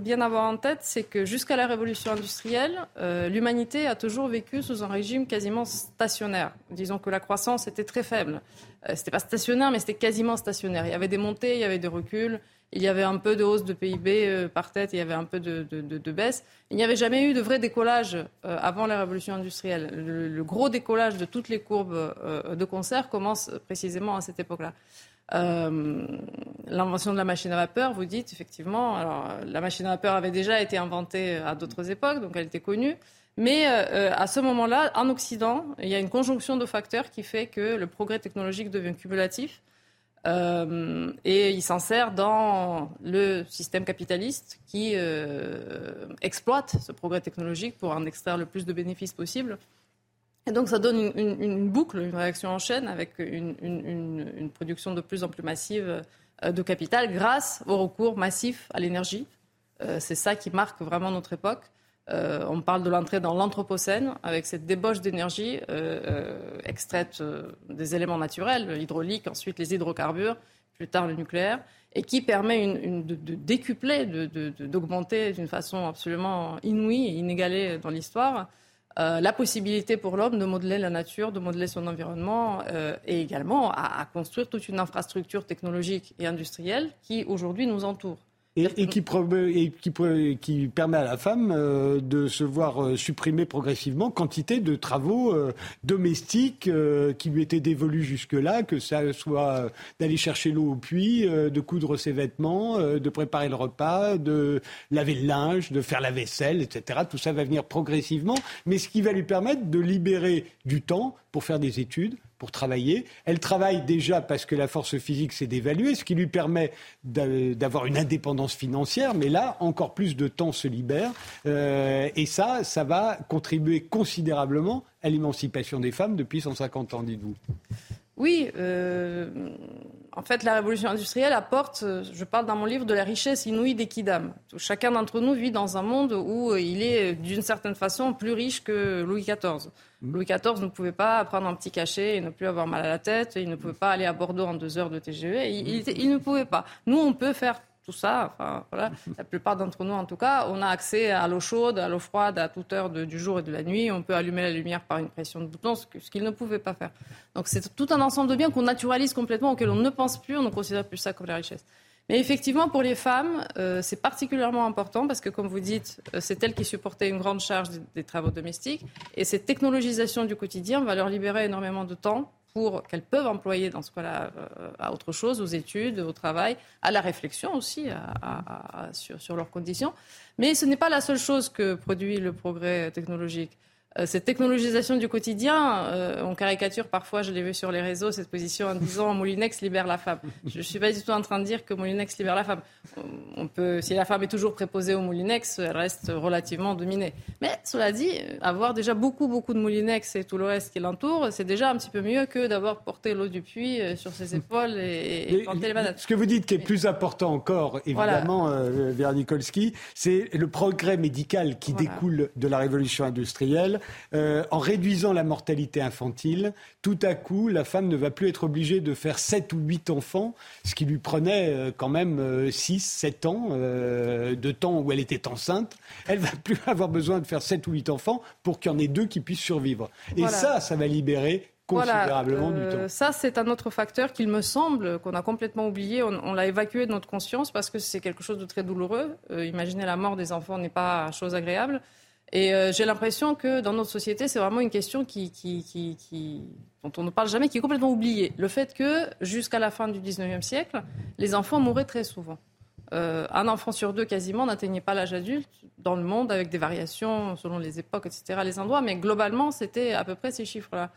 bien avoir en tête, c'est que jusqu'à la révolution industrielle, euh, l'humanité a toujours vécu sous un régime quasiment stationnaire. Disons que la croissance était très faible. Euh, c'était pas stationnaire, mais c'était quasiment stationnaire. Il y avait des montées, il y avait des reculs, il y avait un peu de hausse de PIB euh, par tête, il y avait un peu de, baisse. Il n'y avait jamais eu de vrai décollage euh, avant la révolution industrielle. Le, gros décollage de toutes les courbes de concert commence précisément à cette époque-là. Euh, l'invention de la machine à vapeur, vous dites effectivement, alors, la machine à vapeur avait déjà été inventée à d'autres époques, donc elle était connue. Mais euh, à ce moment-là, en Occident, il y a une conjonction de facteurs qui fait que le progrès technologique devient cumulatif. Euh, et il s'insère dans le système capitaliste qui exploite ce progrès technologique pour en extraire le plus de bénéfices possible. Et donc ça donne une, boucle, une réaction en chaîne avec une, production de plus en plus massive euh, de capital grâce au recours massif à l'énergie. Euh, c'est ça qui marque vraiment notre époque. Euh, on parle de l'entrée dans l'Anthropocène avec cette débauche d'énergie extraite des éléments naturels, l'hydraulique, ensuite les hydrocarbures, plus tard le nucléaire, et qui permet de, décupler, d'augmenter d'une façon absolument inouïe et inégalée dans l'histoire euh, la possibilité pour l'homme de modeler la nature, de modeler son environnement euh, et également à, construire toute une infrastructure technologique et industrielle qui aujourd'hui nous entoure. Et, qui, permet à la femme euh, de se voir euh, supprimer progressivement quantité de travaux euh, domestiques qui lui étaient dévolus jusque-là, que ça soit d'aller chercher l'eau au puits, de coudre ses vêtements, de préparer le repas, de laver le linge, de faire la vaisselle, etc. Tout ça va venir progressivement, mais ce qui va lui permettre de libérer du temps pour faire des études, pour travailler. Elle travaille déjà parce que la force physique s'est dévaluée, ce qui lui permet d'avoir une indépendance financière, mais là, encore plus de temps se libère. Euh, et ça, ça va contribuer considérablement à l'émancipation des femmes depuis 150 ans, dites-vous. Oui, euh, en fait, la révolution industrielle apporte, je parle dans mon livre, de la richesse inouïe des kidam. Chacun d'entre nous vit dans un monde où il est, d'une certaine façon, plus riche que Louis XIV. Mmh. Louis XIV ne pouvait pas prendre un petit cachet et ne plus avoir mal à la tête. Il ne pouvait pas aller à Bordeaux en deux heures de TGV. il ne pouvait pas. Nous, on peut faire tout ça. Enfin, voilà. La plupart d'entre nous, en tout cas, on a accès à l'eau chaude, à l'eau froide, à toute heure du jour et de la nuit. On peut allumer la lumière par une pression de bouton, ce qu'ils ne pouvaient pas faire. Donc c'est tout un ensemble de biens qu'on naturalise complètement, auxquels on ne pense plus, on ne considère plus ça comme la richesse. Mais effectivement, pour les femmes, euh, c'est particulièrement important parce que, comme vous dites, euh, c'est elles qui supportaient une grande charge des, travaux domestiques. Et cette technologisation du quotidien va leur libérer énormément de temps pour qu'elles peuvent employer dans ce cas-là euh, à autre chose, aux études, au travail, à la réflexion aussi sur, sur leurs conditions. Mais ce n'est pas la seule chose que produit le progrès technologique. Euh, cette technologisation du quotidien, euh, on caricature parfois, je l'ai vu sur les réseaux, cette position en disant Moulinex libère la femme. Je ne suis pas du tout en train de dire que Moulinex libère la femme. On peut, si la femme est toujours préposée au Moulinex, elle reste relativement dominée. Mais cela dit, avoir déjà beaucoup, beaucoup de Moulinex et tout le reste qui l'entoure, c'est déjà un petit peu mieux que d'avoir porté l'eau du puits euh, sur ses épaules et, et planter les. Ce que vous dites qui est plus important encore, évidemment, voilà. Nikolski, c'est le progrès médical qui découle de la révolution industrielle euh, en réduisant la mortalité infantile, tout à coup, la femme ne va plus être obligée de faire 7 ou 8 enfants, ce qui lui prenait euh, quand même 6, euh, 7 ans de temps où elle était enceinte. Elle va plus avoir besoin de faire 7 ou 8 enfants pour qu'il y en ait deux qui puissent survivre. Et ça, ça va libérer considérablement du temps. Ça, c'est un autre facteur qu'il me semble qu'on a complètement oublié. On, l'a évacué de notre conscience parce que c'est quelque chose de très douloureux. imaginer la mort des enfants n'est pas chose agréable. Et euh, j'ai l'impression que dans notre société, c'est vraiment une question dont on ne parle jamais, qui est complètement oubliée. Le fait que jusqu'à la fin du 19e siècle, les enfants mouraient très souvent. Euh, un enfant sur deux quasiment n'atteignait pas l'âge adulte dans le monde, avec des variations selon les époques, etc., les endroits, mais globalement, c'était à peu près ces chiffres-là.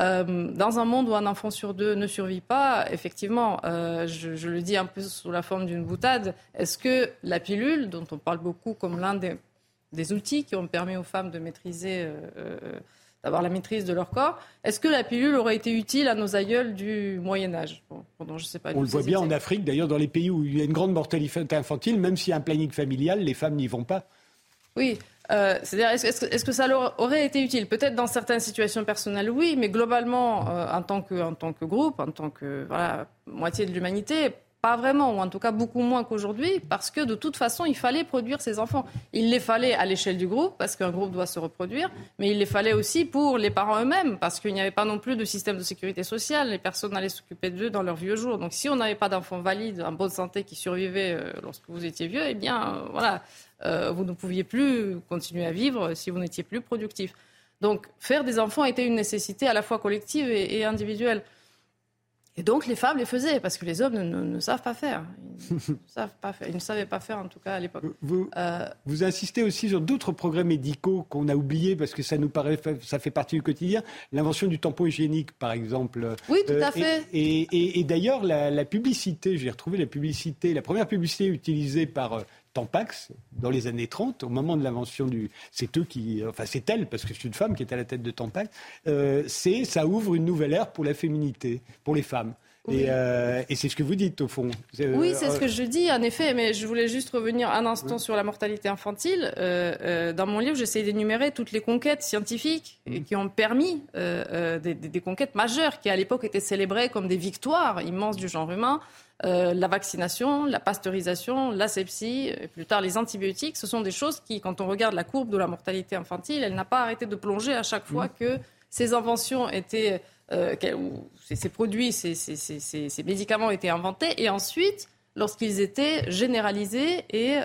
Euh, dans un monde où un enfant sur deux ne survit pas, effectivement, je, le dis un peu sous la forme d'une boutade, est-ce que la pilule, dont on parle beaucoup comme l'un des des outils qui ont permis aux femmes de maîtriser, euh, euh, d'avoir la maîtrise de leur corps. Est-ce que la pilule aurait été utile à nos aïeuls du Moyen Âge? Pendant, je sais pas, On le voit bien en Afrique, d'ailleurs, dans les pays où il y a une grande mortalité infantile, même s'il y a un planning familial, les femmes n'y vont pas. Oui, euh, c'est-à-dire, est-ce, que ça leur aurait été utile? Peut-être dans certaines situations personnelles, oui, mais globalement, en, tant que, en tant que groupe, en tant que voilà, moitié de l'humanité, pas vraiment, ou en tout cas beaucoup moins qu'aujourd'hui, parce que de toute façon, il fallait produire ces enfants. Il les fallait à l'échelle du groupe, parce qu'un groupe doit se reproduire, mais il les fallait aussi pour les parents eux-mêmes, parce qu'il n'y avait pas non plus de système de sécurité sociale, les personnes n'allaient s'occuper d'eux dans leurs vieux jours. Donc si on n'avait pas d'enfants valides, en bonne santé, qui survivaient euh, lorsque vous étiez vieux, eh bien, euh, voilà, euh, vous ne pouviez plus continuer à vivre si vous n'étiez plus productif. Donc faire des enfants était une nécessité à la fois collective et individuelle. Et donc les femmes les faisaient parce que les hommes ne, savent pas faire. Ils ne, savent pas faire. Ils ne savaient pas faire en tout cas à l'époque. Vous, euh, vous, insistez aussi sur d'autres progrès médicaux qu'on a oubliés parce que ça nous paraît, ça fait partie du quotidien. L'invention du tampon hygiénique, par exemple. Oui, tout à euh, fait. Et, d'ailleurs, la, la, publicité, j'ai retrouvé la publicité, la première publicité utilisée par euh, Tampax dans les années 30, au moment de l'invention du. C'est eux qui. Enfin, c'est elle, parce que c'est une femme qui est à la tête de Tampax. Euh, c'est ça ouvre une nouvelle ère pour la féminité, pour les femmes. Euh, et, c'est ce que vous dites, au fond. Euh, oui, c'est ce que je dis, en effet, mais je voulais juste revenir un instant sur la mortalité infantile. dans mon livre, j'essaie d'énumérer toutes les conquêtes scientifiques mmh. qui ont permis des, des, conquêtes majeures qui, à l'époque, étaient célébrées comme des victoires immenses du genre humain. Euh, la vaccination, la pasteurisation, l'asepsie, et plus tard les antibiotiques, ce sont des choses qui, quand on regarde la courbe de la mortalité infantile, elle n'a pas arrêté de plonger à chaque fois mmh. que ces inventions étaient, euh, ces, produits, ces, médicaments étaient inventés. Et ensuite, lorsqu'ils étaient généralisés et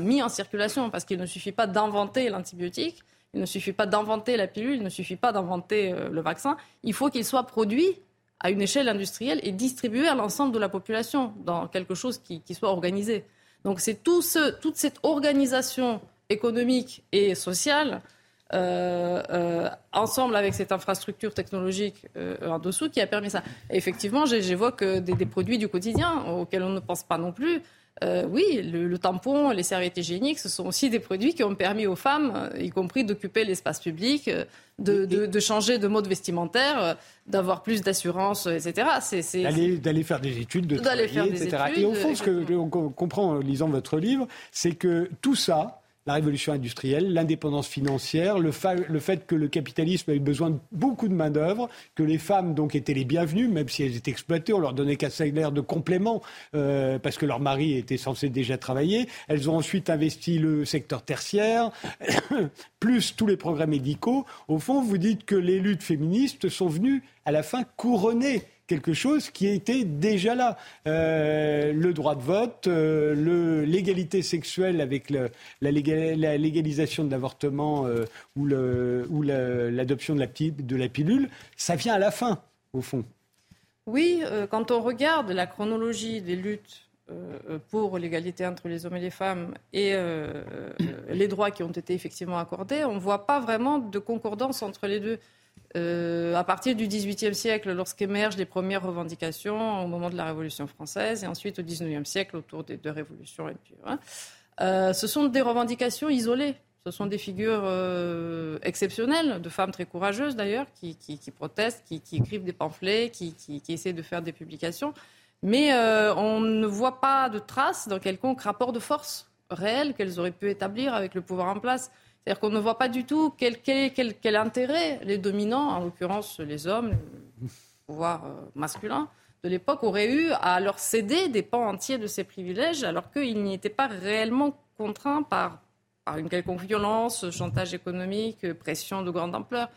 mis en circulation, parce qu'il ne suffit pas d'inventer l'antibiotique, il ne suffit pas d'inventer la pilule, il ne suffit pas d'inventer le vaccin, il faut qu'il soit produit à une échelle industrielle et distribué à l'ensemble de la population dans quelque chose qui, soit organisé. Donc c'est tout toute cette organisation économique et sociale euh, euh, ensemble avec cette infrastructure technologique euh, en dessous qui a permis ça. Et effectivement, j'évoque des, des, produits du quotidien auxquels on ne pense pas non plus. Euh, oui, le, tampon, les serviettes hygiéniques, ce sont aussi des produits qui ont permis aux femmes, euh, y compris d'occuper l'espace public, euh, de, changer de mode vestimentaire, d'avoir plus d'assurance, etc. D'aller faire des études, de travailler, etc. et au fond, ce que on comprend en lisant votre livre, c'est que tout ça, la révolution industrielle, l'indépendance financière, le, fait que le capitalisme a eu besoin de beaucoup de main-d'œuvre, que les femmes donc étaient les bienvenues, même si elles étaient exploitées, on leur donnait qu'un salaire de complément euh, parce que leur mari était censé déjà travailler. Elles ont ensuite investi le secteur tertiaire, plus tous les progrès médicaux. Au fond, vous dites que les luttes féministes sont venues à la fin couronner quelque chose qui était déjà là. Euh, le droit de vote, euh, l'égalité sexuelle avec la, légalisation de l'avortement euh, ou l'adoption de, la, de la pilule, ça vient à la fin, au fond. Oui, quand on regarde la chronologie des luttes pour l'égalité entre les hommes et les femmes et les droits qui ont été effectivement accordés, on ne voit pas vraiment de concordance entre les deux. Euh, à partir du XVIIIe siècle, lorsqu'émergent les premières revendications au moment de la Révolution française, et ensuite au XIXe siècle autour des deux révolutions. Hein, euh, ce sont des revendications isolées. Ce sont des figures euh, exceptionnelles, de femmes très courageuses d'ailleurs, qui, protestent, qui, écrivent des pamphlets, qui, essaient de faire des publications. Mais on ne voit pas de traces d'un quelconque rapport de force réel qu'elles auraient pu établir avec le pouvoir en place. C'est-à-dire qu'on ne voit pas du tout quel, intérêt les dominants, en l'occurrence les hommes, le pouvoir euh, masculin de l'époque, auraient eu à leur céder des pans entiers de ces privilèges, alors qu'ils n'y étaient pas réellement contraints par une quelconque violence, chantage économique, pression de grande ampleur.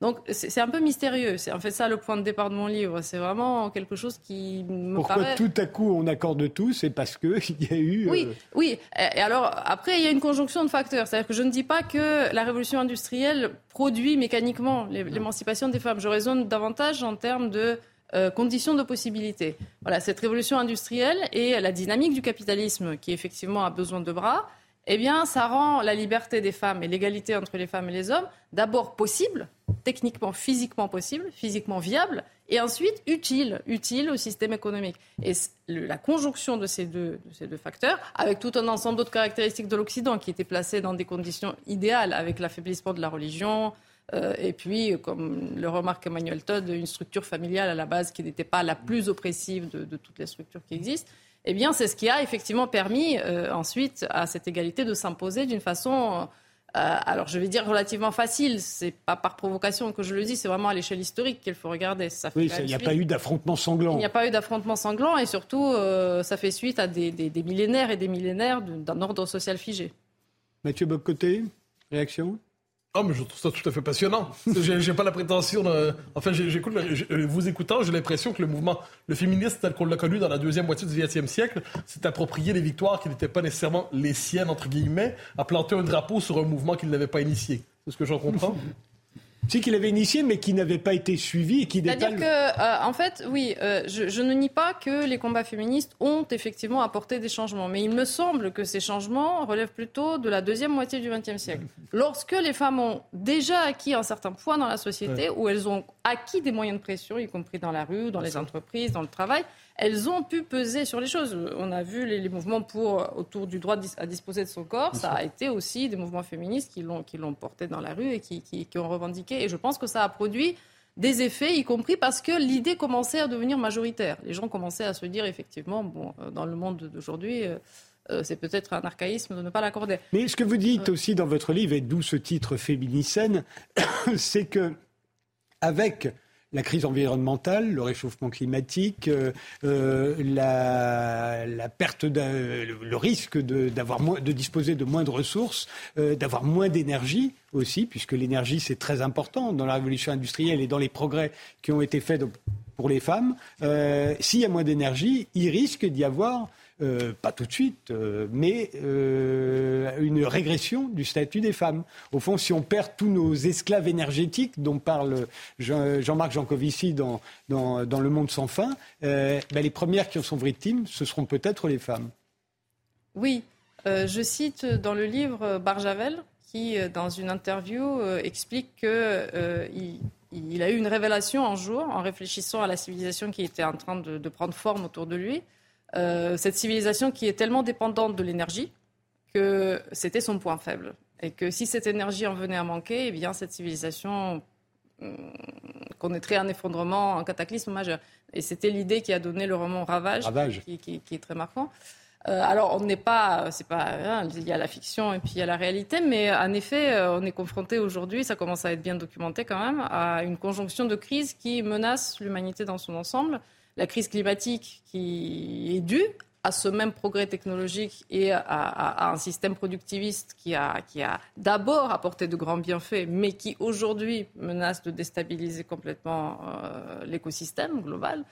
Donc c'est un peu mystérieux. C'est en fait ça le point de départ de mon livre. C'est vraiment quelque chose qui me Pourquoi tout à coup on accorde tout C'est parce qu'il y a eu... Oui, euh, oui. Et alors après, il y a une conjonction de facteurs. C'est-à-dire que je ne dis pas que la révolution industrielle produit mécaniquement l'émancipation des femmes. Je raisonne davantage en termes de euh, conditions de possibilité. Voilà, cette révolution industrielle et la dynamique du capitalisme qui effectivement a besoin de bras, eh bien, ça rend la liberté des femmes et l'égalité entre les femmes et les hommes d'abord possible, techniquement, physiquement possible, physiquement viable, et ensuite utile, utile au système économique. Et la conjonction de ces, deux, facteurs, avec tout un ensemble d'autres caractéristiques de l'Occident qui étaient placées dans des conditions idéales, avec l'affaiblissement de la religion, euh, et puis, comme le remarque Emmanuel Todd, une structure familiale à la base qui n'était pas la plus oppressive de toutes les structures qui existent, eh bien, c'est ce qui a effectivement permis euh, ensuite à cette égalité de s'imposer d'une façon, euh, alors je vais dire relativement facile. C'est pas par provocation que je le dis, c'est vraiment à l'échelle historique qu'il faut regarder. Ça oui, il n'y a pas eu d'affrontement sanglant. Il n'y a pas eu d'affrontement sanglant et surtout, euh, ça fait suite à des, des millénaires et des millénaires d'un ordre social figé. Mathieu Boccoté, réaction? Oh, mais je trouve ça tout à fait passionnant. j'ai pas la prétention de... Enfin, j'écoute, vous écoutant, j'ai l'impression que le mouvement, le féminisme tel qu'on l'a connu dans la deuxième moitié du XXe siècle, s'est approprié des victoires qui n'étaient pas nécessairement les siennes, entre guillemets, à planter un drapeau sur un mouvement qu'il n'avait pas initié. C'est ce que j'en comprends? c'est qu'il avait initié, mais qui n'avait pas été suivi et qui C'est-à-dire que, euh, en fait, oui, euh, je, ne nie pas que les combats féministes ont effectivement apporté des changements, mais il me semble que ces changements relèvent plutôt de la deuxième moitié du XXe siècle. Lorsque les femmes ont déjà acquis un certain poids dans la société, où elles ont acquis des moyens de pression, y compris dans la rue, dans les entreprises, dans le travail, elles ont pu peser sur les choses. On a vu les, mouvements pour, autour du droit à disposer de son corps. Ça a été aussi des mouvements féministes qui l'ont, qui l'ont porté dans la rue et qui, qui, ont revendiqué. Et je pense que ça a produit des effets, y compris parce que l'idée commençait à devenir majoritaire. Les gens commençaient à se dire, effectivement, bon, euh, dans le monde d'aujourd'hui, euh, euh, c'est peut-être un archaïsme de ne pas l'accorder. Mais ce que vous dites aussi dans votre livre, et d'où ce titre Féminicène, c'est que avec la crise environnementale, le réchauffement climatique, euh, euh, la, le risque de, disposer de moins de ressources, euh, d'avoir moins d'énergie aussi, puisque l'énergie c'est très important dans la révolution industrielle et dans les progrès qui ont été faits pour les femmes. S'il y a moins d'énergie, il risque d'y avoir euh, pas tout de suite, euh, mais une régression du statut des femmes. Au fond, si on perd tous nos esclaves énergétiques dont parle Jean-Marc Jancovici dans, dans, dans, Le Monde sans fin, ben les premières qui en sont victimes, ce seront peut-être les femmes. Oui, je cite dans le livre Barjavel, qui, dans une interview, explique qu'il il a eu une révélation un jour en réfléchissant à la civilisation qui était en train de, prendre forme autour de lui. Euh, cette civilisation qui est tellement dépendante de l'énergie que c'était son point faible. Et que si cette énergie en venait à manquer, eh bien cette civilisation connaîtrait un effondrement, un cataclysme majeur. Et c'était l'idée qui a donné le roman Ravage, qui, est très marquant. Euh, alors, on n'est pas, c'est pas, hein, il y a la fiction et puis il y a la réalité, mais en effet, euh, on est confronté aujourd'hui, ça commence à être bien documenté quand même, à une conjonction de crises qui menace l'humanité dans son ensemble. La crise climatique qui est due à ce même progrès technologique et à, un système productiviste qui a, d'abord apporté de grands bienfaits, mais qui aujourd'hui menace de déstabiliser complètement euh, l'écosystème global.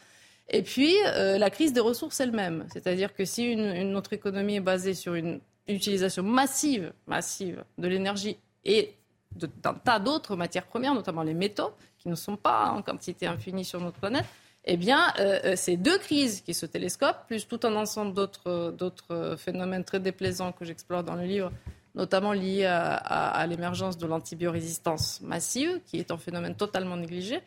Et puis, euh, la crise des ressources elle-même. C'est-à-dire que si une, notre économie est basée sur une utilisation massive, massive de l'énergie et d'un tas d'autres matières premières, notamment les métaux, qui ne sont pas en quantité infinie sur notre planète, eh bien, euh, euh, ces deux crises qui se télescopent, plus tout un ensemble d'autres phénomènes très déplaisants que j'explore dans le livre, notamment liés à l'émergence de l'antibiorésistance massive, qui est un phénomène totalement négligé,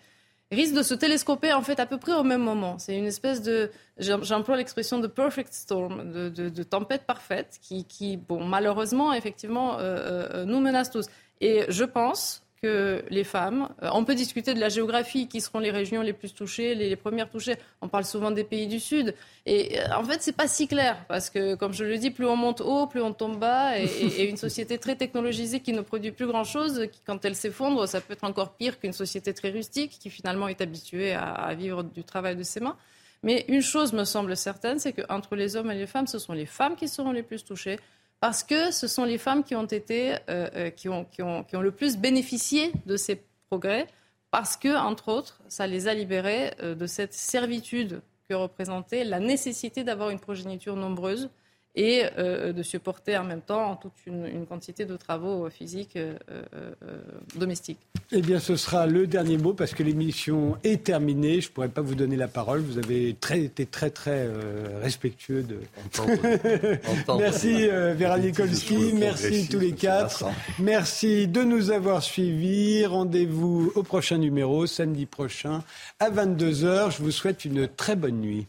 risque de se télescoper en fait à peu près au même moment. C'est une espèce de, j'emploie l'expression de perfect storm, de, tempête parfaite qui, bon, malheureusement, effectivement, euh, euh, nous menace tous. Et je pense que les femmes. Euh, on peut discuter de la géographie, qui seront les régions les plus touchées, les, premières touchées. On parle souvent des pays du Sud. Et euh, en fait, c'est pas si clair, parce que, comme je le dis, plus on monte haut, plus on tombe bas. Et, une société très technologisée qui ne produit plus grand-chose, qui, quand elle s'effondre, ça peut être encore pire qu'une société très rustique, qui finalement est habituée à, à vivre du travail de ses mains. Mais une chose me semble certaine, c'est qu'entre les hommes et les femmes, ce sont les femmes qui seront les plus touchées parce que ce sont les femmes qui ont été, euh, euh, qui, ont, qui, ont, le plus bénéficié de ces progrès, parce que, entre autres, ça les a libérées euh, de cette servitude que représentait la nécessité d'avoir une progéniture nombreuse et euh, de supporter en même temps toute une, quantité de travaux physiques euh, euh, domestiques. Eh bien, ce sera le dernier mot parce que l'émission est terminée. Je ne pourrais pas vous donner la parole. Vous avez très, été très, très respectueux de. merci Vera Nikolski, merci tous les quatre. Merci de nous avoir suivis. Rendez-vous au prochain numéro, samedi prochain, à 22h. Je vous souhaite une très bonne nuit.